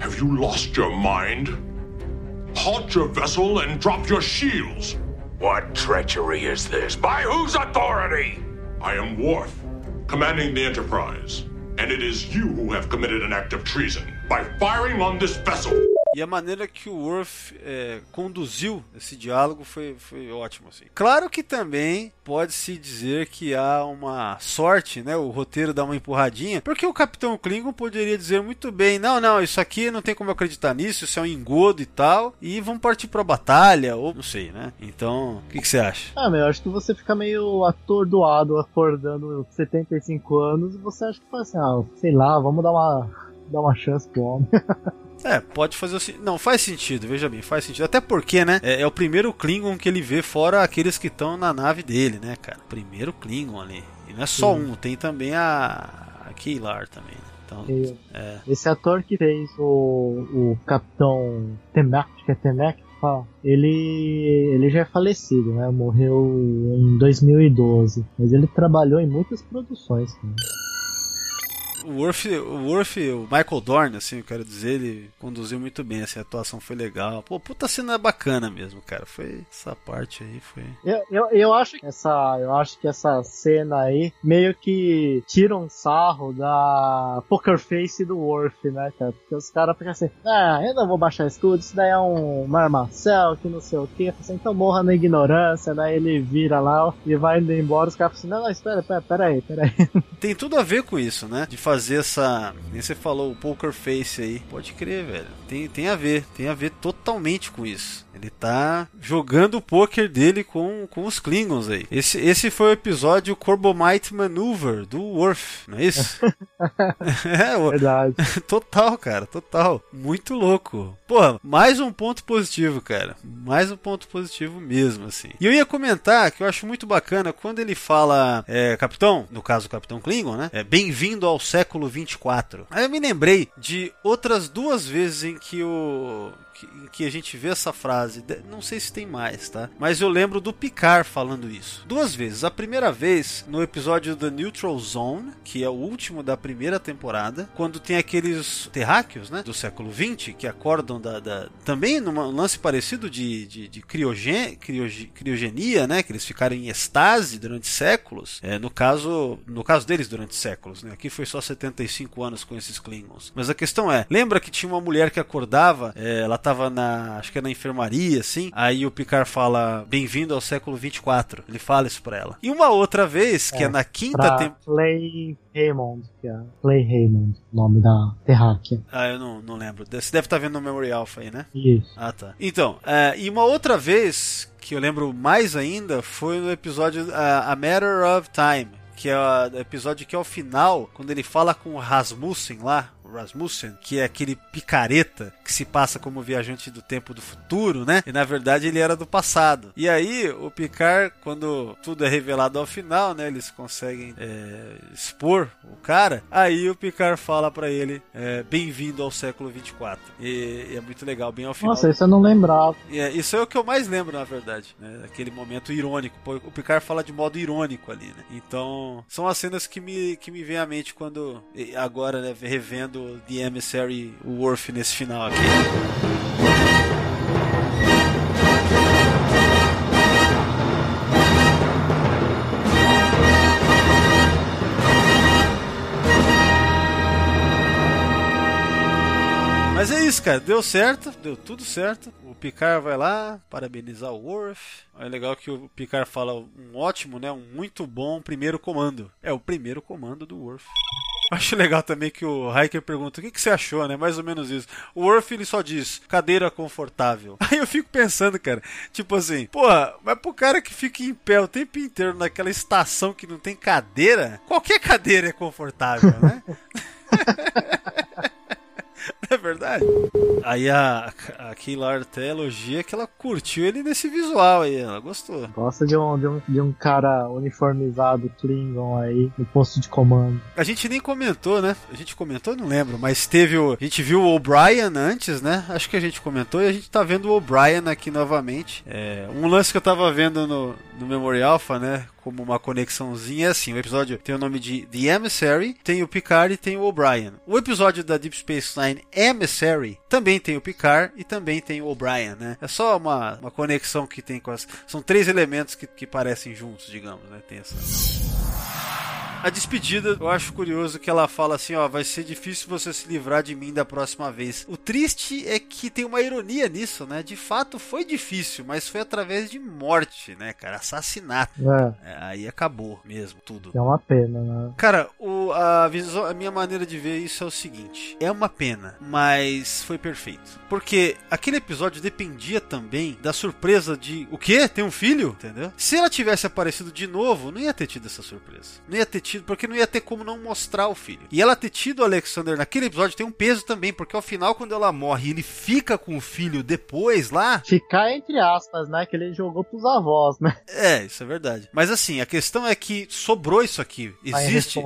have you lost your mind? Halt your vessel and drop your shields. What treachery is this? By whose authority? I am Worf, commanding the Enterprise, and it is you who have committed an act of treason by firing on this vessel. E a maneira que o Worf é, conduziu esse diálogo foi, foi ótimo. Assim. Claro que também pode-se dizer que há uma sorte, né? O roteiro dá uma empurradinha, porque o Capitão Klingon poderia dizer muito bem: não, não, isso aqui não tem como eu acreditar nisso, isso é um engodo e tal, e vamos partir pra batalha, ou não sei, né? Então, o que, você acha? Ah, meu, eu acho que você fica meio atordoado acordando 75 anos e você acha que faz assim, ah, sei lá, vamos dar uma, dar uma chance pro homem. *laughs* É, pode fazer assim. Não, faz sentido, veja bem, faz sentido. Até porque, né? É, é o primeiro Klingon que ele vê, fora aqueles que estão na nave dele, né, cara? Primeiro Klingon ali. E não é só Sim. um, tem também a, a Keylar também. Né? Então, é. Esse ator que fez o, o Capitão Temek, que é Temek, ele, ele já é falecido, né? Morreu em 2012. Mas ele trabalhou em muitas produções. Né? O Worf, o Worf, o Michael Dorn, assim, eu quero dizer, ele conduziu muito bem, assim, a atuação foi legal. Pô, puta cena bacana mesmo, cara. Foi essa parte aí, foi. Eu, eu, eu acho que essa, eu acho que essa cena aí meio que tira um sarro da poker face do Worf, né, cara? Porque os caras ficam assim, ah, eu não vou baixar escudo, isso daí é um marmacel, que não sei o que. Assim, então morra na ignorância, né? Ele vira lá e vai indo embora, os caras assim, não, não, espera, pera, pera aí, pera aí. Tem tudo a ver com isso, né? De fazer essa. Nem você falou, o poker face aí. Pode crer, velho. Tem, tem a ver, tem a ver totalmente com isso. Ele tá jogando o poker dele com, com os Klingons aí. Esse, esse foi o episódio Corbomite Maneuver do Worf, não é isso? *laughs* é, o... Verdade. *laughs* total, cara, total. Muito louco. Pô, mais um ponto positivo, cara. Mais um ponto positivo mesmo, assim. E eu ia comentar que eu acho muito bacana quando ele fala, é, capitão, no caso o capitão Klingon, né? É, Bem-vindo ao século 24. Aí eu me lembrei de outras duas vezes em que o em que a gente vê essa frase. Não sei se tem mais, tá? Mas eu lembro do Picard falando isso. Duas vezes. A primeira vez no episódio The Neutral Zone, que é o último da primeira temporada, quando tem aqueles terráqueos, né? Do século 20 que acordam da. da também num lance parecido de, de, de criogen, crioge, criogenia, né? Que eles ficaram em estase durante séculos. É, no caso no caso deles, durante séculos, né? Aqui foi só 75 anos com esses Klingons. Mas a questão é: lembra que tinha uma mulher que acordava, é, ela tava na. Acho que é na enfermaria, assim. Aí o Picard fala: Bem-vindo ao século 24. Ele fala isso pra ela. E uma outra vez, que é, é na quinta temporada. Play Raymond, que é Play Raymond, nome da Terráquea. Ah, eu não, não lembro. Você deve estar tá vendo no Memory Alpha aí, né? Isso. Ah, tá. Então, é, e uma outra vez que eu lembro mais ainda foi no episódio uh, A Matter of Time, que é o episódio que é o final, quando ele fala com o Rasmussen lá, Rasmussen, que é aquele picareta que se passa como viajante do tempo do futuro, né? E na verdade ele era do passado. E aí o Picard, quando tudo é revelado ao final, né? Eles conseguem é, expor o cara. Aí o Picard fala para ele: é, Bem-vindo ao século 24. E, e, é muito legal, bem ao final. Nossa, isso eu não lembrava. E é, isso é o que eu mais lembro, na verdade. Né? Aquele momento irônico. O Picard fala de modo irônico ali, né? Então, são as cenas que me, que me vêm à mente quando, agora, né, revendo The Emissary Worf nesse final aqui. Mas é isso, cara. Deu certo, deu tudo certo. O Picard vai lá parabenizar o Worf. É legal que o Picard fala um ótimo, né? Um muito bom primeiro comando. É o primeiro comando do Worf. Acho legal também que o Hiker pergunta o que, que você achou, né? Mais ou menos isso. O Worf ele só diz cadeira confortável. *laughs* Aí eu fico pensando, cara, tipo assim, porra, mas pro cara que fica em pé o tempo inteiro naquela estação que não tem cadeira, qualquer cadeira é confortável, né? *laughs* verdade. Aí a, a Kayla até elogia que ela curtiu ele nesse visual aí, ela gostou. Gosta de um, de um, de um cara uniformizado Klingon aí no posto de comando. A gente nem comentou, né? A gente comentou, não lembro, mas teve o. A gente viu o O'Brien antes, né? Acho que a gente comentou e a gente tá vendo o O'Brien aqui novamente. É, um lance que eu tava vendo no, no Memory Alpha, né? Como uma conexãozinha, assim: o episódio tem o nome de The Emissary, tem o Picard e tem o O'Brien. O episódio da Deep Space Nine Emissary também tem o Picard e também tem o O'Brien, né? É só uma, uma conexão que tem com as. São três elementos que, que parecem juntos, digamos, né? Tem essa. A despedida, eu acho curioso que ela fala assim, ó, vai ser difícil você se livrar de mim da próxima vez. O triste é que tem uma ironia nisso, né? De fato foi difícil, mas foi através de morte, né, cara? Assassinato. É. É, aí acabou mesmo, tudo. É uma pena, né? Cara, o, a, visão, a minha maneira de ver isso é o seguinte: é uma pena, mas foi perfeito. Porque aquele episódio dependia também da surpresa de o quê? Tem um filho? Entendeu? Se ela tivesse aparecido de novo, não ia ter tido essa surpresa. Não ia ter tido tido, porque não ia ter como não mostrar o filho. E ela ter tido o Alexander naquele episódio tem um peso também, porque ao final, quando ela morre ele fica com o filho depois lá. Ficar entre aspas, né? Que ele jogou pros avós, né? É, isso é verdade. Mas assim, a questão é que sobrou isso aqui. Tá Existe.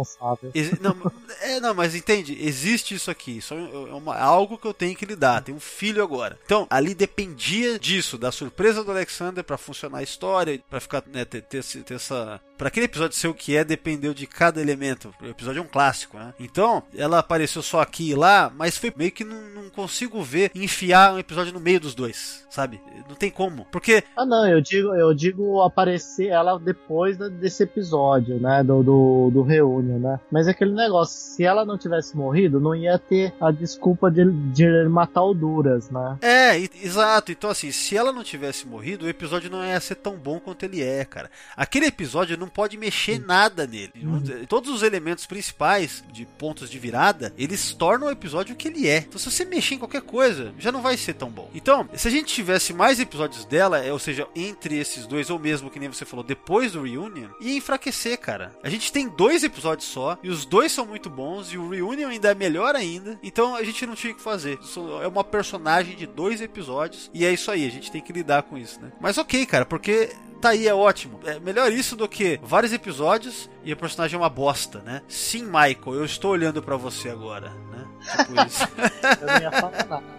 Ex não, é, não, mas entende? Existe isso aqui. Isso é uma, algo que eu tenho que lidar. Tem um filho agora. Então, ali dependia disso, da surpresa do Alexander para funcionar a história, para ficar, né, ter, ter, ter essa para aquele episódio ser o que é, dependeu de cada elemento. O episódio é um clássico, né? Então, ela apareceu só aqui e lá, mas foi meio que não, não consigo ver enfiar um episódio no meio dos dois, sabe? Não tem como. Porque. Ah, não, eu digo, eu digo aparecer ela depois desse episódio, né? Do, do, do Reunion, né? Mas é aquele negócio, se ela não tivesse morrido, não ia ter a desculpa de, de matar o Duras, né? É, e, exato. Então, assim, se ela não tivesse morrido, o episódio não ia ser tão bom quanto ele é, cara. Aquele episódio não pode mexer nada nele. Uhum. Todos os elementos principais de pontos de virada, eles tornam o episódio o que ele é. Então, se você mexer em qualquer coisa, já não vai ser tão bom. Então, se a gente tivesse mais episódios dela, é, ou seja, entre esses dois, ou mesmo que nem você falou, depois do Reunion, ia enfraquecer, cara. A gente tem dois episódios só, e os dois são muito bons, e o Reunion ainda é melhor ainda. Então, a gente não tinha o que fazer. Isso é uma personagem de dois episódios, e é isso aí, a gente tem que lidar com isso, né? Mas ok, cara, porque tá aí, é ótimo. É melhor isso do que vários episódios e o personagem é uma bosta, né? Sim, Michael, eu estou olhando para você agora, né? Tipo isso. *laughs* eu não ia falar nada.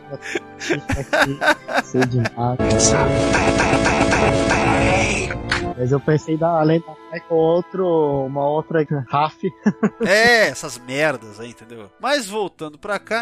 Sei de nada. Mas eu pensei da além da Michael outro, uma outra Raf. é, essas merdas aí, entendeu? Mas voltando pra cá,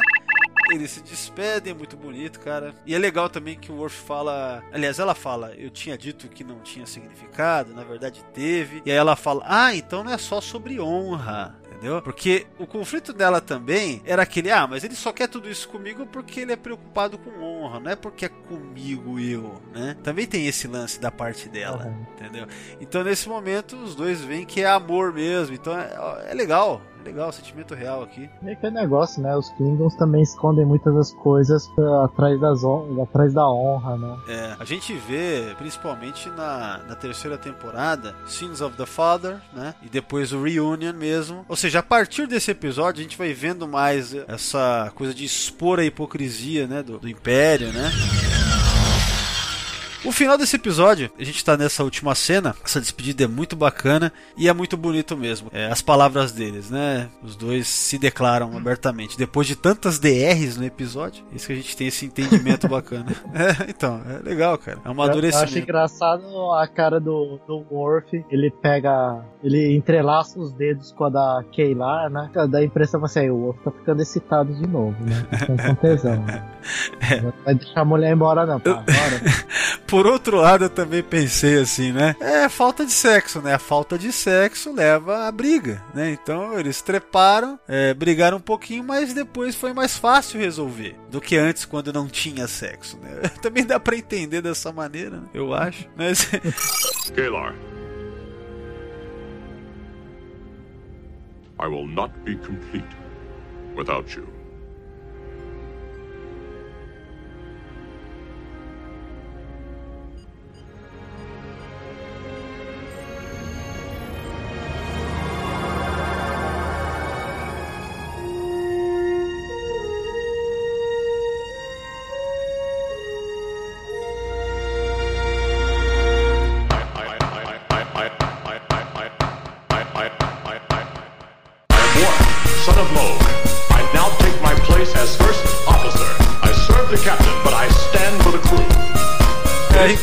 eles se despedem, é muito bonito, cara. E é legal também que o Worf fala. Aliás, ela fala, eu tinha dito que não tinha significado, na verdade teve. E aí ela fala, ah, então não é só sobre honra entendeu? Porque o conflito dela também era aquele, ah, mas ele só quer tudo isso comigo porque ele é preocupado com honra, não é porque é comigo eu, né? Também tem esse lance da parte dela, uhum. entendeu? Então nesse momento os dois veem que é amor mesmo, então é, é legal, legal, sentimento real aqui. É que é negócio, né? Os Klingons também escondem muitas das coisas atrás, das atrás da honra, né? É, a gente vê, principalmente na, na terceira temporada, Sins of the Father, né? E depois o Reunion mesmo. Ou seja, a partir desse episódio a gente vai vendo mais essa coisa de expor a hipocrisia, né? Do, do Império, né? O final desse episódio, a gente tá nessa última cena, essa despedida é muito bacana e é muito bonito mesmo. É, as palavras deles, né? Os dois se declaram abertamente. Depois de tantas DRs no episódio, é isso que a gente tem esse entendimento bacana. *laughs* É, então, é legal, cara. É um amadurecimento. Eu acho engraçado a cara do, do Worf, ele pega, ele entrelaça os dedos com a da Kayla, né? Dá a impressão assim, o Worf tá ficando excitado de novo, né? Com tesão. Né? *laughs* É. Vai deixar a mulher embora não, agora. *laughs* Por outro lado, eu também pensei assim, né? É falta de sexo, né? A falta de sexo leva à briga, né? Então eles treparam, é, brigaram um pouquinho, mas depois foi mais fácil resolver do que antes quando não tinha sexo, né? *laughs* Também dá para entender dessa maneira, né? eu acho. Mas... *laughs* Galar. I will not be complete without you.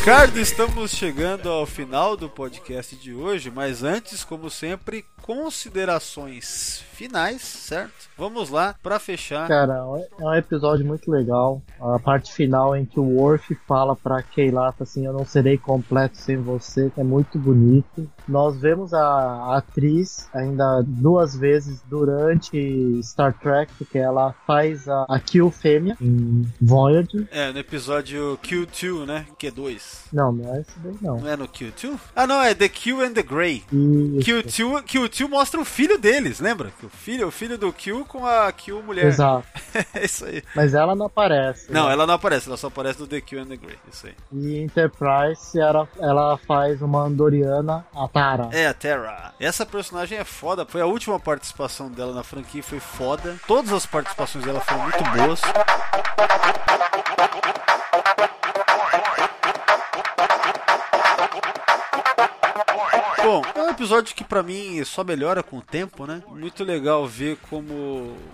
Ricardo, estamos chegando ao final do podcast de hoje, mas antes, como sempre, considerações finais, certo? Vamos lá para fechar. Cara, é um episódio muito legal. A parte final em que o Worf fala para Keilata assim, eu não serei completo sem você, é muito bonito. Nós vemos a, atriz ainda duas vezes durante Star Trek, porque ela faz a, a Kill fêmea em Voyager. É, no episódio Q2, né? Q2. Não, não é esse daí não. Não é no Q2? Ah, não, é The Q and the Grey. Q2, Q2 mostra o filho deles, lembra? O filho, o filho do Q com a Q mulher. Exato. *laughs* é isso aí. Mas ela não aparece. Não, né? ela não aparece, ela só aparece no The Q and the Grey. Isso aí. E Enterprise, ela, ela faz uma Andoriana, a Tara. É, a Terra. Essa personagem é foda. Foi a última participação dela na franquia, foi foda. Todas as participações dela foram muito boas. Episódio que pra mim só melhora com o tempo, né? Muito legal ver como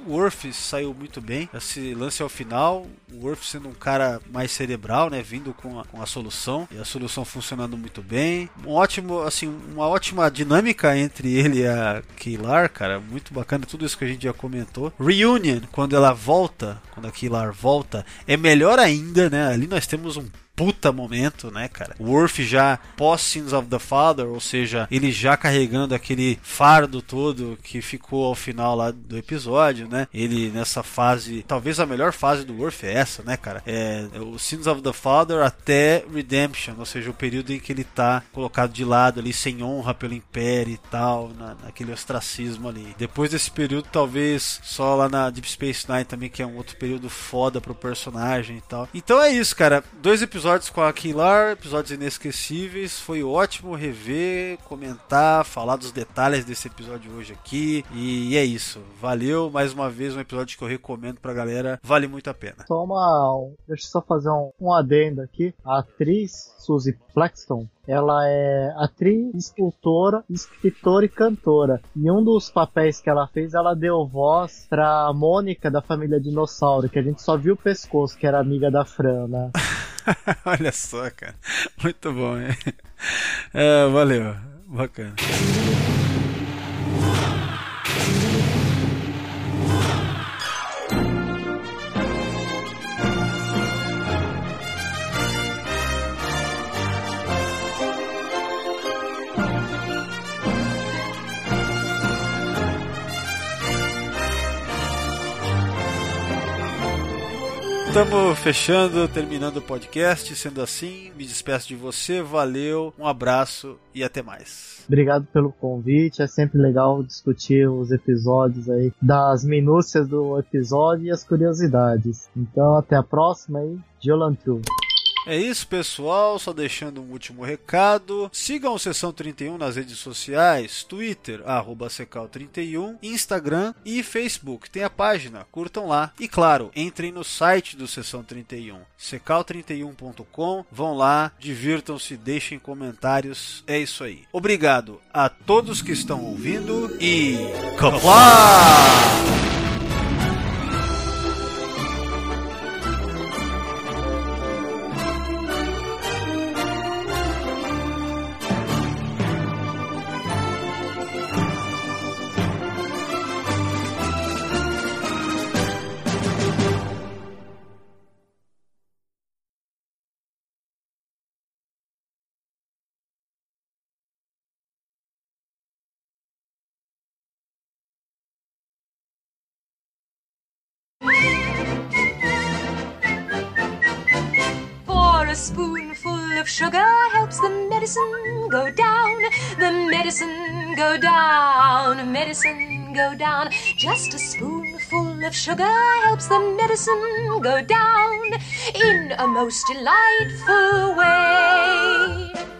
o Worf saiu muito bem. Esse lance ao final, o Worf sendo um cara mais cerebral, né? Vindo com a, com a solução e a solução funcionando muito bem. Um ótimo, assim, uma ótima dinâmica entre ele e a Keylar, cara. Muito bacana, tudo isso que a gente já comentou. Reunion, quando ela volta, quando a Keylar volta, é melhor ainda, né? Ali nós temos um puta momento, né, cara? O Worf já pós Sins of the Father, ou seja, ele já carregando aquele fardo todo que ficou ao final lá do episódio, né? Ele nessa fase, talvez a melhor fase do Worf é essa, né, cara? É o Sins of the Father até Redemption, ou seja, o período em que ele tá colocado de lado ali sem honra pelo Império e tal, na, naquele ostracismo ali. Depois desse período, talvez só lá na Deep Space Nine também, que é um outro período foda pro personagem e tal. Então é isso, cara. Dois episódios episódios com a Kilar, episódios inesquecíveis. Foi ótimo rever, comentar, falar dos detalhes desse episódio hoje aqui. E é isso. Valeu mais uma vez um episódio que eu recomendo pra galera. Vale muito a pena. Só uma. Deixa eu só fazer um, um adendo aqui. A atriz Suzy Flexton, ela é atriz, escultora, escritora e cantora. E um dos papéis que ela fez, ela deu voz pra Mônica da família Dinossauro, que a gente só viu o pescoço, que era amiga da Fran, né? *laughs* *laughs* Olha só, cara. Muito bom, hein? É, *laughs* valeu. Bacana. Estamos fechando, terminando o podcast. Sendo assim, me despeço de você. Valeu, um abraço e até mais. Obrigado pelo convite. É sempre legal discutir os episódios aí, das minúcias do episódio e as curiosidades. Então, até a próxima aí. Jolantru. É isso, pessoal. Só deixando um último recado. Sigam o Sessão 31 nas redes sociais: Twitter, Secal31, Instagram e Facebook. Tem a página, curtam lá. E claro, entrem no site do Sessão 31, secal31.com. Vão lá, divirtam-se, deixem comentários. É isso aí. Obrigado a todos que estão ouvindo e. Kapla! Sugar helps the medicine go down. The medicine go down. Medicine go down. Just a spoonful of sugar helps the medicine go down in a most delightful way.